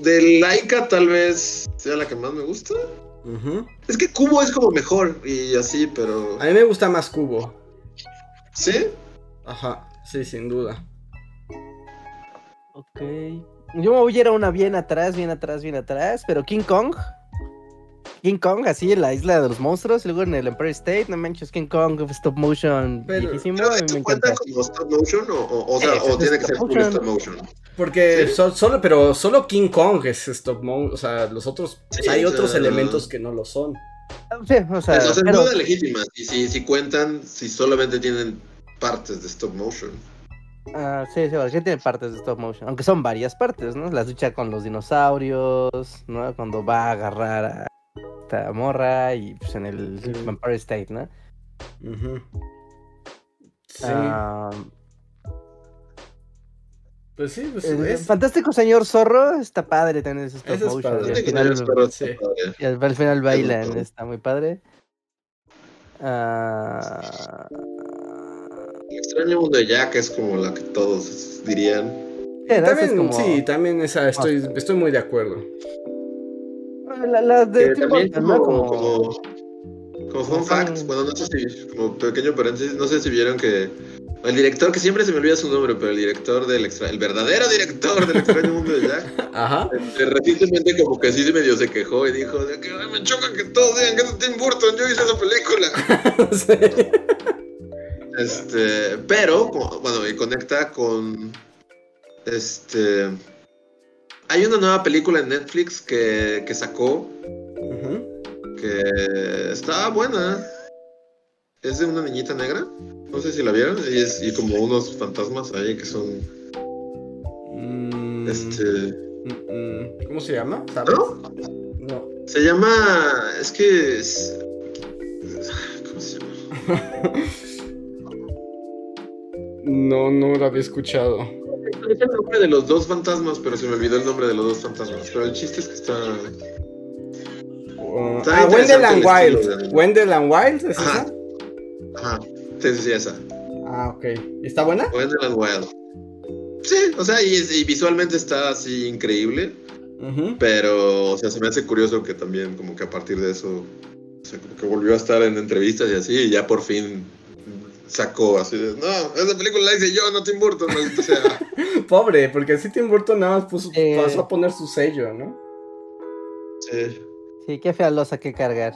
de Laika tal vez sea la que más me gusta. Es que Cubo es como mejor y así, pero... A mí me gusta más Cubo. ¿Sí? Ajá, sí, sin duda. Ok. Yo me voy a ir a una bien atrás, bien atrás, bien atrás, pero King Kong. King Kong, así en la isla de los monstruos, luego en el Empire State, no manches, King Kong, stop motion pero, viejísimo, pero, me encanta. como stop motion o, o, sea, o tiene que ser puro stop motion? Porque solo, pero solo King Kong es stop motion, o sea, los otros, hay otros elementos que no lo son. Sí, o sea, pero, o pero... legítima, y si, si cuentan, si solamente tienen partes de stop motion. Ah, sí, sí, sí tiene partes de stop motion, aunque son varias partes, ¿no? La lucha con los dinosaurios, ¿no? Cuando va a agarrar a esta morra y pues en el Vampire State, ¿no? Sí. pues sí, pues el Fantástico Señor Zorro está padre tener ese stop motion. Y al, final, y al, final bailan, está muy padre. Ah el extraño mundo de Jack es como la que todos dirían. también, Sí, también esa, estoy, estoy muy de acuerdo. Las de también como, como, como, fun fact, bueno, no sé si, como pequeño paréntesis, no sé si vieron que el director, que siempre se me olvida su nombre, pero el director del extra, el verdadero director del extraño mundo de Jack, Ajá. Este, recientemente como que sí medio se quejó y dijo, de que me choca que todos digan que es Tim Burton, yo hice esa película. sí. Este, pero, bueno, y conecta con. Este. Hay una nueva película en Netflix que, que sacó. Que está buena. Es de una niñita negra. No sé si la vieron. Y, es, y como unos fantasmas ahí que son. Mm. Este. ¿Cómo se llama? ¿No? No. Se llama. Es que. Es... ¿Cómo se llama? No, no lo había escuchado. Es el nombre de los dos fantasmas, pero se me olvidó el nombre de los dos fantasmas. Pero el chiste es que está. Uh, ah, Wendell and Wild. Wendell and Wild, ¿es Ajá. esa? Ajá, sí, sí, esa. Ah, ok. ¿Está buena? Wendell and Wild. Sí, o sea, y, visualmente está así increíble. Pero, o sea, se me hace curioso que también, como que a partir de eso, o sea, como que volvió a estar en entrevistas y así, y ya por fin sacó así de, no, esa película la hice yo, no Tim Burton, o sea. Pobre, porque así Tim Burton nada más puso, pasó a poner su sello, ¿no? Sí. Sí, qué fea losa que cargar.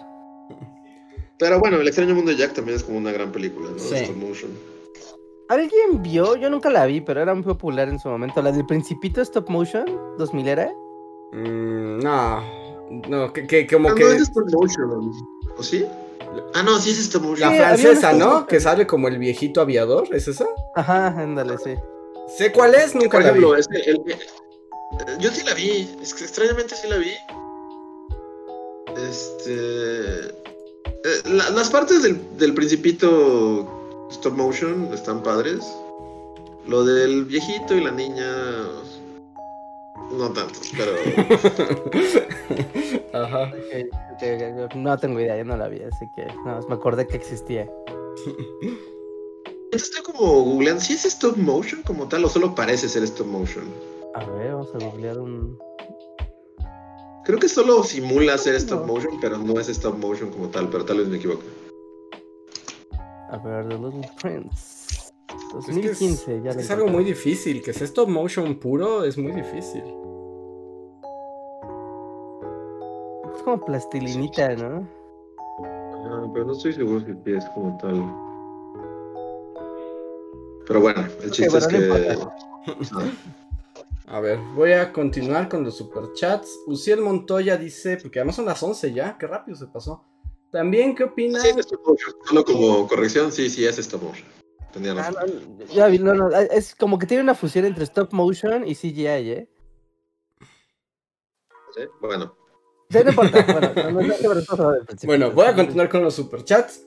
Pero bueno, El extraño mundo de Jack también es como una gran película, ¿no? Sí. motion. ¿Alguien vio? Yo nunca la vi, pero era muy popular en su momento. ¿La del Principito Stop Motion? ¿2000 era? Mm, no. No, que, que como ah, que. No es Stop Motion. ¿O sí? Ah, no, sí es esto La francesa, ¿no? Que sale como el viejito aviador, ¿es esa? Ajá, ándale, sí. Sé cuál es, nunca la vi. yo sí la vi, es que extrañamente sí la vi. Este. Eh, las partes del, del principito stop motion están padres. Lo del viejito y la niña no tanto, pero. Ajá. no tengo idea, yo no la vi, así que no, me acordé que existía. Estoy como googleando, ¿si es stop motion como tal o solo parece ser stop motion? A ver, vamos a googlear un. Creo que solo simula ser stop motion, pero no es stop motion como tal, pero tal vez me equivoque. A ver, The Little Prince. 2015, es, es algo muy difícil, que sea stop motion puro es muy difícil. como plastilinita, ¿no? Ah, pero no estoy seguro si el pie es como tal. Pero bueno, el chiste es que. A ver, voy a continuar con los superchats. Uciel Montoya dice, porque además son las 11 ya, qué rápido se pasó. También, ¿qué opina? Sí, es stop motion. Solo como corrección, sí, sí, es stop motion. Tenía ah, ya vi, no, no, es como que tiene una fusión entre stop motion y CGI, ¿eh? ¿Sí? Bueno. bueno, voy a continuar con los superchats.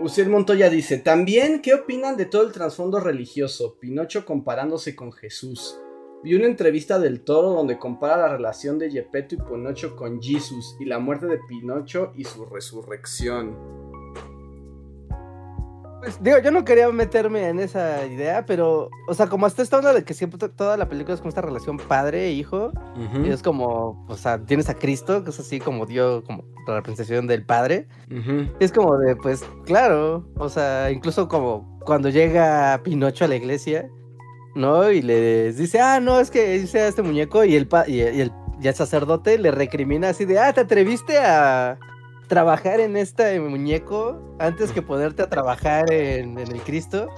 Uciel Montoya dice, también, ¿qué opinan de todo el trasfondo religioso? Pinocho comparándose con Jesús. Vi una entrevista del Toro donde compara la relación de Gepetto y Pinocho con Jesus y la muerte de Pinocho y su resurrección. Pues digo, yo no quería meterme en esa idea, pero, o sea, como hasta esta onda de que siempre toda la película es como esta relación padre-hijo, e y es como, o sea, tienes a Cristo, que es así como Dios, como la representación del padre, y es como de, pues, claro, o sea, incluso como cuando llega Pinocho a la iglesia, ¿no? Y les dice, ah, no, es que hice a este muñeco y el, y, el, sacerdote le recrimina así de, ah, te atreviste a trabajar en este muñeco antes que ponerte a trabajar en, el Cristo.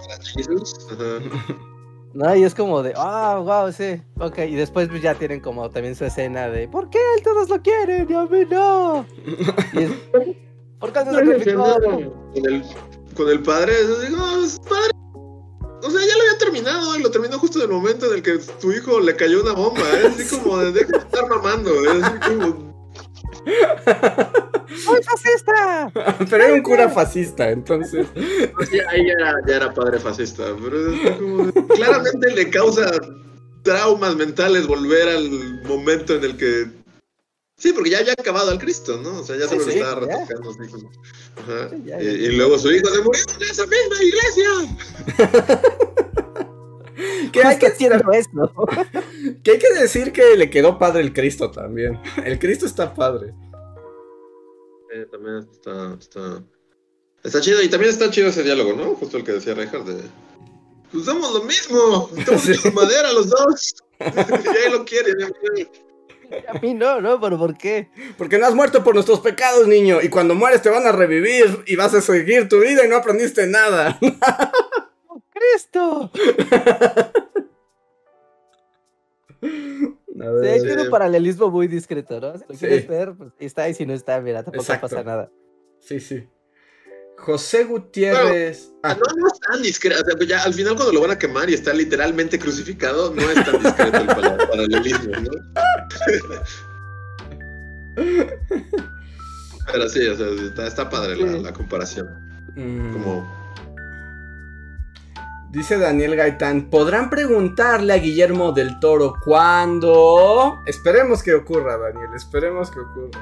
No, y es como de, ah, wow, sí, ok. Y después pues, ya tienen como también su escena de, ¿por qué él todos lo quieren y a mí no? ¿Por qué no se con el, con el padre, digo, padre, o sea, ya lo había terminado, y lo terminó justo en el momento en el que tu hijo le cayó una bomba, ¿eh? así como de deja de estar mamando, ¿eh? así como... ¡Soy fascista! pero era un cura fascista, entonces. Sí, ahí ya era, ya era padre fascista, pero es como... claramente le causa traumas mentales volver al momento en el que Sí, porque ya había acabado al Cristo, ¿no? O sea, ya se lo estaba retocando. Ajá. y, luego su hijo se murió en esa misma iglesia. que hay que decir eso. que hay que decir que le quedó padre el Cristo también. El Cristo está padre. Eh, también está, está. Está chido. Y también está chido ese diálogo, ¿no? Justo el que decía Reinhardt de. Pues somos lo mismo. Estamos hechos madera los dos. y ahí lo quiere. A mí no, ¿no? ¿Pero por qué? Porque no has muerto por nuestros pecados, niño. Y cuando mueres te van a revivir y vas a seguir tu vida y no aprendiste nada. ¡Oh, Cristo! Sí, hay un paralelismo muy discreto, ¿no? Si lo quieres ver, pues está, y si no está, mira, tampoco pasa nada. Sí, sí. José Gutiérrez. ah. No, no es tan discreto. O sea, ya al final, cuando lo van a quemar y está literalmente crucificado, no es tan discreto el paralelismo, ¿no? Pero sí, o sea, está, padre la, comparación. Mm. Como. Dice Daniel Gaitán, ¿podrán preguntarle a Guillermo del Toro cuándo? Esperemos que ocurra, Daniel, esperemos que ocurra.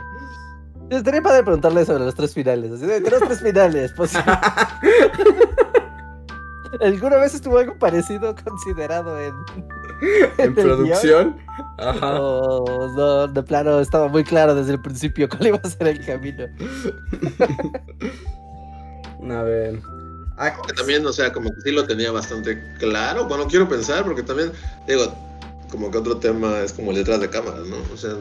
Estaría padre preguntarle sobre los tres finales. Así de, los tres finales, pues. ¿Alguna vez estuvo algo parecido considerado en. ¿En, producción? Ajá. no, de plano estaba muy claro desde el principio cuál iba a ser el camino. a ver. Ah, también, o sea, como que sí lo tenía bastante claro. Bueno, quiero pensar, porque también, digo, como que otro tema es como letras de cámara, ¿no? O sea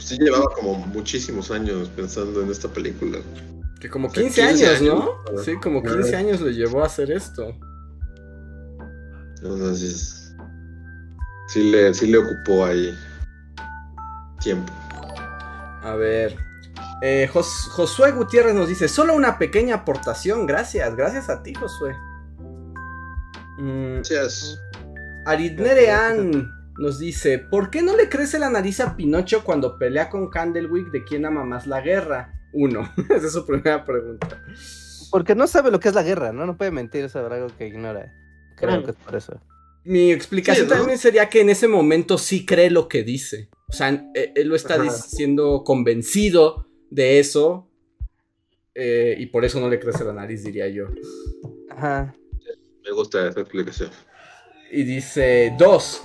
sí llevaba como muchísimos años pensando en esta película. Que como 15, años, ¿no? Sí, como 15 años le llevó a hacer esto. Entonces, sí le, sí le ocupó ahí tiempo. A ver. Eh, Josué Gutiérrez nos dice, solo una pequeña aportación, gracias, gracias a ti, Josué. Mm, gracias. Aridnerean nos dice, ¿por qué no le crece la nariz a Pinocho cuando pelea con Candlewick de quién ama más la guerra? Uno, esa es su primera pregunta. Porque no sabe lo que es la guerra, ¿no? No puede mentir sobre algo que ignora. Creo que es por eso. Mi explicación también sería que en ese momento sí cree lo que dice. O sea, él lo está diciendo convencido de eso. Eh, y por eso no le crece la nariz, diría yo. Ajá. Me gusta esa explicación. Y dice, dos,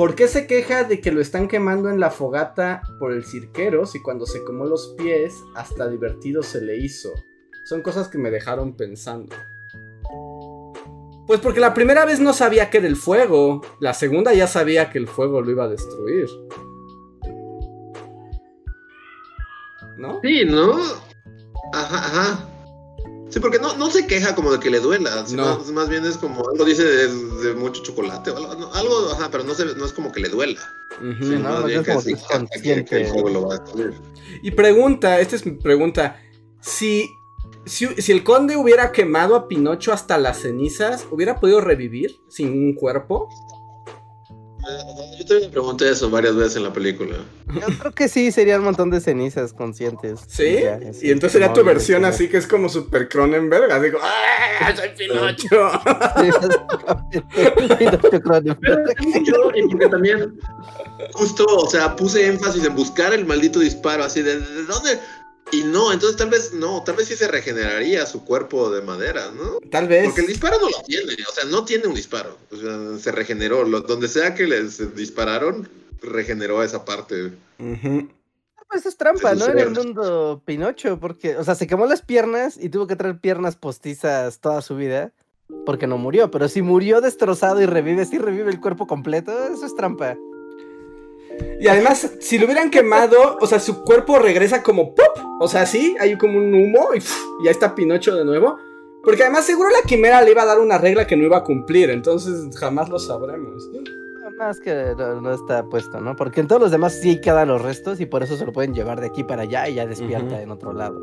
¿Por qué se queja de que lo están quemando en la fogata por el cirquero si cuando se comó los pies hasta divertido se le hizo? Son cosas que me dejaron pensando. Pues porque la primera vez no sabía que era el fuego, la segunda ya sabía que el fuego lo iba a destruir. ¿No? Sí, ¿no? Ajá, ajá. Sí, porque no, no se queja como de que le duela, no. más, bien es como algo dice de, mucho chocolate o algo, algo, ajá, pero no, se, no es como que le duela. sí, no, es como que, consciente. Y pregunta, esta es mi pregunta, si, si, si el conde hubiera quemado a Pinocho hasta las cenizas, ¿hubiera podido revivir sin un cuerpo? Yo también me pregunté eso varias veces en la película. Yo creo que sí, sería un montón de cenizas conscientes. ¿Sí? Y, entonces sería tu versión así que es como super Cronenberg, así como ¡Ah, soy Pinocho! y porque también justo, o sea, puse énfasis en buscar el maldito disparo, así de, ¿de dónde? Y no, entonces tal vez no, tal vez sí se regeneraría su cuerpo de madera, ¿no? Tal vez. Porque el disparo no lo tiene, o sea, no tiene un disparo, o sea, se regeneró, donde sea que les dispararon, regeneró esa parte. Pues es trampa, ¿no? En el mundo Pinocho, porque, o sea, se quemó las piernas y tuvo que traer piernas postizas toda su vida, porque no murió, pero si murió destrozado y revive, si revive el cuerpo completo, eso es trampa. Y además, si lo hubieran quemado, o sea, su cuerpo regresa como ¡pop! O sea, sí, hay como un humo y ya está Pinocho de nuevo. Porque además seguro la quimera le iba a dar una regla que no iba a cumplir, entonces jamás lo sabremos. Más que no, está puesto, ¿no? Porque en todos los demás sí quedan los restos y por eso se lo pueden llevar de aquí para allá y ya despierta en otro lado.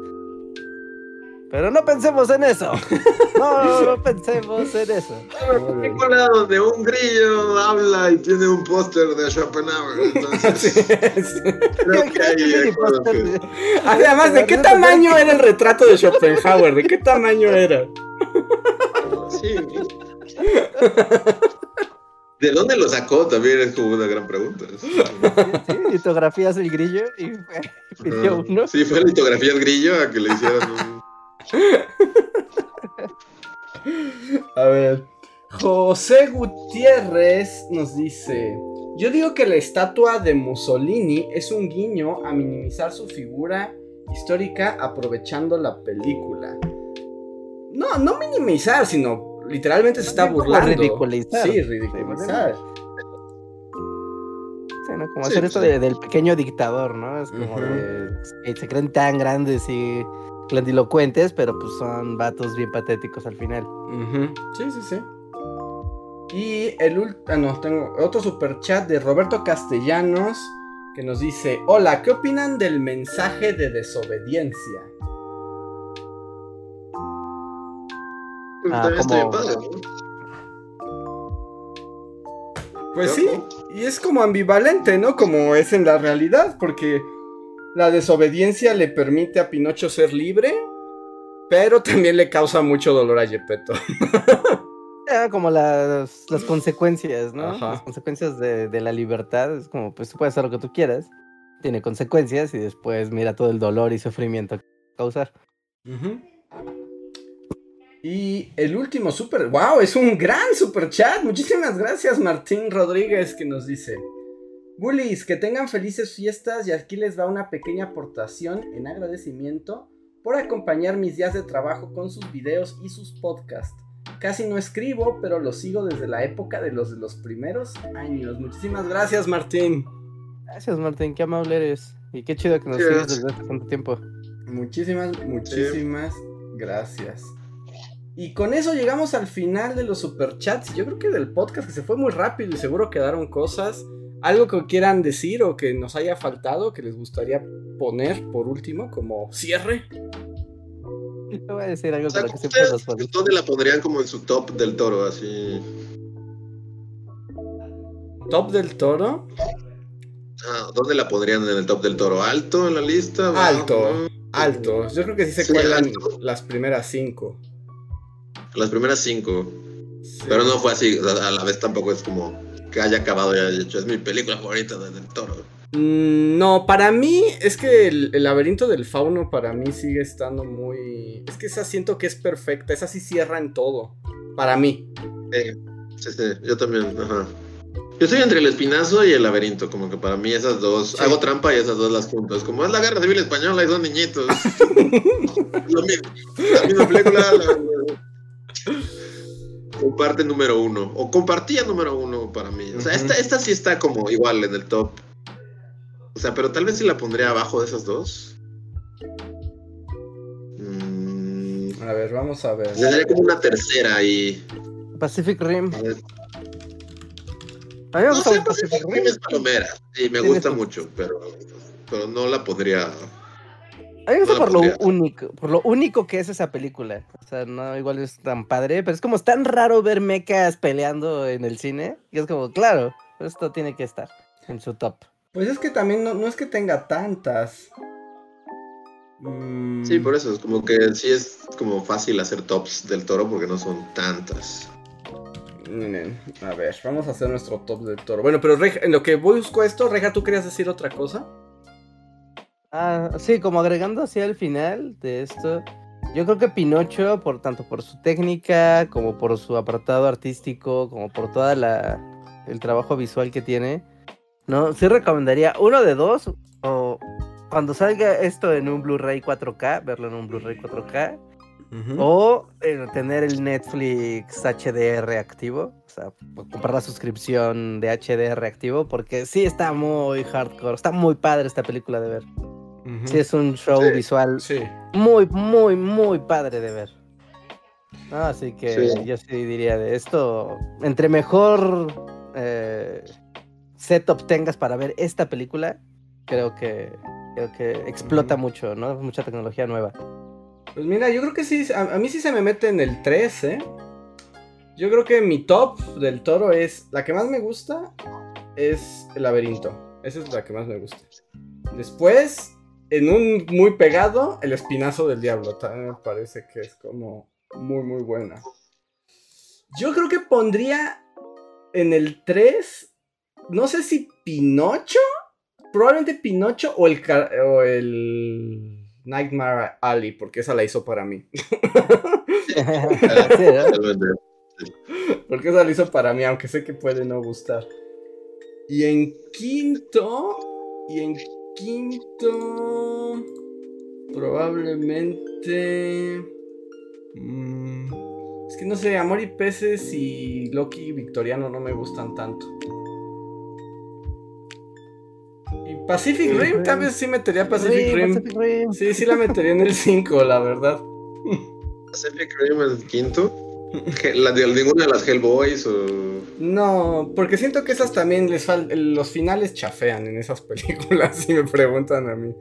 Pero no pensemos en eso. No, no pensemos en eso. Una película donde un grillo habla y tiene un póster de Schopenhauer. Entonces, creo que hay Además, ¿de qué tamaño era el retrato de Schopenhauer? ¿De qué tamaño era? Sí. ¿De dónde lo sacó? También es como una gran pregunta. Sí, litografías el grillo y pidió uno. Sí, fue litografía el grillo a que le hicieran un A ver. José Gutiérrez nos dice: Yo digo que la estatua de Mussolini es un guiño a minimizar su figura histórica aprovechando la película. No, no minimizar, sino literalmente se está burlando. Ridiculizar. Sí, ridiculizar. Como hacer esto del pequeño dictador, ¿no? Es como de. Se creen tan grandes y grandilocuentes, pero pues son vatos bien patéticos al final. Sí, sí, sí. Y el ah, no, tengo otro super chat de Roberto Castellanos que nos dice, hola, ¿qué opinan del mensaje de desobediencia? Ah, Pues sí, y es como ambivalente, ¿no? Como es en la realidad, porque la desobediencia le permite a Pinocho ser libre, pero también le causa mucho dolor a Gepetto. como las, consecuencias, ¿no? Las consecuencias de, la libertad. Es como, pues tú puedes hacer lo que tú quieras. Tiene consecuencias y después mira todo el dolor y sufrimiento que causar. Y el último super, wow, es un gran super chat. Muchísimas gracias Martín Rodríguez que nos dice. Bullies, que tengan felices fiestas y aquí les va una pequeña aportación en agradecimiento por acompañar mis días de trabajo con sus videos y sus podcasts. Casi no escribo, pero los sigo desde la época de los de los primeros años. Muchísimas gracias, Martín. Gracias, Martín, qué amable eres. Y qué chido que nos sigas desde hace tanto tiempo. Muchísimas, muchísimas gracias. Y con eso llegamos al final de los superchats. Yo creo que del podcast que se fue muy rápido y seguro quedaron cosas. ¿Algo que quieran decir o que nos haya faltado que les gustaría poner por último como cierre? Te voy a decir algo para que ¿Dónde la pondrían como en su top del toro? Así. ¿Top del toro? Ah, ¿Dónde la pondrían en el top del toro? ¿Alto en la lista? Alto, alto. Yo creo que sí se cuelan las primeras cinco. Las primeras cinco. Pero no fue así, a la vez tampoco es como que haya acabado ya hecho. Es mi película favorita de Del Toro. Mm, no, para mí es que el, laberinto del fauno para mí sigue estando muy... Es que esa siento que es perfecta, esa sí cierra en todo, para mí. sí, sí, yo también, ajá. Yo estoy entre el espinazo y el laberinto, como que para mí esas dos, hago trampa y esas dos las junto. Es como es la guerra civil española y son niñitos. Lo mismo. La misma película. Comparte número uno. O compartía número uno para mí. O sea, esta, esta sí está como igual en el top. O sea, pero tal vez si la pondría abajo de esas dos. Mm. A ver, vamos a ver. Sería como una tercera y. Pacific Rim. A, mí me gusta Pacific, Rim. es palomera. Y me gusta mucho, pero, pero no la podría. A mí me gusta por lo único, por lo único que es esa película. O sea, no igual es tan padre, pero es como es tan raro ver mechas peleando en el cine. Y es como, claro, esto tiene que estar en su top. Pues es que también no, es que tenga tantas. Sí, por eso, es como que sí es como fácil hacer tops del toro porque no son tantas. A ver, vamos a hacer nuestro top del toro. Bueno, pero en lo que busco esto, Reja, ¿tú querías decir otra cosa? Ah, sí, como agregando así al final de esto, yo creo que Pinocho, por tanto por su técnica, como por su apartado artístico, como por toda la el trabajo visual que tiene, no, sí recomendaría uno de dos o cuando salga esto en un Blu-ray 4K, verlo en un Blu-ray 4K o eh, tener el Netflix HDR activo, o sea, comprar la suscripción de HDR activo, porque sí está muy hardcore, está muy padre esta película de ver. Sí, es un show visual muy, muy, muy padre de ver. así que yo sí diría de esto, entre mejor eh, setup tengas para ver esta película, creo que, creo que explota mucho, ¿no? Mucha tecnología nueva. Pues mira, yo creo que sí, a, mí sí se me mete en el 3, ¿eh? Yo creo que mi top del toro es, la que más me gusta es el laberinto. Esa es la que más me gusta. Después, en un muy pegado, el espinazo del diablo. También me parece que es como muy, muy buena. Yo creo que pondría en el 3, no sé si Pinocho, probablemente Pinocho o el, o el Nightmare Alley, porque esa la hizo para mí. porque esa la hizo para mí, aunque sé que puede no gustar. Y en quinto. Y en quinto. Probablemente. Mm, es que no sé, Amor y Peces y Loki Victoriano no me gustan tanto. Pacific Rim, tal vez sí metería Pacific, Rim. Sí, sí la metería en el 5, la verdad. Pacific Rim el quinto. ¿La de ninguna de las Hellboys o.? No, porque siento que esas también les faltan. Los finales chafean en esas películas, si me preguntan a mí.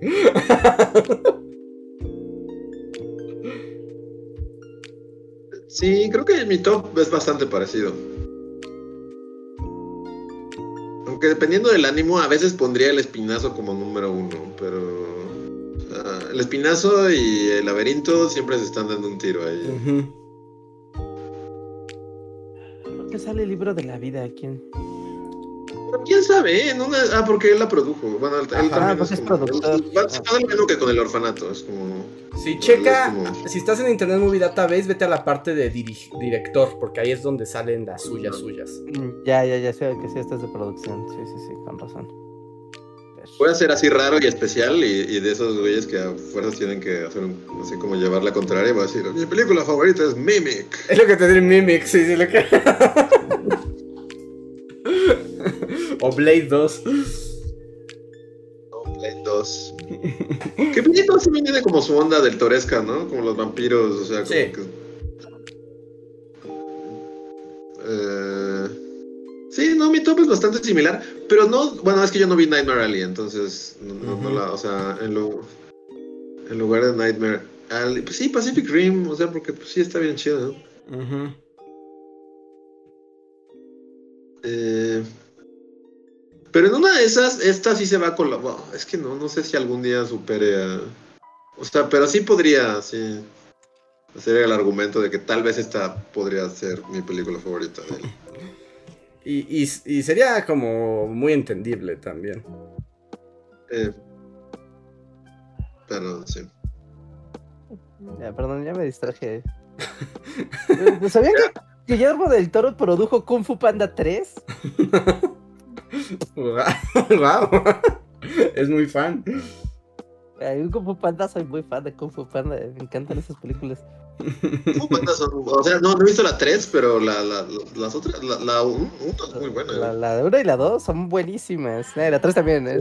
Sí, creo que mi top es bastante parecido. Aunque dependiendo del ánimo, a veces pondría el espinazo como número uno, pero. el espinazo y el laberinto siempre se están dando un tiro ahí. ¿Por qué sale el libro de la vida? ¿Quién? ¿Quién sabe? ¿eh? ah, porque él la produjo. Bueno, él, también pues es, productor. Es, lo mismo que con el orfanato. Es como. Sí, checa. Si estás en Internet Movie Database, vete a la parte de director, porque ahí es donde salen las suyas suyas. Mm, ya, ya, ya sé que sí, estás de producción. Sí, sí, sí, con razón. Puede ser así raro y especial y, de esos güeyes que a fuerzas tienen que hacer un, así como llevar la contraria. Voy a decir, mi película favorita es Mimic. Es lo que te diré Mimic, sí, sí, lo que... o Blade 2. O Blade 2. que Blade 2 también tiene como su onda del Toresca, ¿no? Como los vampiros, o sea, como sí. que. Sí, no, mi top es bastante similar, pero no, bueno, es que yo no vi Nightmare Alley, entonces, no, la, o sea, en, lo, en lugar de Nightmare Alley, pues sí, Pacific Rim, o sea, porque pues sí está bien chido, ¿no? eh, pero en una de esas, esta sí se va con la. es que no, no sé si algún día supere a. O sea, pero sí podría, sí. Hacer el argumento de que tal vez esta podría ser mi película favorita de él. Y, y, sería como muy entendible también. Eh, pero sí. Ya, perdón, ya me distraje. ¿Sabían que Guillermo del Toro produjo Kung Fu Panda 3? wow. es muy fan. Un Kung Fu Panda, soy muy fan de Kung Fu Panda, me encantan esas películas. Panda son, o sea, no, he visto la 3, pero la, la, las otras, la 1 es muy buena. La, 1 y la 2 son buenísimas. Eh, la 3 también. ¿eh?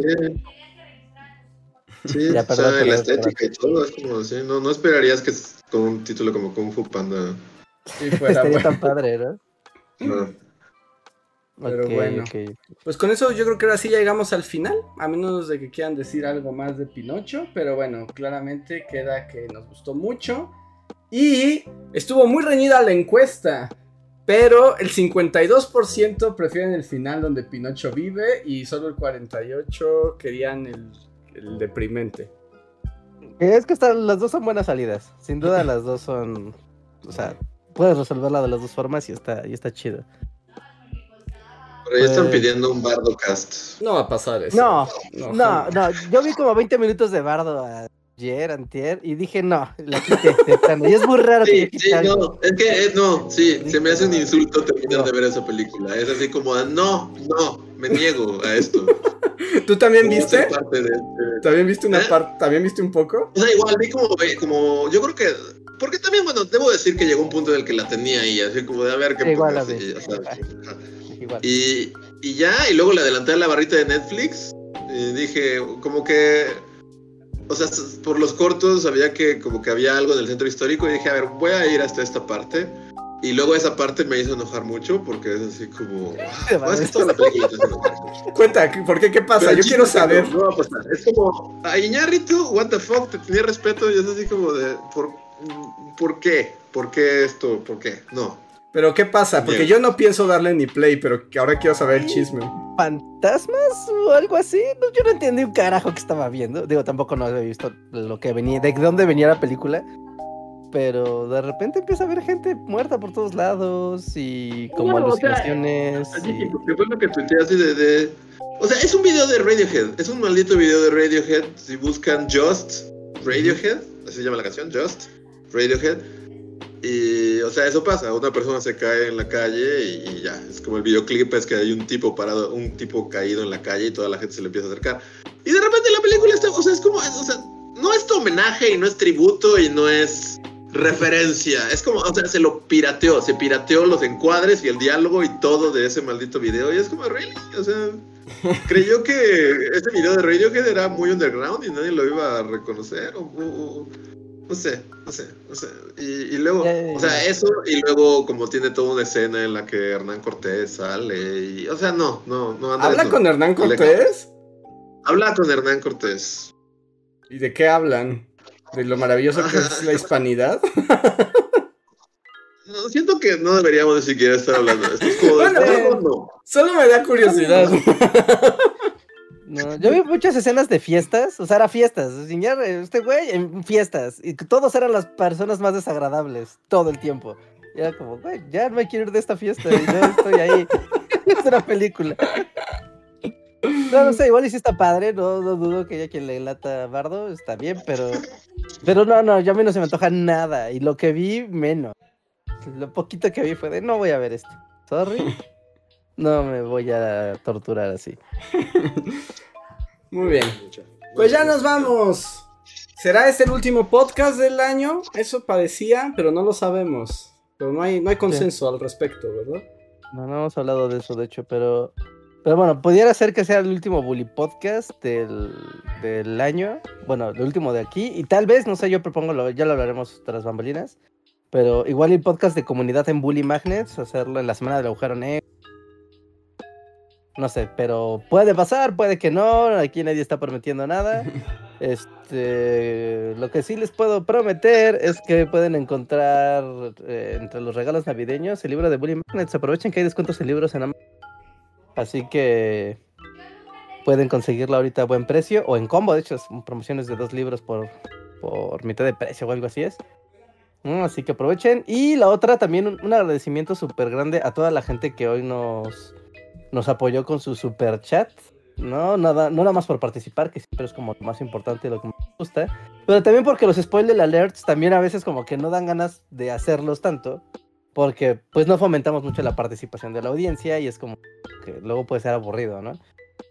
Sí, o sea, la estética y todo, es como así, no, no esperarías que con un título como Kung Fu Panda. Sí, fuera Estaría tan padre, ¿no? no. Pero bueno, pues con eso yo creo que ahora sí ya llegamos al final, a menos de que quieran decir algo más de Pinocho, pero bueno, claramente queda que nos gustó mucho y estuvo muy reñida la encuesta, pero el 52% prefieren el final donde Pinocho vive y solo el 48% querían el, el deprimente. Es que están, las dos son buenas salidas, sin duda las dos son, o sea, puedes resolverla de las dos formas y está, y está chido. Pero ya están pues pidiendo un Bardo cast. No va a pasar eso. No, no, no, Yo vi como 20 minutos de Bardo ayer, antier, y dije, no, la quité Y es muy raro sí, que Sí, no, es que, eh, no, sí, se me hace un insulto terminar de ver esa película. Es así como, no, no, me niego a esto. ¿Tú también viste? Este ¿También viste una ¿Eh? parte? ¿También viste un poco? O sea, igual vi como, como, yo creo que porque también, bueno, debo decir que llegó un punto en el que la tenía ahí, así como de a ver qué igual y, y, ya, y luego le adelanté a la barrita de Netflix. Y dije, como que. O sea, por los cortos sabía que como que había algo en el centro histórico y dije, a ver, voy a ir hasta esta parte. Y luego esa parte me hizo enojar mucho porque es así como. Ah, Cuenta, ¿por qué? ¿Qué pasa? Yo quiero saber. No, no Es como, a Iñárritu, what the fuck, te tenía respeto y es así como de. ¿por, ¿Por qué? ¿Por qué esto? ¿Por qué? No. Pero ¿qué pasa? Porque yo no pienso darle ni play, pero ahora quiero saber el chisme. ¿Fantasmas o algo así? yo no entendí un carajo que estaba viendo. Digo, tampoco no había visto lo que venía, de dónde venía la película. Pero de repente empieza a haber gente muerta por todos lados y como alucinaciones. O sea, y... fue lo que tuiteé así de, O sea, es un video de Radiohead. Es un maldito video de Radiohead. Si buscan Just Radiohead, así se llama la canción, Just Radiohead y, o sea, eso pasa, una persona se cae en la calle y, ya, es como el videoclip, es que hay un tipo parado, un tipo caído en la calle y toda la gente se le empieza a acercar. Y de repente la película está, o sea, es como, o sea, no es tu homenaje y no es tributo y no es referencia, es como, o sea, se lo pirateó, se pirateó los encuadres y el diálogo y todo de ese maldito video. Y es como, really, o sea, creyó que ese video de Radiohead era muy underground y nadie lo iba a reconocer o no sé, no sé, no sé. Y, luego, o sea, eso, y luego como tiene toda una escena en la que Hernán Cortés sale, y, o sea, no, no, no anda ¿Habla con Hernán Cortés? Habla con Hernán Cortés. ¿Y de qué hablan? ¿De lo maravilloso que es la hispanidad? No, siento que no deberíamos ni siquiera estar hablando de esto. Es como bueno, Solo me da curiosidad. No, yo vi muchas escenas de fiestas, o sea, era fiestas, este güey en fiestas, y todos eran las personas más desagradables, todo el tiempo. Y era como, güey, ya no me quiero ir de esta fiesta, y yo estoy ahí. es una película. No, no sé, igual y si está padre, no, no dudo que haya quien le lata Bardo, está bien, pero. Pero no, no, ya a mí no se me antoja nada, y lo que vi, menos. Lo poquito que vi fue de, no voy a ver esto. Sorry. No me voy a torturar así. Muy bien. Pues ya nos vamos. ¿Será este el último podcast del año? Eso parecía, pero no lo sabemos. Pero no hay, no hay consenso al respecto, ¿verdad? No, no hemos hablado de eso, de hecho, pero. Pero bueno, pudiera ser que sea el último Bully Podcast del, del año. Bueno, el último de aquí. Y tal vez, no sé, yo propongo, ya lo hablaremos tras bambalinas. Pero igual el podcast de comunidad en Bully Magnets, hacerlo en la semana del agujero negro no sé, pero puede pasar, puede que no, aquí nadie está prometiendo nada. Este, lo que sí les puedo prometer es que pueden encontrar eh, entre los regalos navideños el libro de Bully Magnets. Aprovechen que hay descuentos en libros en Amazon. Así que pueden conseguirlo ahorita a buen precio o en combo. De hecho, son promociones de dos libros por, por mitad de precio o algo así es. Mm, así que aprovechen. Y la otra, también un agradecimiento súper grande a toda la gente que hoy nos nos apoyó con su super chat. No, nada, nada más por participar, que siempre es como lo más importante lo que me gusta, pero también porque los spoiler alerts también a veces como que no dan ganas de hacerlos tanto, porque pues no fomentamos mucho la participación de la audiencia y es como que luego puede ser aburrido, ¿no?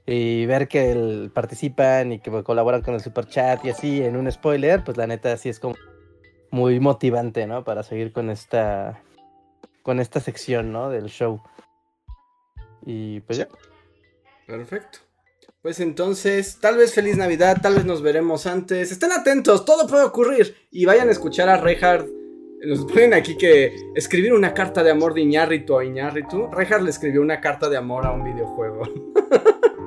Y ver que participan y que colaboran con el super chat y así en un spoiler, pues la neta sí es como muy motivante, ¿no? Para seguir con esta con esta sección, ¿no? Del show. Y pues ya. Perfecto. Pues entonces, tal vez feliz Navidad, tal vez nos veremos antes. Estén atentos, todo puede ocurrir. Y vayan a escuchar a Reinhardt. Nos ponen aquí que escribir una carta de amor de Iñárritu a Iñárritu. Reinhardt le escribió una carta de amor a un videojuego.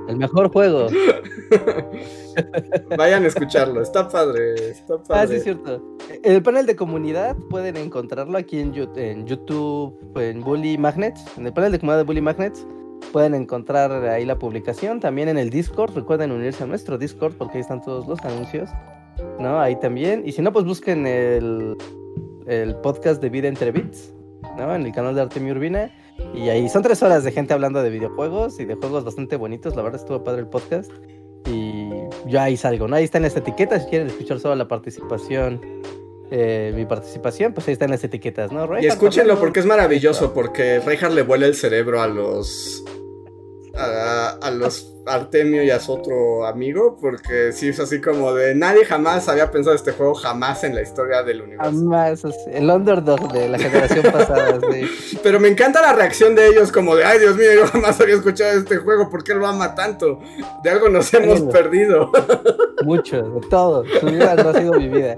El mejor juego. Vayan a escucharlo, está padre, está padre. Ah, sí, es cierto. El panel de comunidad pueden encontrarlo aquí en, YouTube, en Bully Magnets. En el panel de comunidad de Bully Magnets pueden encontrar ahí la publicación. También en el Discord, recuerden unirse a nuestro Discord porque ahí están todos los anuncios. ¿No? Ahí también. Y si no, pues busquen el, el podcast de Vida entre Bits, ¿no? En el canal de Artemio Urbina. Y ahí son tres horas de gente hablando de videojuegos y de juegos bastante bonitos. La verdad estuvo padre el podcast. Y yo ahí salgo, ¿no? Ahí están las etiquetas. Si quieren escuchar solo la participación, eh, mi participación, pues ahí están las etiquetas, ¿no? y escúchenlo porque es maravilloso. Porque Reinhardt le vuela el cerebro a los. a los Artemio y a su otro amigo, porque sí es así como de nadie jamás había pensado este juego jamás en la historia del universo. Jamás, el underdog de la generación pasada. Pero me encanta la reacción de ellos como de, ay Dios mío, yo jamás había escuchado este juego, ¿por qué lo ama tanto? De algo nos hemos perdido. Mucho, de todo, su vida no ha sido mi vida.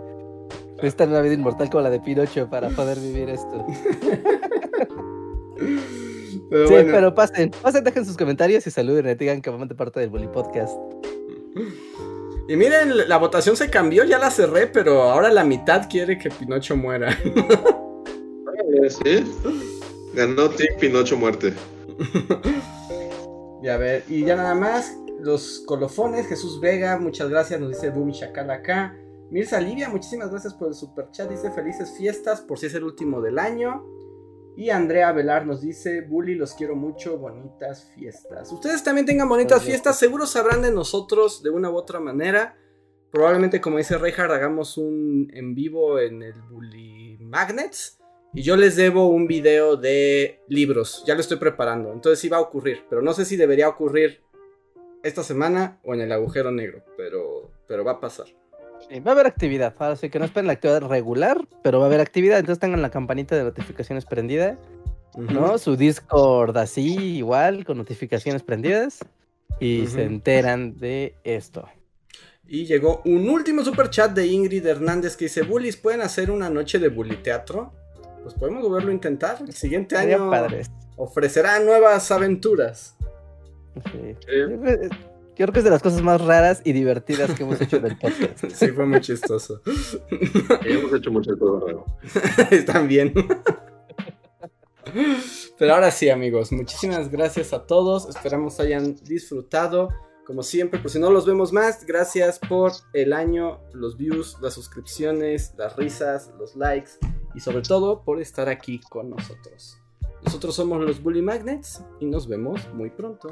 Esta es una vida inmortal como la de Pinocho para poder vivir esto. sí, pero pasen, pasen, dejen sus comentarios y saluden y digan que de parte del Bully Podcast. Y miren, la votación se cambió, ya la cerré, pero ahora la mitad quiere que Pinocho muera. sí. Ganó Team Pinocho muerte. y a ver, y ya nada más, los colofones, Jesús Vega, muchas gracias, nos dice Boom Chacal acá. Mirza Livia, muchísimas gracias por el super chat, dice felices fiestas por si es el último del año. Y Andrea Velar nos dice, Bully, los quiero mucho, bonitas fiestas. Ustedes también tengan bonitas fiestas, seguro sabrán de nosotros de una u otra manera. Probablemente, como dice Reinhardt, hagamos un en vivo en el Bully Magnets. Y yo les debo un video de libros, ya lo estoy preparando. Entonces sí va a ocurrir, pero no sé si debería ocurrir esta semana o en el agujero negro, pero, pero va a pasar va a haber actividad, así que no esperen la actividad regular, pero va a haber actividad, entonces tengan la campanita de notificaciones prendida, ¿no? Su Discord así, igual, con notificaciones prendidas, y se enteran de esto. Y llegó un último super chat de Ingrid Hernández que dice, Bullies, ¿pueden hacer una noche de bully teatro? Pues podemos volverlo a intentar. El siguiente año ofrecerá nuevas aventuras. Sí creo que es de las cosas más raras y divertidas que hemos hecho en el podcast. Sí, fue muy chistoso. hemos hecho mucho todo raro. También. Pero ahora sí, amigos, muchísimas gracias a todos. Esperamos hayan disfrutado. Como siempre, por si no los vemos más, gracias por el año, los views, las suscripciones, las risas, los likes y sobre todo por estar aquí con nosotros. Nosotros somos los Bully Magnets y nos vemos muy pronto.